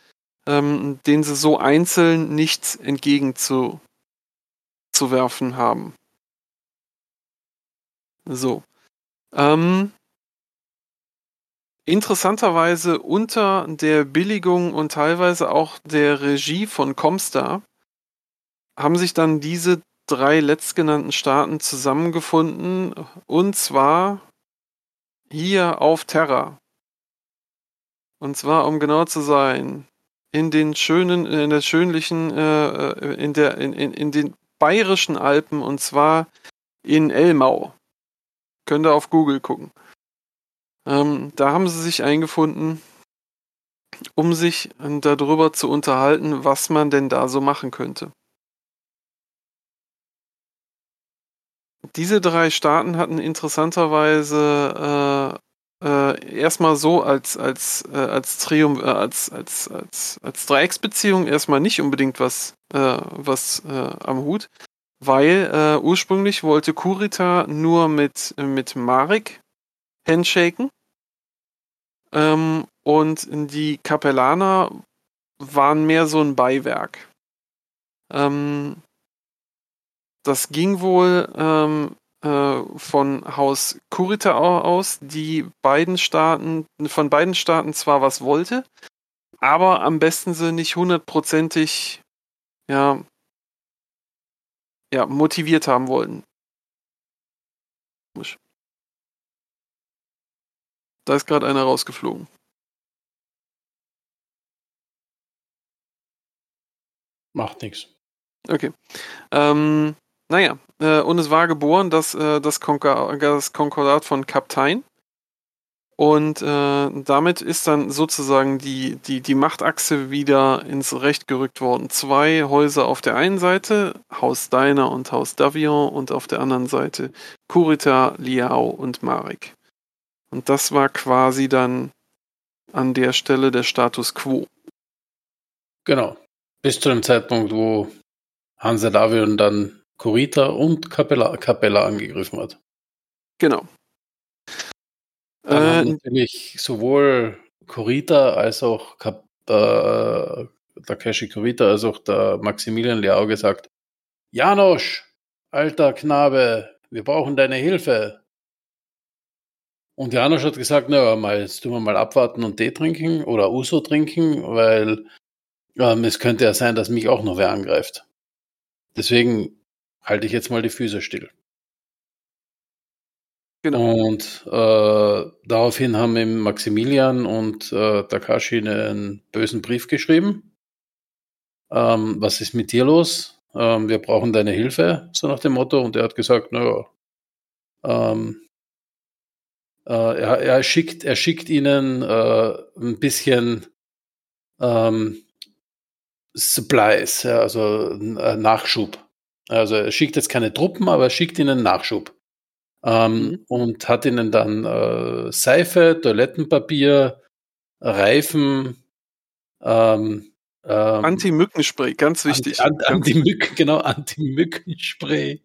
ähm, den sie so einzeln nicht entgegenzuwerfen haben. So. Ähm, interessanterweise unter der Billigung und teilweise auch der Regie von Comstar haben sich dann diese drei letztgenannten Staaten zusammengefunden und zwar hier auf Terra. Und zwar, um genau zu sein, in den schönen, in der schönlichen, äh, äh, in der, in, in, in den bayerischen Alpen und zwar in Elmau. Könnt ihr auf Google gucken. Ähm, da haben sie sich eingefunden, um sich äh, darüber zu unterhalten, was man denn da so machen könnte. Diese drei Staaten hatten interessanterweise äh, erstmal so als als äh, als Trium äh, als als als als Dreiecksbeziehung erstmal nicht unbedingt was äh, was äh, am Hut, weil äh, ursprünglich wollte Kurita nur mit mit Marek handshaken ähm, und die Kapellaner waren mehr so ein Beiwerk. Ähm, das ging wohl ähm, äh, von Haus Kurita aus, die beiden Staaten, von beiden Staaten zwar was wollte, aber am besten sie nicht hundertprozentig ja, ja, motiviert haben wollten. Da ist gerade einer rausgeflogen. Macht nichts. Okay. Ähm, naja, äh, und es war geboren das, äh, das, Konkor das Konkordat von Kaptein. Und äh, damit ist dann sozusagen die, die, die Machtachse wieder ins Recht gerückt worden. Zwei Häuser auf der einen Seite, Haus Deiner und Haus Davion, und auf der anderen Seite Kurita, Liao und Marek. Und das war quasi dann an der Stelle der Status quo. Genau. Bis zu dem Zeitpunkt, wo Hansa Davion dann Kurita und Capella, Capella angegriffen hat. Genau. Dann äh, haben natürlich sowohl Kurita als auch Kap, äh, Takeshi Kurita als auch der Maximilian Liao gesagt, Janosch, alter Knabe, wir brauchen deine Hilfe. Und Janosch hat gesagt, naja, mal, jetzt tun wir mal abwarten und Tee trinken oder Uso trinken, weil ähm, es könnte ja sein, dass mich auch noch wer angreift. Deswegen halte ich jetzt mal die Füße still. Genau. Und äh, daraufhin haben ihm Maximilian und äh, Takashi einen bösen Brief geschrieben. Ähm, was ist mit dir los? Ähm, wir brauchen deine Hilfe, so nach dem Motto. Und er hat gesagt, naja, ähm, äh, er, er, schickt, er schickt ihnen äh, ein bisschen ähm, Supplies, ja, also äh, Nachschub. Also er schickt jetzt keine Truppen, aber er schickt ihnen Nachschub. Ähm, mhm. Und hat ihnen dann äh, Seife, Toilettenpapier, Reifen, ähm, ähm, Anti-Mückenspray, ganz wichtig. Anti-Mücken, genau, Anti-Mückenspray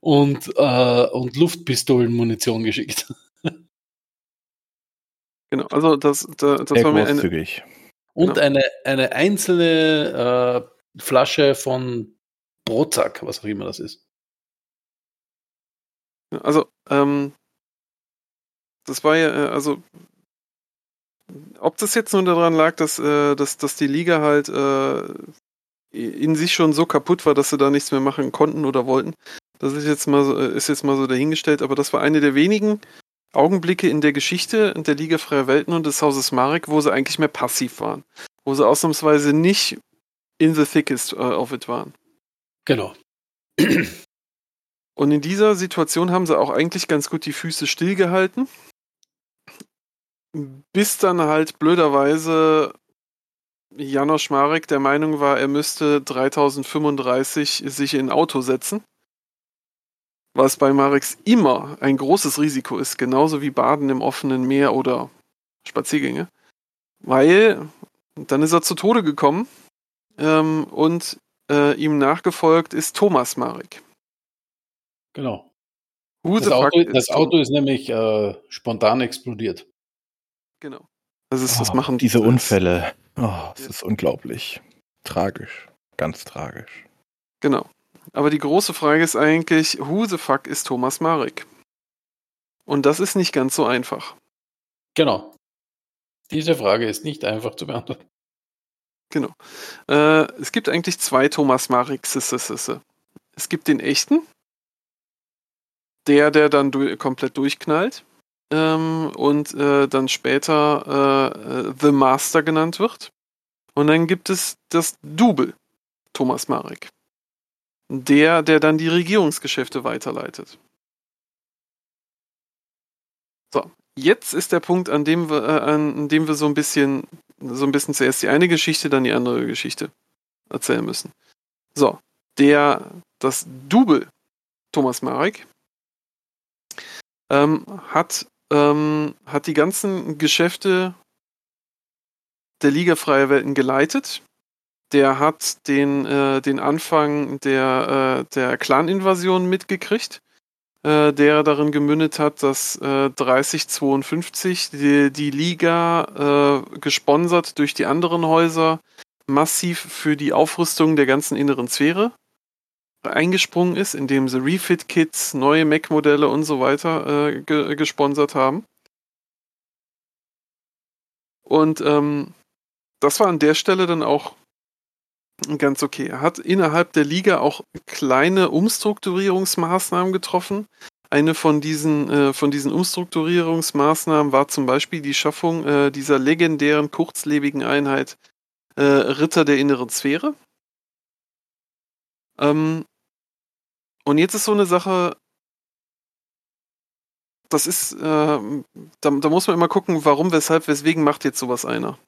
und, äh, und Luftpistolenmunition geschickt. Genau, also das, das, das war mir eine, Und genau. eine, eine einzelne äh, Flasche von Brotsack, was auch immer das ist. Also, ähm, das war ja, äh, also, ob das jetzt nur daran lag, dass, äh, dass, dass die Liga halt äh, in sich schon so kaputt war, dass sie da nichts mehr machen konnten oder wollten, das ist jetzt mal so, äh, ist jetzt mal so dahingestellt, aber das war eine der wenigen Augenblicke in der Geschichte der Liga Freier Welten und des Hauses Marek, wo sie eigentlich mehr passiv waren. Wo sie ausnahmsweise nicht in the thickest uh, of it waren. Genau. Und in dieser Situation haben sie auch eigentlich ganz gut die Füße stillgehalten. Bis dann halt blöderweise Janosch Marek der Meinung war, er müsste 3035 sich in ein Auto setzen. Was bei Mareks immer ein großes Risiko ist, genauso wie Baden im offenen Meer oder Spaziergänge. Weil dann ist er zu Tode gekommen ähm, und äh, ihm nachgefolgt ist Thomas Marek. Genau. Das Auto, das Auto, ist nämlich äh, spontan explodiert. Genau. Das ist, das oh, machen diese Unfälle. Oh, es ja. ist unglaublich. Tragisch. Ganz tragisch. Genau. Aber die große Frage ist eigentlich, who the fuck ist Thomas Marek? Und das ist nicht ganz so einfach. Genau. Diese Frage ist nicht einfach zu beantworten. Genau. Äh, es gibt eigentlich zwei Thomas Mareks. Es gibt den echten, der, der dann du komplett durchknallt ähm, und äh, dann später äh, The Master genannt wird. Und dann gibt es das Double, Thomas Marek. Der, der dann die Regierungsgeschäfte weiterleitet. So, jetzt ist der Punkt, an dem wir, äh, an dem wir so ein bisschen, so ein bisschen zuerst die eine Geschichte, dann die andere Geschichte erzählen müssen. So, der, das Double Thomas Marek ähm, hat, ähm, hat die ganzen Geschäfte der Liga Freie Welten geleitet. Der hat den, äh, den Anfang der, äh, der Clan-Invasion mitgekriegt, äh, der darin gemündet hat, dass äh, 3052 die, die Liga äh, gesponsert durch die anderen Häuser massiv für die Aufrüstung der ganzen inneren Sphäre eingesprungen ist, indem sie Refit-Kits, neue Mac-Modelle und so weiter äh, ge gesponsert haben. Und ähm, das war an der Stelle dann auch ganz okay. Er hat innerhalb der Liga auch kleine Umstrukturierungsmaßnahmen getroffen. Eine von diesen, äh, von diesen Umstrukturierungsmaßnahmen war zum Beispiel die Schaffung äh, dieser legendären kurzlebigen Einheit äh, Ritter der inneren Sphäre. Ähm, und jetzt ist so eine Sache, das ist, äh, da, da, muss man immer gucken, warum, weshalb, weswegen macht jetzt sowas einer.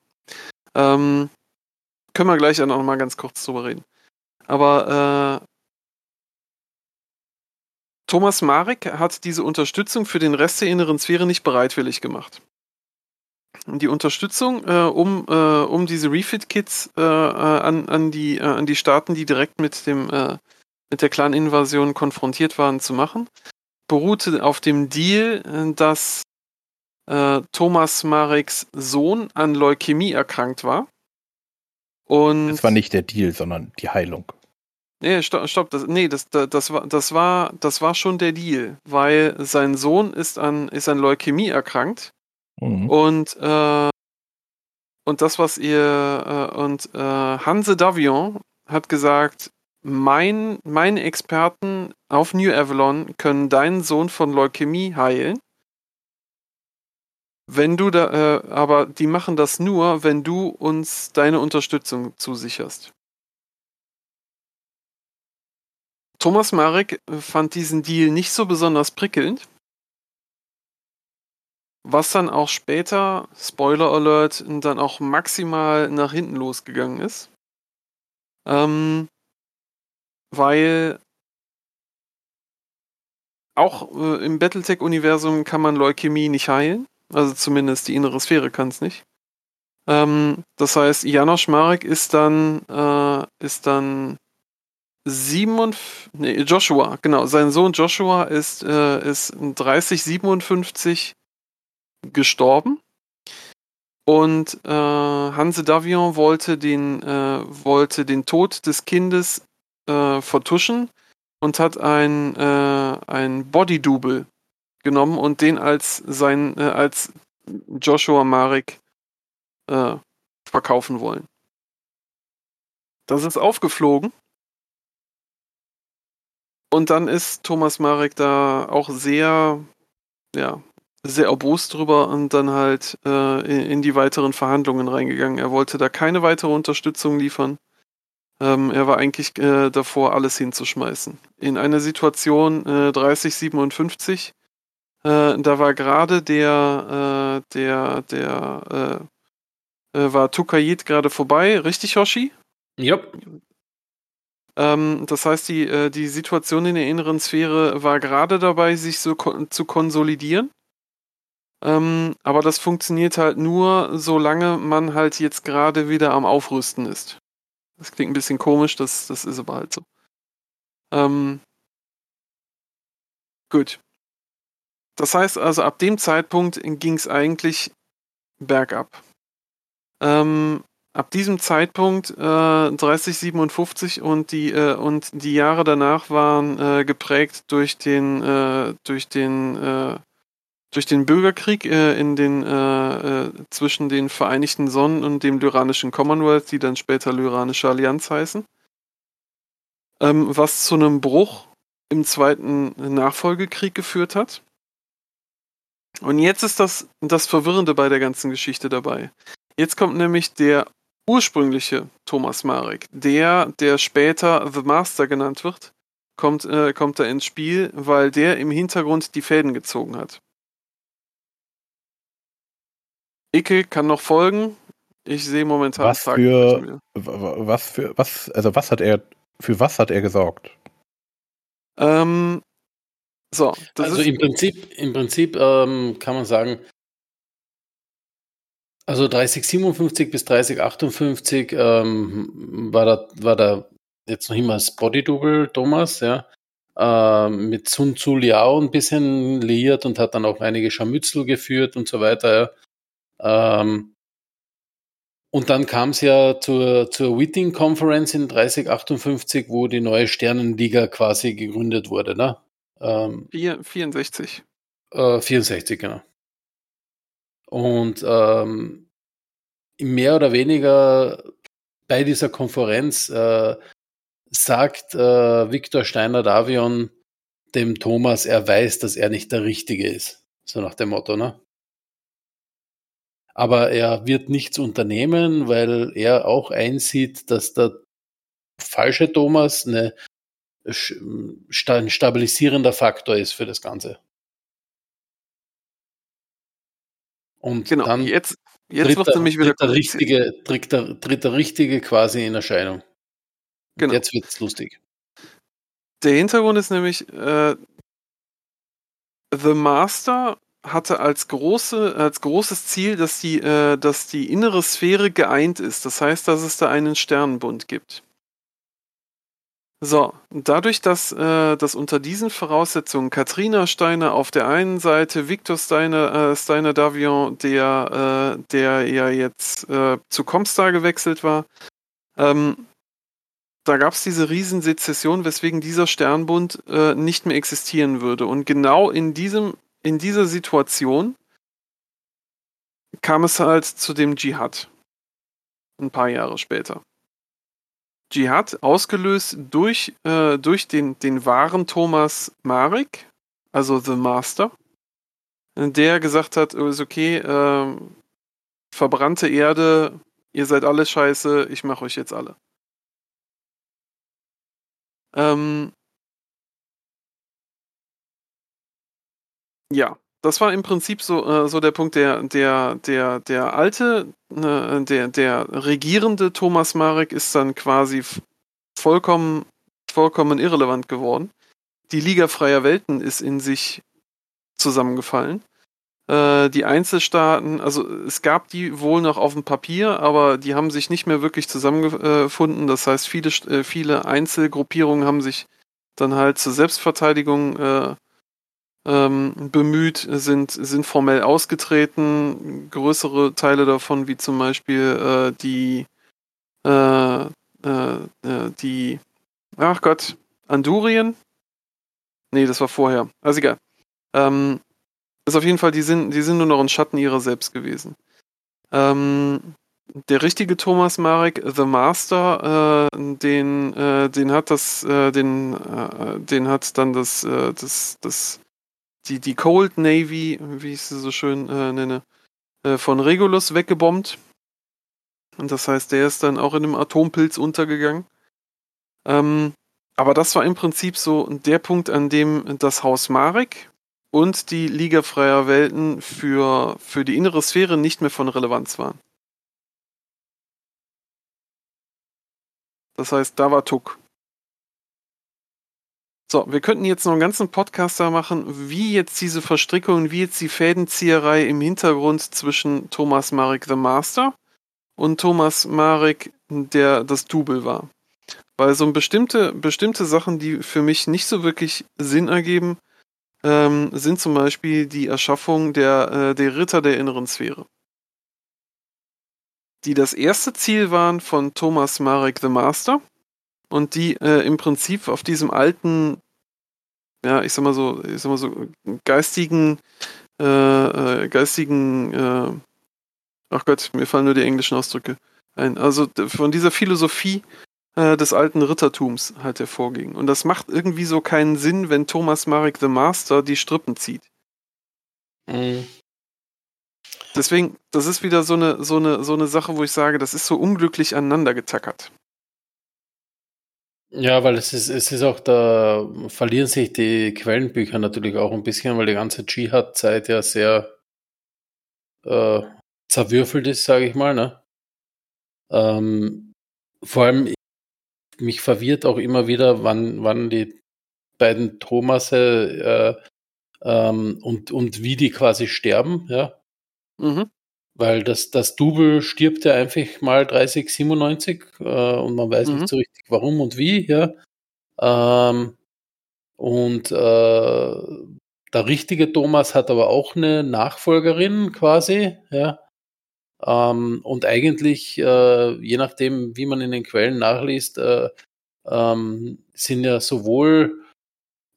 Ähm, können wir gleich auch noch mal ganz kurz drüber reden. Aber äh, Thomas Marek hat diese Unterstützung für den Rest der inneren Sphäre nicht bereitwillig gemacht. Die Unterstützung, äh, um, äh, um diese Refit-Kits äh, äh an, an, die, äh, an die Staaten, die direkt mit, dem, äh, mit der Clan-Invasion konfrontiert waren, zu machen, beruhte auf dem Deal, dass Thomas Mareks Sohn an Leukämie erkrankt war. Und das war nicht der Deal, sondern die Heilung. Nee, stopp, stopp das, nee, das, das, das, war, das, war, das war schon der Deal, weil sein Sohn ist an, ist an Leukämie erkrankt mhm. und, äh, und das, was ihr, äh, und äh, Hanse Davion hat gesagt, mein, meine Experten auf New Avalon können deinen Sohn von Leukämie heilen. Wenn du da, äh, aber die machen das nur, wenn du uns deine Unterstützung zusicherst. Thomas Marek fand diesen Deal nicht so besonders prickelnd. Was dann auch später, Spoiler Alert, dann auch maximal nach hinten losgegangen ist. Ähm, weil auch äh, im Battletech-Universum kann man Leukämie nicht heilen. Also zumindest die innere Sphäre kann es nicht. Ähm, das heißt, Janosch Marek ist dann, äh, ist dann 57, nee, Joshua, genau, sein Sohn Joshua ist, äh, ist 3057 gestorben. Und äh, Hanse Davion wollte den, äh, wollte den Tod des Kindes äh, vertuschen und hat ein, äh, ein Body-Double genommen und den als sein, äh, als Joshua Marek äh, verkaufen wollen. Das ist aufgeflogen und dann ist Thomas Marek da auch sehr, ja, sehr erbost drüber und dann halt äh, in, in, die weiteren Verhandlungen reingegangen. Er wollte da keine weitere Unterstützung liefern. Ähm, er war eigentlich äh, davor, alles hinzuschmeißen. In einer Situation äh, 3057, äh, da war gerade der, äh, der, der, äh, äh, war Tukayit gerade vorbei, richtig, Hoshi? Ja. Ähm, das heißt, die, äh, die Situation in der inneren Sphäre war gerade dabei, sich so ko zu konsolidieren. Ähm, aber das funktioniert halt nur, solange man halt jetzt gerade wieder am Aufrüsten ist. Das klingt ein bisschen komisch, das, das ist aber halt so. Ähm, gut. Das heißt also, ab dem Zeitpunkt ging es eigentlich bergab. Ähm, ab diesem Zeitpunkt äh, 3057 und die äh, und die Jahre danach waren äh, geprägt durch den äh, durch den äh, durch den Bürgerkrieg äh, in den zwischen den Vereinigten Sonnen und dem Lyranischen Commonwealth, die dann später Lyranische Allianz heißen, ähm, was zu einem Bruch im zweiten Nachfolgekrieg geführt hat. Und jetzt ist das das Verwirrende bei der ganzen Geschichte dabei. Jetzt kommt nämlich der ursprüngliche Thomas Marek, der, der später The Master genannt wird, kommt, äh, kommt da ins Spiel, weil der im Hintergrund die Fäden gezogen hat. Icke kann noch folgen. Ich sehe momentan was für was für was also was hat er für was hat er gesorgt? Ähm, so, also im Prinzip im Prinzip ähm, kann man sagen, also 3057 bis 3058 ähm, war, da, war da jetzt noch immer das Body-Double Thomas, ja, äh, mit Sun Tzu Liao ein bisschen liiert und hat dann auch einige Scharmützel geführt und so weiter. Ja. Ähm, und dann kam es ja zur, zur Whitting Conference in 3058, wo die neue Sternenliga quasi gegründet wurde, ne? Ähm, 64. Äh, 64, genau. Und ähm, mehr oder weniger bei dieser Konferenz äh, sagt äh, Viktor Steiner Davion dem Thomas, er weiß, dass er nicht der Richtige ist. So nach dem Motto, ne? Aber er wird nichts unternehmen, weil er auch einsieht, dass der falsche Thomas eine, ein stabilisierender Faktor ist für das Ganze. Und genau, dann jetzt, jetzt wird nämlich wieder tritt der, richtige, tritt, der, tritt der Richtige quasi in Erscheinung. Genau. Jetzt wird es lustig. Der Hintergrund ist nämlich, äh, The Master hatte als, große, als großes Ziel, dass die, äh, dass die innere Sphäre geeint ist. Das heißt, dass es da einen Sternenbund gibt. So, dadurch, dass, äh, dass unter diesen Voraussetzungen Katrina Steiner auf der einen Seite, Victor Steiner, äh, Steiner Davion, der, äh, der ja jetzt äh, zu Comstar gewechselt war, ähm, da gab es diese Riesensezession, weswegen dieser Sternbund äh, nicht mehr existieren würde. Und genau in diesem in dieser Situation kam es halt zu dem Dschihad. Ein paar Jahre später. Dschihad ausgelöst durch, äh, durch den, den wahren Thomas Marek, also The Master, der gesagt hat, ist okay, äh, verbrannte Erde, ihr seid alle scheiße, ich mache euch jetzt alle. Ähm, Ja, das war im Prinzip so, äh, so der Punkt, der, der, der, der alte, äh, der, der regierende Thomas Marek ist dann quasi vollkommen, vollkommen irrelevant geworden. Die Liga freier Welten ist in sich zusammengefallen. Äh, die Einzelstaaten, also es gab die wohl noch auf dem Papier, aber die haben sich nicht mehr wirklich zusammengefunden. Das heißt, viele, äh, viele Einzelgruppierungen haben sich dann halt zur Selbstverteidigung äh, ähm, bemüht, sind, sind formell ausgetreten. Größere Teile davon, wie zum Beispiel äh, die, äh, äh, äh, die, ach Gott, Andurien? Nee, das war vorher. Also egal. Ähm, ist auf jeden Fall, die sind, die sind nur noch ein Schatten ihrer selbst gewesen. Ähm, der richtige Thomas Marek, The Master, äh, den, äh, den hat das, äh, den, äh, den hat dann das, äh, das, das die, die Cold Navy, wie ich sie so schön äh, nenne, äh, von Regulus weggebombt. Und das heißt, der ist dann auch in einem Atompilz untergegangen. Ähm, aber das war im Prinzip so der Punkt, an dem das Haus Marek und die Liga freier Welten für, für die innere Sphäre nicht mehr von Relevanz waren. Das heißt, da war Tuck. So, wir könnten jetzt noch einen ganzen Podcast da machen, wie jetzt diese Verstrickung, wie jetzt die Fädenzieherei im Hintergrund zwischen Thomas Marek the Master und Thomas Marek, der das Double war. Weil so bestimmte, bestimmte Sachen, die für mich nicht so wirklich Sinn ergeben, ähm, sind zum Beispiel die Erschaffung der, äh, der Ritter der inneren Sphäre. Die das erste Ziel waren von Thomas Marek the Master und die äh, im Prinzip auf diesem alten, ja, ich sag mal so, ich sag mal so, geistigen, äh, äh, geistigen, äh, ach Gott, mir fallen nur die englischen Ausdrücke ein. Also von dieser Philosophie äh, des alten Rittertums halt hervorging. Und das macht irgendwie so keinen Sinn, wenn Thomas Marek the Master die Strippen zieht. Mhm. Deswegen, das ist wieder so eine, so eine, so eine Sache, wo ich sage, das ist so unglücklich aneinander getackert. Ja, weil es ist, es ist auch, da verlieren sich die Quellenbücher natürlich auch ein bisschen, weil die ganze Dschihad-Zeit ja sehr äh, zerwürfelt ist, sage ich mal. Ne? Ähm, vor allem, mich verwirrt auch immer wieder, wann, wann die beiden Thomasse äh, ähm, und, und wie die quasi sterben, ja. Mhm. Weil das, das Double stirbt ja einfach mal 3097 äh, und man weiß mhm. nicht so richtig warum und wie, ja. Ähm, und äh, der richtige Thomas hat aber auch eine Nachfolgerin quasi, ja. Ähm, und eigentlich, äh, je nachdem, wie man in den Quellen nachliest, äh, ähm, sind ja sowohl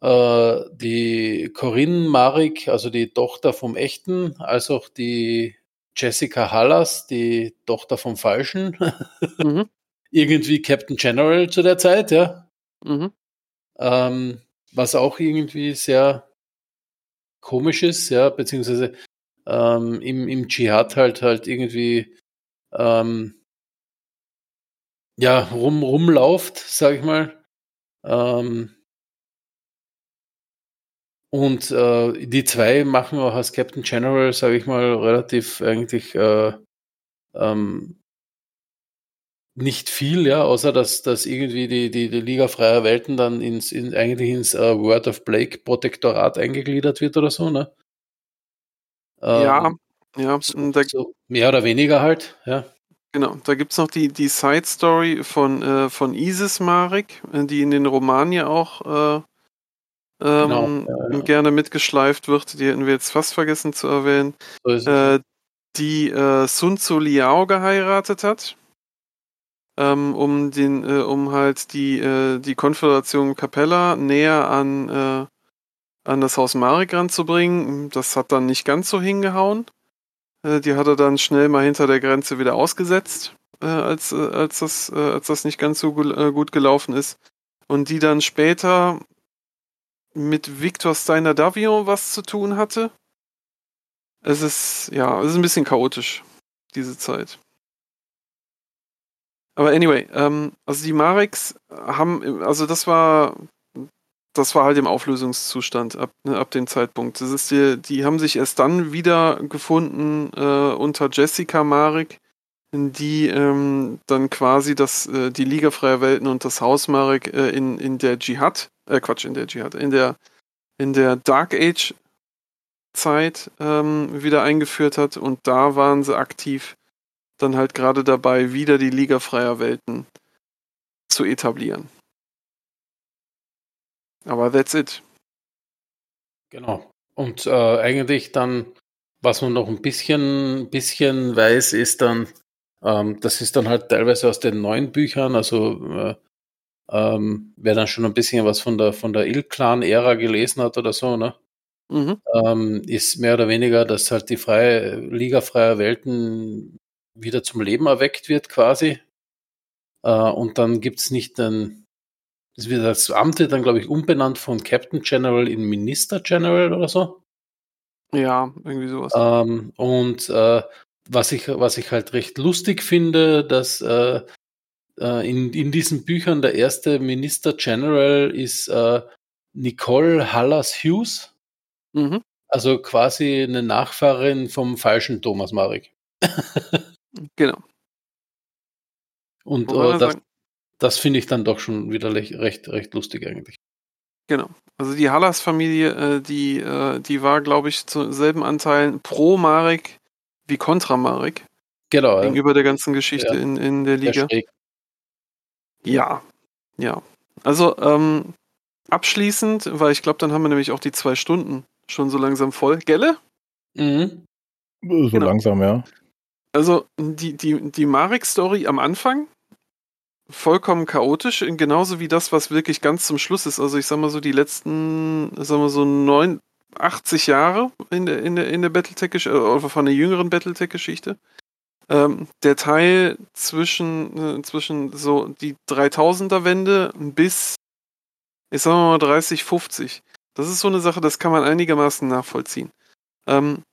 äh, die Corinne Marik, also die Tochter vom Echten, als auch die Jessica Hallas, die Tochter vom Falschen. Mhm. irgendwie Captain General zu der Zeit, ja. Mhm. Ähm, was auch irgendwie sehr komisch ist, ja, beziehungsweise ähm, im, im Dschihad halt halt irgendwie ähm, ja, rum, rumlauft, sag ich mal. Ähm, und äh, die zwei machen auch als Captain General, sage ich mal, relativ eigentlich äh, ähm, nicht viel, ja, außer dass, dass irgendwie die, die, die Liga freier Welten dann ins, in, eigentlich ins uh, Word of Blake Protektorat eingegliedert wird oder so, ne? Ja, Ähm, ja. so, Da, so mehr oder weniger halt, ja. genau. Da gibt es noch die, die Side-Story von, äh, von Isis Marek, äh, die in den Romanen ja auch äh, ähm, Genau, ja, ja. gerne mitgeschleift wird. Die hätten wir jetzt fast vergessen zu erwähnen. So. Äh, die äh, Sun Tzu Liao geheiratet hat. Ähm, um den, äh, um halt die, äh, die Konföderation Capella näher an, äh, an das Haus Marek ranzubringen. Das hat dann nicht ganz so hingehauen. Äh, die hat er dann schnell mal hinter der Grenze wieder ausgesetzt, als, als, das, als das nicht ganz so gut gelaufen ist. Und die dann später mit Victor Steiner Davion was zu tun hatte. Es ist, ja, es ist ein bisschen chaotisch, diese Zeit. Aber anyway, ähm, also die Mareks haben, also das war, das war halt im Auflösungszustand ab, ne, ab dem Zeitpunkt. Das ist die, die haben sich erst dann wieder gefunden äh, unter Jessica Marek, die ähm, dann quasi das, äh, die Liga freier Welten und das Haus Marek äh, in, in der Dschihad, äh Quatsch, in der Dschihad, in der, in der Dark Age Zeit ähm, wieder eingeführt hat und da waren sie aktiv dann halt gerade dabei, wieder die Liga freier Welten zu etablieren. Aber that's it. Genau. Und äh, eigentlich dann, was man noch ein bisschen, bisschen weiß, ist dann, ähm, das ist dann halt teilweise aus den neuen Büchern, also äh, ähm, wer dann schon ein bisschen was von der von der Il-Clan-Ära gelesen hat oder so, ne? Mhm. ähm, ist mehr oder weniger, dass halt die freie Liga freier Welten wieder zum Leben erweckt wird quasi. Äh, und dann gibt's nicht ein, das wird das Amt wird dann, glaube ich, umbenannt von Captain General in Minister General oder so. Ja, irgendwie sowas. Ähm, und äh, was, ich, was ich halt recht lustig finde, dass äh, äh, in, in diesen Büchern der erste Minister General ist äh, Nicole Hallas Hughes. Mhm. Also quasi eine Nachfahrin vom falschen Thomas Marek. Genau. Und äh, das, das finde ich dann doch schon wieder recht, recht lustig eigentlich. genau. Also die Hallas-Familie, äh, die, äh, die war, glaube ich, zu selben Anteilen pro Marek wie kontra Marek Genau, ja. gegenüber der ganzen Geschichte Ja. in, in der Liga. Ja, ja. Also ähm, abschließend, weil ich glaube, dann haben wir nämlich auch die zwei Stunden schon so langsam voll. Gelle? Mhm. So Genau. langsam, ja. Also die, die, die Marek-Story am Anfang vollkommen chaotisch, genauso wie das, was wirklich ganz zum Schluss ist. Also ich sag mal so die letzten, sagen wir so neun, 80 Jahre in der, in der, in der Battletech, oder von der jüngeren Battletech-Geschichte. Ähm, der Teil zwischen, äh, zwischen so die 3000er-Wende bis, ich sag mal 30, 50. Das ist so eine Sache, das kann man einigermaßen nachvollziehen. Ähm,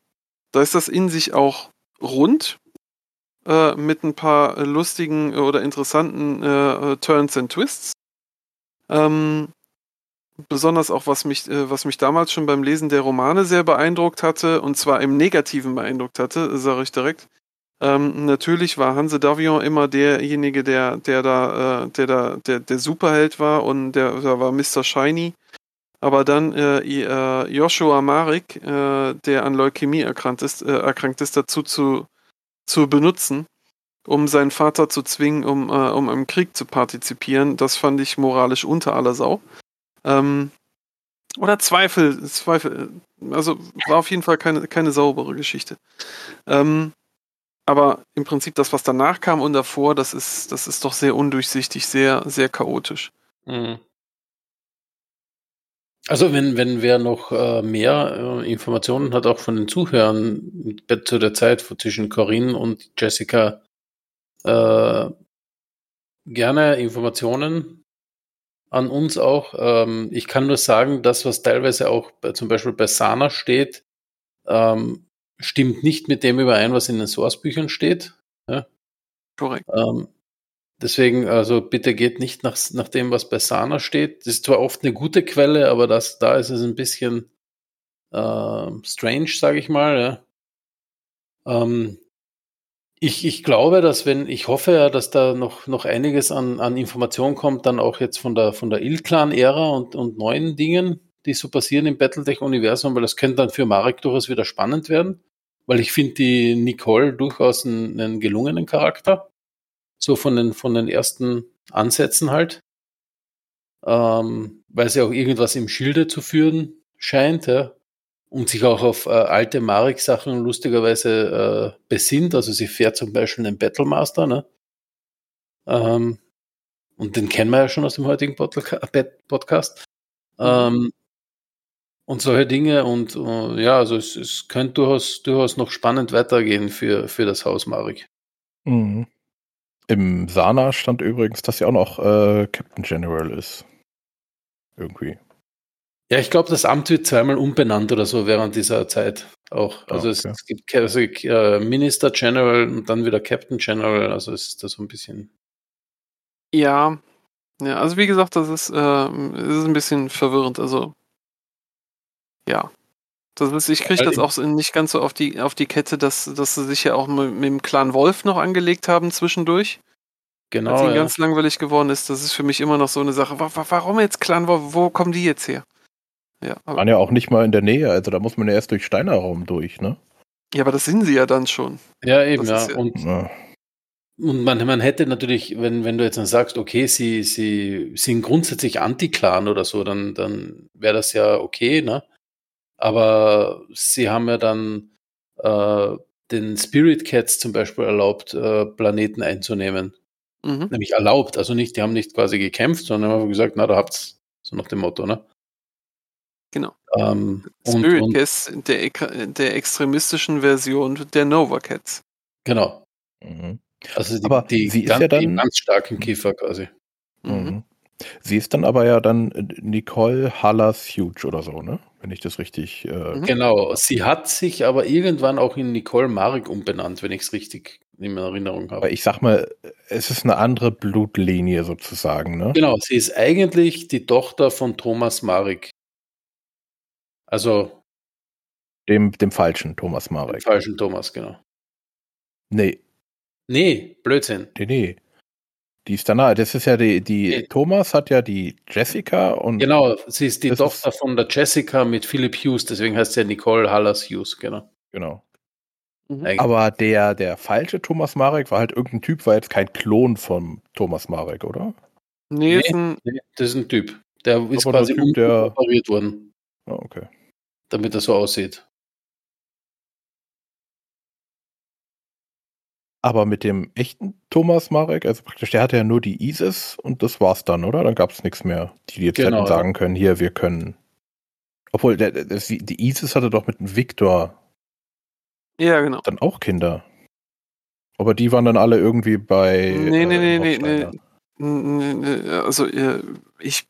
da ist das in sich auch rund, äh, mit ein paar äh, lustigen oder interessanten äh, äh, Turns and Twists. Ähm, besonders auch, was mich, äh, was mich damals schon beim Lesen der Romane sehr beeindruckt hatte, und zwar im Negativen beeindruckt hatte, sage ich direkt. Ähm, natürlich war Hanse Davion immer derjenige, der, der da, äh, der da, der, der Superheld war und der, der war Mr. Shiny. Aber dann äh, äh, Joshua Marek, äh, der an Leukämie erkrankt ist, äh, erkrankt ist, dazu zu, zu benutzen, um seinen Vater zu zwingen, um, äh, um im Krieg zu partizipieren. Das fand ich moralisch unter aller Sau. Ähm, oder Zweifel, Zweifel. Also war auf jeden Fall keine, keine saubere Geschichte. Ähm, Aber im Prinzip das, was danach kam und davor, das ist, das ist doch sehr undurchsichtig, sehr, sehr chaotisch. Mhm. Also wenn, wenn wer noch äh, mehr äh, Informationen hat, auch von den Zuhörern zu der Zeit zwischen Corinne und Jessica, äh, gerne Informationen an uns auch. Ähm, ich kann nur sagen, das, was teilweise auch bei, zum Beispiel bei Sana steht, ähm, stimmt nicht mit dem überein, was in den Source-Büchern steht. Ja? Korrekt. Ähm, deswegen, also bitte geht nicht nach, nach dem, was bei Sana steht. Das ist zwar oft eine gute Quelle, aber das, da ist es ein bisschen äh, strange, sage ich mal. Ja? Ähm, ich, ich glaube, dass wenn, ich hoffe ja, dass da noch, noch einiges an, an Informationen kommt, dann auch jetzt von der, von der Il-Clan-Ära und, und neuen Dingen, die so passieren im Battletech-Universum, weil das könnte dann für Marek durchaus wieder spannend werden, weil ich finde die Nicole durchaus einen, einen gelungenen Charakter, so von den, von den ersten Ansätzen halt, ähm, weil sie auch irgendwas im Schilde zu führen scheint, ja und sich auch auf äh, alte Marek-Sachen lustigerweise äh, besinnt. Also sie fährt zum Beispiel einen Battlemaster, ne? Ähm, und den kennen wir ja schon aus dem heutigen Podcast. Ähm, und solche Dinge. Und äh, ja, also es, es könnte durchaus, durchaus noch spannend weitergehen für, für das Haus Marek. Mhm. Im Sana stand übrigens, dass sie auch noch äh, Captain General ist. Irgendwie. Ja, ich glaube, das Amt wird zweimal umbenannt oder so während dieser Zeit auch. Ah, Also es, okay. es gibt also, äh, Minister General und dann wieder Captain General. Also es ist da so ein bisschen. Ja. Ja, also wie gesagt, das ist, äh, es ist ein bisschen verwirrend. Also, ja. Das ist, ich kriege das auch so nicht ganz so auf die, auf die Kette, dass, dass sie sich ja auch mit, mit dem Clan Wolf noch angelegt haben zwischendurch. Genau. als ihnen ja. ganz langweilig geworden ist. Das ist für mich immer noch so eine Sache. Wa- wa- Warum jetzt Clan Wolf? Wo kommen die jetzt her? Ja, aber, Waren ja auch nicht mal in der Nähe, also da muss man ja erst durch Steinerraum durch, ne? ja, aber das sind sie ja dann schon. ja, eben, ja. ja- Und, Ja. und man, man hätte natürlich, wenn, wenn du jetzt dann sagst, okay, sie, sie sind grundsätzlich Anti-Clan oder so, dann, dann wäre das ja okay, ne? Aber sie haben ja dann äh, den Spirit Cats zum Beispiel erlaubt, äh, Planeten einzunehmen. Mhm. Nämlich erlaubt, also nicht, die haben nicht quasi gekämpft, sondern haben einfach gesagt, na, da habt's, so nach dem Motto, ne? Genau. Ähm, und, Spirit und, Cats der, der extremistischen Version der Nova Cats. genau. Mhm. Also die, Aber die, sie ist ganz, ja die dann- ganz starken Kiefer quasi. Mhm. Mhm. Sie ist dann aber ja dann äh, Nicole Hallas Huge oder so, ne? Wenn ich das richtig. Äh, Mhm. Genau. Sie hat sich aber irgendwann auch in Nicole Marek umbenannt, wenn ich es richtig in Erinnerung habe. Aber ich sag mal, es ist eine andere Blutlinie sozusagen, ne? Genau, sie ist eigentlich die Tochter von Thomas Marek. Also Dem, dem falschen Thomas dem Marek. falschen Thomas, genau. Nee, Nee, Blödsinn. nee, nee. Die ist danach, das ist ja die, die Nee. Thomas hat ja die Jessica und Genau, sie ist die Tochter von der Jessica mit Philip Hughes, deswegen heißt sie ja Nicole Hallas Hughes, genau. genau. Mhm. Aber der, der falsche Thomas Marek war halt irgendein Typ, war jetzt kein Klon von Thomas Marek, oder? Nee, Nee. das ist ein Typ. Der ist Aber quasi Typ, der- operiert worden, Ah, okay. Damit er so aussieht. Aber mit dem echten Thomas Marek, also praktisch, der hatte ja nur die ISIS und das war's dann, oder? Dann gab es nichts mehr, die jetzt Genau, hätten sagen können, hier, wir können. Obwohl, der, der, die ISIS hatte doch mit dem Victor ja, genau. dann auch Kinder. Aber die waren dann alle irgendwie bei. Nee, nee, nee, äh, nee, nee. N- n- Also, äh, ich,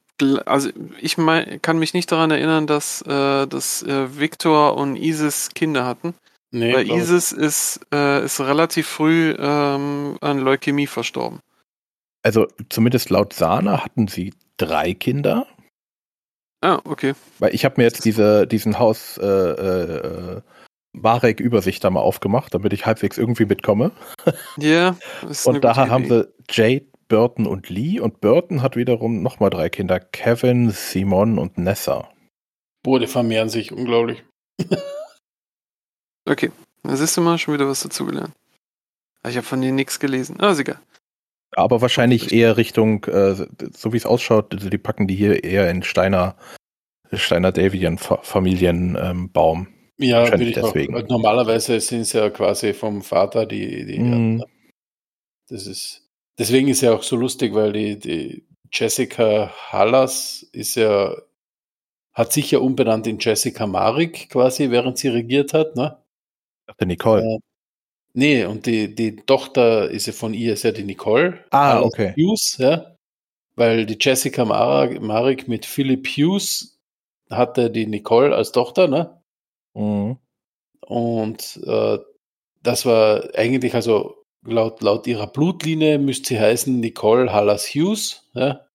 also ich mein, kann mich nicht daran erinnern, dass, äh, dass äh, Victor und Isis Kinder hatten. Nee, Weil. Isis ist, äh, ist relativ früh ähm, an Leukämie verstorben. Also zumindest laut Sana hatten sie drei Kinder. Ah, okay. Weil ich habe mir jetzt diese, diesen Haus äh, äh, Marek-Übersicht da mal aufgemacht, damit ich halbwegs irgendwie mitkomme. Ja, eine Und da haben sie Jade, Burton und Lee. Und Burton hat wiederum nochmal drei Kinder. Kevin, Simon und Nessa. Boah, die vermehren sich unglaublich. Okay, da siehst du mal schon wieder was dazugelernt. Ah, Ich habe von denen nichts gelesen. Ah, ist egal. Aber wahrscheinlich eher Richtung, äh, so wie es ausschaut, die packen die hier eher in Steiner, Steiner Davian Familienbaum. Ähm. Ja, würde ich auch. deswegen. Normalerweise sind es ja quasi vom Vater die, die Mhm. das ist, deswegen ist ja auch so lustig, weil die, die Jessica Hallas ist ja, hat sich ja umbenannt in Jessica Marik quasi, während sie regiert hat, ne? dachte Nicole. Ja. Nee, und die, die Tochter ist ja von ihr, ist ja die Nicole. Ah, Hallas okay. Hughes, ja. Weil die Jessica Mar Marik mit Philip Hughes hatte die Nicole als Tochter, ne? Mhm. Und äh, das war eigentlich, also laut, laut ihrer Blutlinie müsste sie heißen Nicole Hallas Hughes. Ja?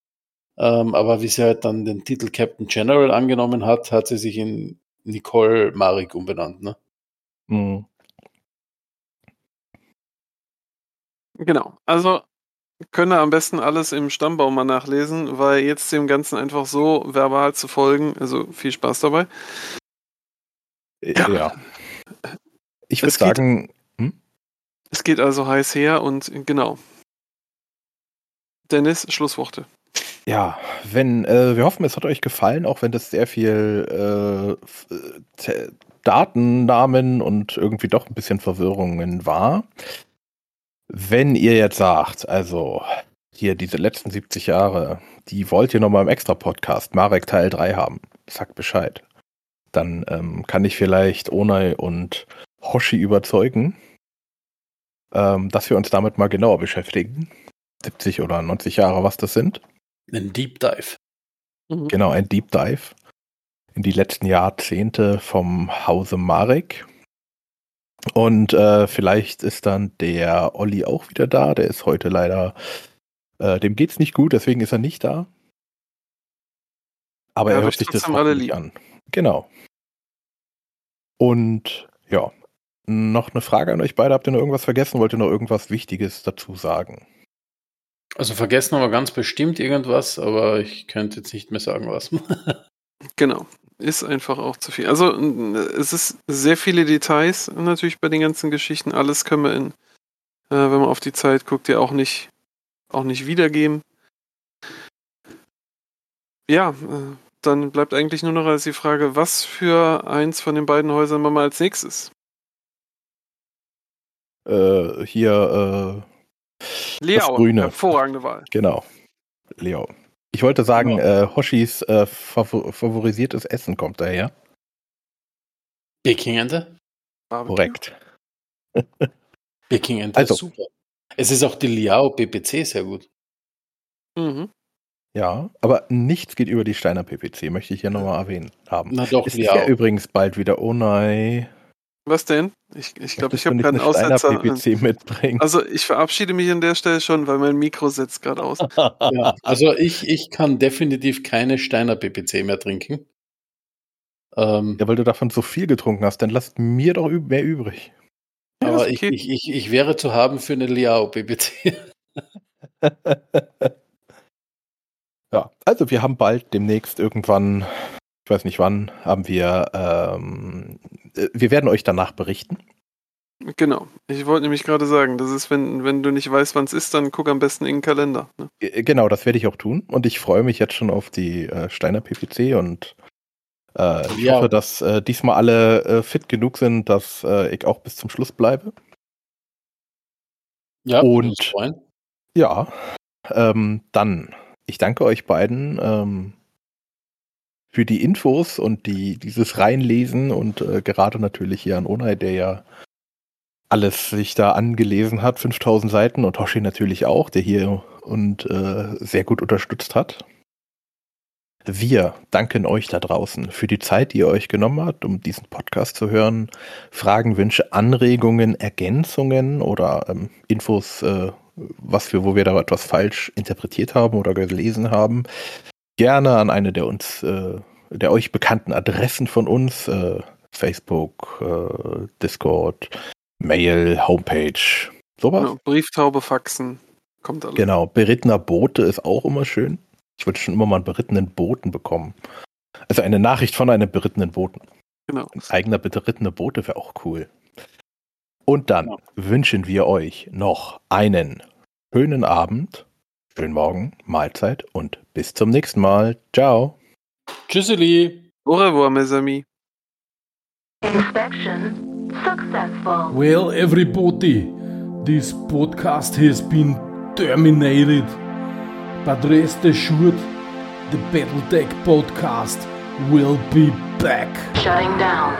Ähm, aber wie sie halt dann den Titel Captain General angenommen hat, hat sie sich in Nicole Marik umbenannt. Ne? Mhm. Genau. Also könnt ihr am besten alles im Stammbaum mal nachlesen, weil jetzt dem Ganzen einfach so verbal zu folgen, also viel Spaß dabei. Ja. Ja. Ich würde sagen, Es geht also heiß her und genau. Dennis, Schlussworte. ja, wenn, äh, wir hoffen, es hat euch gefallen, auch wenn das sehr viel äh, äh, Datennamen und irgendwie doch ein bisschen Verwirrungen war. Wenn ihr jetzt sagt, also hier diese letzten 70 Jahre, die wollt ihr nochmal im Extra-Podcast Marek Teil 3 haben, sagt Bescheid. Dann ähm, kann ich vielleicht Onai und Hoshi überzeugen, ähm, dass wir uns damit mal genauer beschäftigen. 70 oder 90 Jahre, was das sind. Ein Deep Dive. Genau, ein Deep Dive in die letzten Jahrzehnte vom Hause Marek. Und äh, vielleicht ist dann der Olli auch wieder da. Der ist heute leider, äh, dem geht's nicht gut, deswegen ist er nicht da. Aber Ja, er hört ich sich das alle an. Genau. Und ja, noch eine Frage an euch beide. Habt ihr noch irgendwas vergessen? Wollt ihr noch irgendwas Wichtiges dazu sagen? Also vergessen wir ganz bestimmt irgendwas, aber ich könnte jetzt nicht mehr sagen, was. Genau. Ist einfach auch zu viel. Also es ist sehr viele Details natürlich bei den ganzen Geschichten. Alles können wir in, äh, wenn man auf die Zeit guckt, ja auch nicht, auch nicht wiedergeben. Ja, äh, dann bleibt eigentlich nur noch als die Frage, was für eins von den beiden Häusern machen wir als nächstes? Äh, hier, äh, Leao, Grüne. hervorragende Wahl. Genau. Leo. Ich wollte sagen, äh, Hoshis äh, favor favorisiertes Essen kommt daher. Peking-Ente? Korrekt. Peking-Ente Also. ist super. Es ist auch die Liao PPC sehr gut. Mhm. Ja, aber nichts geht über die Steiner PPC, möchte ich hier nochmal erwähnen haben. Na doch, Es ist ja übrigens bald wieder, oh nein. Was denn? Ich glaube, ich, glaub, ich habe nicht gerade einen eine Steiner Aussetzer. PPC mitbringen. Also ich verabschiede mich an der Stelle schon, weil mein Mikro setzt gerade aus. Ja, also ich, ich kann definitiv keine Steiner PPC mehr trinken. Ähm, Ja, weil du davon so viel getrunken hast, dann lasst mir doch mehr übrig. Ja, aber okay. ich, ich, ich wäre zu haben für eine Liao PPC. Ja, also wir haben bald demnächst irgendwann, ich weiß nicht wann, haben wir, ähm, äh, wir werden euch danach berichten. Genau. Ich wollte nämlich gerade sagen, das ist, wenn, wenn du nicht weißt, wann es ist, dann guck am besten in den Kalender. Ne? Äh, Genau, das werde ich auch tun und ich freue mich jetzt schon auf die äh, Steiner PPC und äh, ich Ja. hoffe, dass äh, diesmal alle äh, fit genug sind, dass äh, ich auch bis zum Schluss bleibe. Ja, Und-. Ja, ähm, dann, ich danke euch beiden ähm, für die Infos und die, dieses Reinlesen und äh, gerade natürlich hier an Onai, der ja alles sich da angelesen hat, 5000 Seiten und Hoshi natürlich auch, der hier und äh, sehr gut unterstützt hat. Wir danken euch da draußen für die Zeit, die ihr euch genommen habt, um diesen Podcast zu hören. Fragen, Wünsche, Anregungen, Ergänzungen oder ähm, Infos, äh, was wir, wo wir da etwas falsch interpretiert haben oder gelesen haben, gerne an eine der uns, äh, der euch bekannten Adressen von uns, äh, Facebook, äh, Discord, Mail, Homepage, sowas. Genau. Brieftaube, Faxen, kommt alles. Genau, berittener Bote ist auch immer schön. Ich würde schon immer mal einen berittenen Boten bekommen. Also eine Nachricht von einem berittenen Boten. Genau. Ein eigener berittene Bote wäre auch cool. Und dann Ja. wünschen wir euch noch einen schönen Abend, schönen Morgen, Mahlzeit und bis zum nächsten Mal. Ciao. Tschüsseli. Au revoir, mes amis. Inspection successful. Well, everybody, this podcast has been terminated. But rest assured, the Battletech podcast will be back. Shutting down.